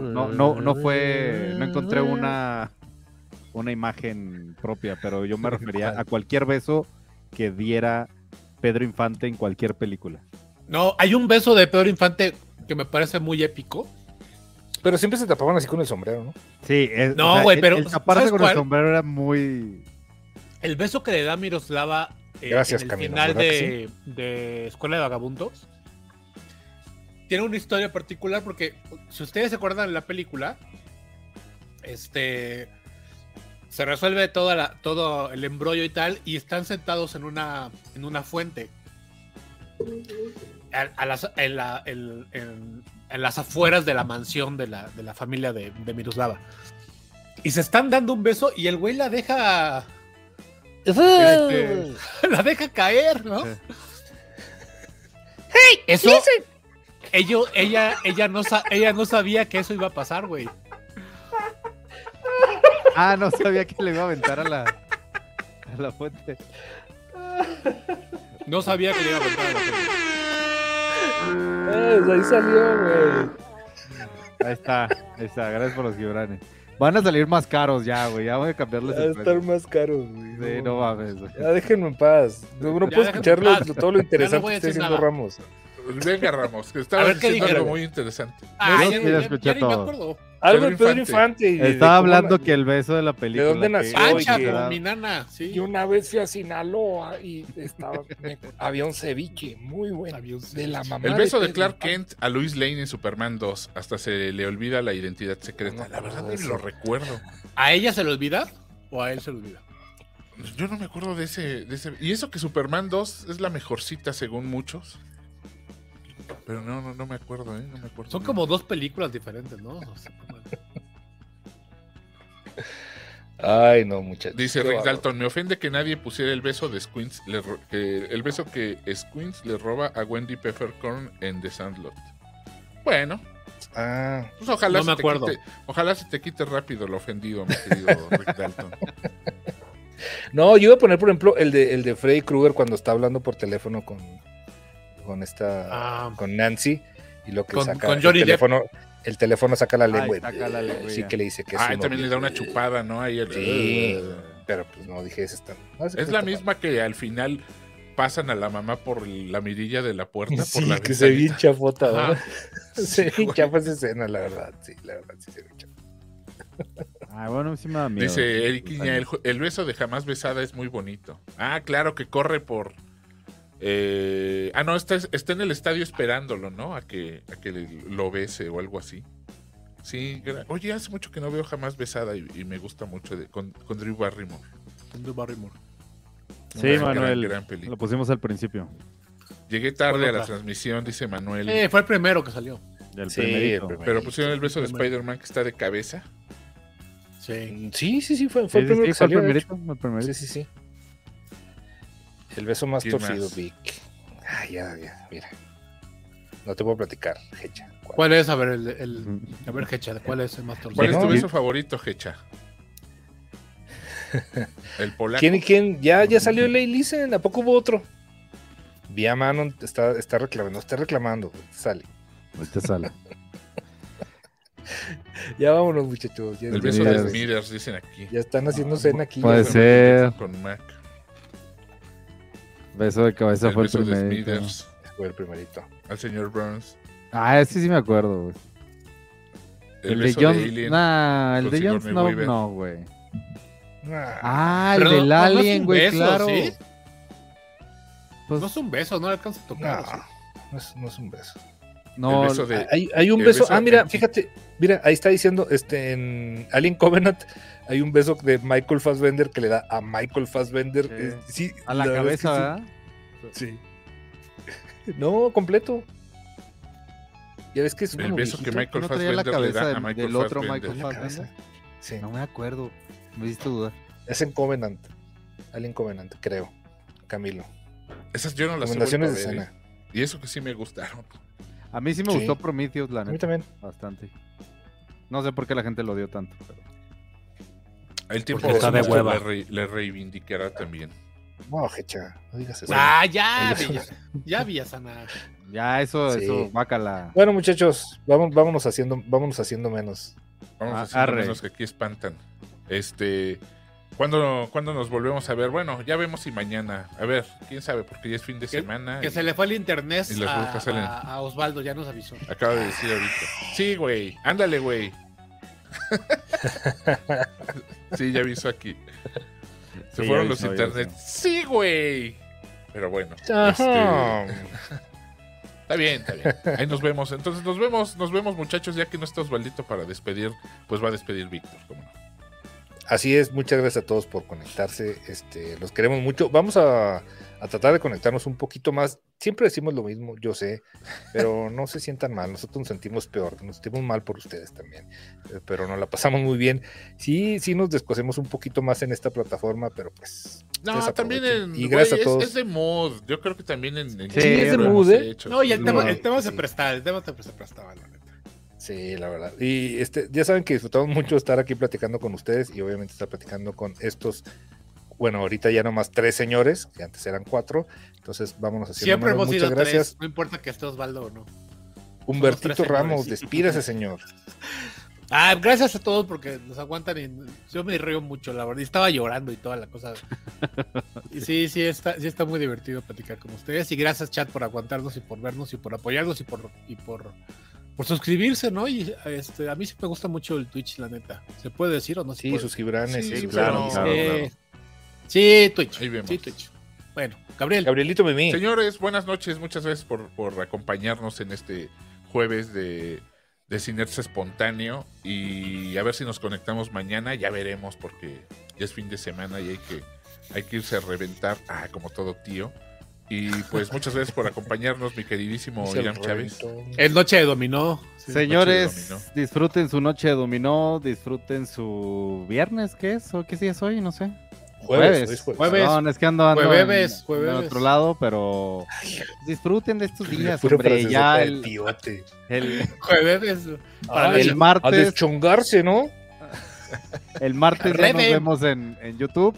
S4: no, no, no, no fue, no encontré una, una imagen propia, pero yo me refería a cualquier beso que diera Pedro Infante en cualquier película.
S2: No, hay un beso de Pedro Infante que me parece muy épico.
S3: Pero siempre se tapaban así con el sombrero, ¿no?
S4: Sí, es-
S2: No,
S4: o sea,
S2: güey,
S4: el-
S2: pero
S4: el taparse
S2: ¿sabes
S4: con
S2: cuál?
S4: el sombrero era muy
S2: El beso que le da Miroslava eh,
S3: Gracias,
S2: en el
S3: Camilo,
S2: final
S3: ¿verdad
S2: de, de Escuela de Vagabundos tiene una historia particular porque si ustedes se acuerdan de la película, este se resuelve toda la, todo el embrollo y tal y están sentados en una en una fuente a, a las, en, la- en- en- en las afueras de la mansión de la, de la familia de, de Miroslava. Y se están dando un beso y el güey la deja. Este, la deja caer, ¿no?
S4: Sí.
S2: Eso. Ello- ella, ella, no ella no sabía que eso iba a pasar, güey.
S4: Ah, no sabía que le iba a aventar a la, a la fuente.
S2: No sabía que le iba a aventar a la gente.
S3: Eh, ahí salió, güey.
S4: Ahí está, ahí está, gracias por los gibranes. Van a salir más caros ya, güey, ya voy a cambiarles
S3: Va a
S4: el
S3: estar
S4: precio.
S3: más caro, güey.
S4: Sí, no mames. güey.
S3: Ya déjenme en paz. No, no puedo escuchar todo lo interesante
S2: no
S3: que está
S2: nada.
S3: Ramos.
S5: Venga, Ramos, que estaba
S2: ver, ¿qué
S5: diciendo algo muy interesante.
S2: Ah,
S4: Yo
S2: ya,
S4: ya
S2: me acuerdo.
S3: Algo de Pedro
S5: Infante.
S3: Infante. y de
S4: Estaba hablando que el beso de la película.
S3: dónde
S4: que-
S3: nació?
S2: Pancha, mi nana, sí.
S3: Y una vez fui a Sinaloa y estaba, me- había un ceviche muy bueno.
S2: Había un
S3: de la mamá
S5: El beso de Clark
S3: Infante.
S5: Kent a Luis Lane en Superman 2. Hasta se le olvida la identidad secreta.
S3: No,
S5: La verdad
S3: no,
S5: ni lo recuerdo.
S2: ¿A ella se le olvida o a él se le olvida?
S5: Yo no me acuerdo de ese, de ese. Y eso que Superman 2 es la mejorcita según muchos. Pero no, no, no me acuerdo, ¿eh? No me acuerdo.
S2: Son como dos películas diferentes, ¿no? O sea,
S3: Ay, no, muchachos.
S5: Dice Rick. Dalton, me ofende que nadie pusiera el beso de Squints, le ro- que el beso que Squints le roba a Wendy Peppercorn en The Sandlot. Bueno,
S3: Ah,
S5: pues ojalá,
S2: No
S5: se
S2: me
S5: te
S2: acuerdo.
S5: quite, ojalá se te quite rápido lo ofendido, mi querido Rick Dalton.
S3: no, yo iba a poner, por ejemplo, el de, el de Freddy Krueger cuando está hablando por teléfono con, con esta,
S2: Ah.
S3: con Nancy, y lo que
S2: Con-
S3: saca
S2: con
S3: el
S2: Johnny Depp.
S3: teléfono, el teléfono saca la
S4: Ay,
S3: lengua. y-
S4: saca la lengua,
S3: sí que le dice que es
S5: Ah, también le da una chupada, ¿no? Ahí el-
S3: Sí, pero pues no dije no, esa
S5: Es la misma que al final pasan a la mamá por la mirilla de la puerta. por
S3: Sí,
S5: la
S3: que se ve chafota. ¿verdad? Se ve bien chafa esa escena, la verdad. Sí, la verdad, sí se ve chafa.
S4: Ah, bueno, sí me da miedo.
S5: Dice Eric Iña, el, el beso de jamás besada es muy bonito. Ah, claro que corre por. Eh, ah, no, está, está en el estadio esperándolo, ¿no? A que, a que le- lo bese o algo así. Sí, oye, hace mucho que no veo jamás besada y, y me gusta mucho de, con, con Drew Barrymore.
S2: Drew Barrymore.
S4: Sí,
S5: Gran,
S4: Manuel.
S5: gran.
S4: Lo pusimos al principio.
S5: Llegué tarde a la transmisión, dice Manuel.
S2: Eh, fue el primero que salió.
S4: Del
S3: Sí,
S4: primerito.
S3: el primer-
S5: pero pusieron el beso de. Spider-Man que está de cabeza.
S2: Sí.
S3: Sí, sí, sí, fue,
S4: Sí,
S3: fue el
S4: sí,
S3: primero
S4: sí,
S3: que
S4: fue el
S3: salió. de
S4: primerito,
S3: hecho.
S4: el primerito.
S3: Sí, sí, sí. El beso más
S5: ¿Quién
S3: torcido,
S5: más?
S3: Vic. Ah, ya, ya, mira. No te puedo platicar, Hecha. ¿Cuál?
S2: ¿Cuál es? A ver, el, el-
S4: Ujú.
S2: a ver, Hecha, ¿cuál es el más torcido?
S5: ¿Cuál es tu beso favorito, Hecha? El polaco.
S3: ¿Quién y quién? Ya, ya salió el Listen, ¿a poco hubo otro? Vía Manon está, está reclamando, está reclamando, sale.
S4: Ahorita sale.
S3: Ya vámonos, muchachos. Ya,
S5: El beso
S3: ya-
S5: de Smithers, dicen aquí.
S3: ya están haciendo cena aquí.
S4: Puede ser.
S5: Con Mac.
S4: Beso de cabeza
S5: El
S4: fue el
S5: beso
S4: primerito.
S5: Smithers.
S3: Fue el primerito.
S5: Al señor Burns.
S4: Ah, ese sí me acuerdo, güey.
S5: El,
S4: El, de
S5: beso de Alien.
S4: nah, el de Snow
S5: Weaver.
S4: no, güey.
S3: Ah,
S4: Ah, el
S2: Pero
S4: del
S2: no- no
S4: Alien, güey,
S2: beso,
S4: claro.
S2: ¿sí?
S4: Pues,
S2: No es un beso, no le alcanza a tocar.
S3: no, no es, no es un beso.
S4: No,
S5: el beso de-
S3: Hay, hay un
S5: el
S3: beso.
S5: beso
S3: Ah, mira, fíjate. Mira, ahí está diciendo, este, en Alien Covenant hay un beso de Michael Fassbender que le da a Michael Fassbender.
S4: Sí.
S3: eh, sí,
S4: a la
S3: verdad es que
S4: cabeza, ¿verdad?
S3: Sí. sí. No, completo. Ya ves que es
S5: El
S3: como
S5: beso que. Michael
S4: ¿No traía la
S5: Fassbender le da a Michael
S4: del otro
S5: Fassbender.
S3: En
S4: Michael
S3: la cabeza.
S4: Fassbender?
S3: Sí.
S4: No me acuerdo. Me hiciste dudar.
S3: Es en Covenant. Alien Covenant, creo. Camilo.
S5: Esas yo no las
S3: Recomendaciones de escena.
S5: ¿eh? Y eso que sí me gustaron.
S4: A mí sí me
S3: Sí.
S4: gustó Prometheus, la
S3: A mí
S4: neta.
S3: también.
S4: Bastante. No sé por qué la gente lo odió tanto. pero-
S5: El tiempo
S2: está de hueva.
S5: le, re- le reivindicará también.
S3: No, Hecha, no digas eso.
S2: Ah, ya. Villa- ya Villasana.
S4: Ya, eso,
S3: Sí.
S4: eso, bácala.
S3: Bueno, muchachos, vamos, vámonos haciendo, vámonos haciendo menos.
S5: Vamos
S4: Ah,
S5: a hacer
S4: arre.
S5: menos que aquí espantan. Este. ¿Cuándo, cuándo nos volvemos a ver? Bueno, ya vemos si mañana. A ver, quién sabe, porque ya es fin de
S2: Que-
S5: semana.
S2: Que
S5: y
S2: se le fue el internet
S5: y
S2: a,
S5: salen.
S2: Osvaldo, ya nos avisó.
S5: Acaba de decir ahorita. Sí, güey. Ándale, güey. sí, ya avisó aquí. Se
S4: Sí,
S5: fueron los
S4: ya
S5: internet. Sí, güey. Pero bueno. Este, Está bien, está bien. Ahí nos vemos. Entonces nos vemos, nos vemos, muchachos. Ya que no está Osvaldito para despedir, pues va a despedir Víctor. ¿cómo no?
S3: Así es, muchas gracias a todos por conectarse. Este, los queremos mucho. Vamos a, a tratar de conectarnos un poquito más. Siempre decimos lo mismo, yo sé, pero no se sientan mal. Nosotros nos sentimos peor, nos sentimos mal por ustedes también, eh, pero nos la pasamos muy bien. Sí, sí nos descosemos un poquito más en esta plataforma, pero pues.
S5: No, también en.
S3: Y gracias
S5: es,
S3: a todos.
S5: es de mod. Yo creo que también en. en
S4: Sí, es de
S5: hemos
S3: ¿eh?
S5: hecho.
S2: No, y el tema, el tema se prestaba, el tema se se prestaba, la.
S3: Sí, la verdad. Y este, ya saben que disfrutamos mucho estar aquí platicando con ustedes y obviamente estar platicando con estos, bueno, ahorita ya nomás tres señores, que antes eran cuatro. Entonces vámonos haciendo
S2: Siempre hemos
S3: Muchas
S2: sido
S3: gracias.
S2: tres, no importa que esté Osvaldo o no.
S3: Humbertito Ramos,
S2: señores.
S3: despídase, señor.
S2: Ah, gracias a todos porque nos aguantan y yo me río mucho, la verdad. Y estaba llorando y toda la cosa. Y sí, sí está, sí está muy divertido platicar con ustedes. Y gracias, chat, por aguantarnos y por vernos y por apoyarnos y por y por, por suscribirse, ¿no? Y este, a mí sí me gusta mucho el Twitch, la neta. ¿Se puede decir o no se
S3: Sí,
S2: puede?
S3: sus gibranes.
S5: Sí, claro,
S4: claro,
S2: Eh,
S4: claro.
S2: Sí, Twitch.
S5: Ahí vemos.
S2: Sí, Twitch. Bueno, Gabriel.
S3: Gabrielito Mimi.
S5: Señores, buenas noches. Muchas gracias por, por acompañarnos en este jueves de, de Cinerse Espontáneo. Y a ver si nos conectamos mañana. Ya veremos porque ya es fin de semana y hay que, hay que irse a reventar. Ah, como todo tío. Y pues muchas gracias por acompañarnos, mi queridísimo
S3: el
S5: Irán Chávez.
S2: Es noche de dominó. Sí.
S4: Señores,
S5: noche de dominó.
S4: disfruten su noche de dominó, disfruten su viernes, ¿qué es? ¿O qué día es hoy? No sé.
S3: Jueves, jueves.
S2: Jueves.
S4: Perdón, es que ando, ando
S2: Jueves,
S4: en-
S2: jueves.
S4: en otro lado, pero disfruten de estos días,
S3: Puro
S4: hombre. Ya el, el,
S2: Jueves. Para
S3: Ah,
S4: el
S3: A
S4: martes,
S3: deschongarse, ¿no?
S4: el martes ya nos vemos en, en YouTube.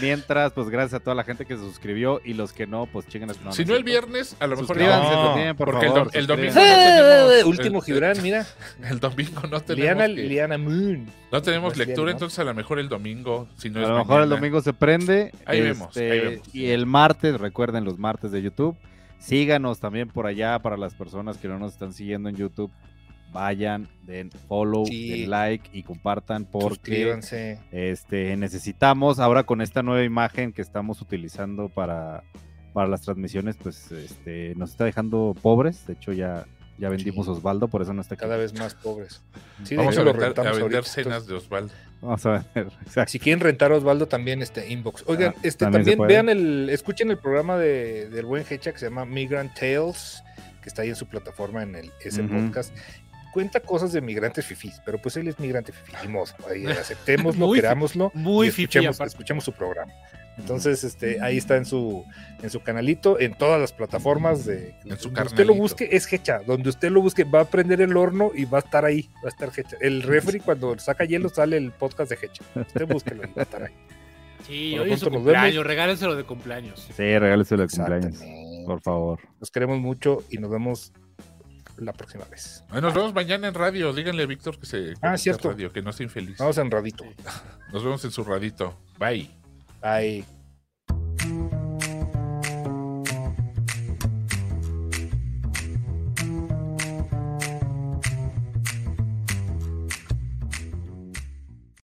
S4: Mientras, pues gracias a toda la gente que se suscribió y los que no, pues chinguen a su- no,
S5: si
S4: no
S5: el viernes, a lo mejor
S4: Suscríbanse
S3: No,
S4: también, por
S5: porque el
S4: favor.
S5: dom- el domingo- no tenemos-
S3: Último Gibran, mira.
S5: el domingo no tenemos,
S3: Liana,
S5: que-
S3: Liana Moon.
S5: no tenemos lectura,
S3: ¿no?
S5: entonces a lo mejor el domingo, si no
S4: A
S5: es
S4: lo mejor el domingo se prende.
S5: Ahí vemos,
S4: este,
S5: ahí vemos.
S4: Y el martes, recuerden los martes de YouTube. Síganos también por allá para las personas que no nos están siguiendo en YouTube. Vayan, den follow,
S3: Sí.
S4: den like y compartan porque
S3: Suscríbanse.
S4: este, necesitamos ahora con esta nueva imagen que estamos utilizando para, para las transmisiones, pues este, nos está dejando pobres. De hecho, ya, ya vendimos
S3: Sí.
S4: Osvaldo, por eso no está aquí.
S3: Cada vez más pobres. Sí, de
S5: Vamos
S3: hecho
S5: a,
S3: lo
S5: vender, a vender
S3: ahorita,
S5: cenas de Osvaldo.
S4: Vamos a ver, exacto.
S3: Si quieren rentar a Osvaldo también este inbox. Oigan,
S4: Ah,
S3: este
S4: también
S3: vean el, escuchen el programa de, del buen Hecha que se llama Migrant Tales, que está ahí en su plataforma en el ese podcast. Cuenta cosas de migrantes fifís, pero pues él es migrante fifí, ni modo, ahí aceptémoslo,
S2: Muy
S3: querámoslo
S2: muy
S3: y escuchemos, su programa. Entonces, este, ahí está en su, en su canalito, en todas las plataformas de
S5: En su
S3: donde usted lo busque, es Hecha. Donde usted lo busque, va a prender el horno y va a estar ahí, va a estar Hecha. El refri, cuando saca hielo, sale el podcast de Hecha. Usted búsquelo y va a estar ahí.
S2: Sí,
S3: Por
S2: hoy es su
S3: nos
S2: cumpleaños, regálenselo de cumpleaños.
S4: Sí, regáleselo de cumpleaños, por favor.
S3: Los queremos mucho y nos vemos la próxima vez.
S5: Nos vemos mañana en radio. Díganle a Víctor que se
S3: Ah, cierto.
S5: radio, que no sea infeliz.
S3: Vamos en radito.
S5: Nos vemos en su radito. Bye.
S3: Bye.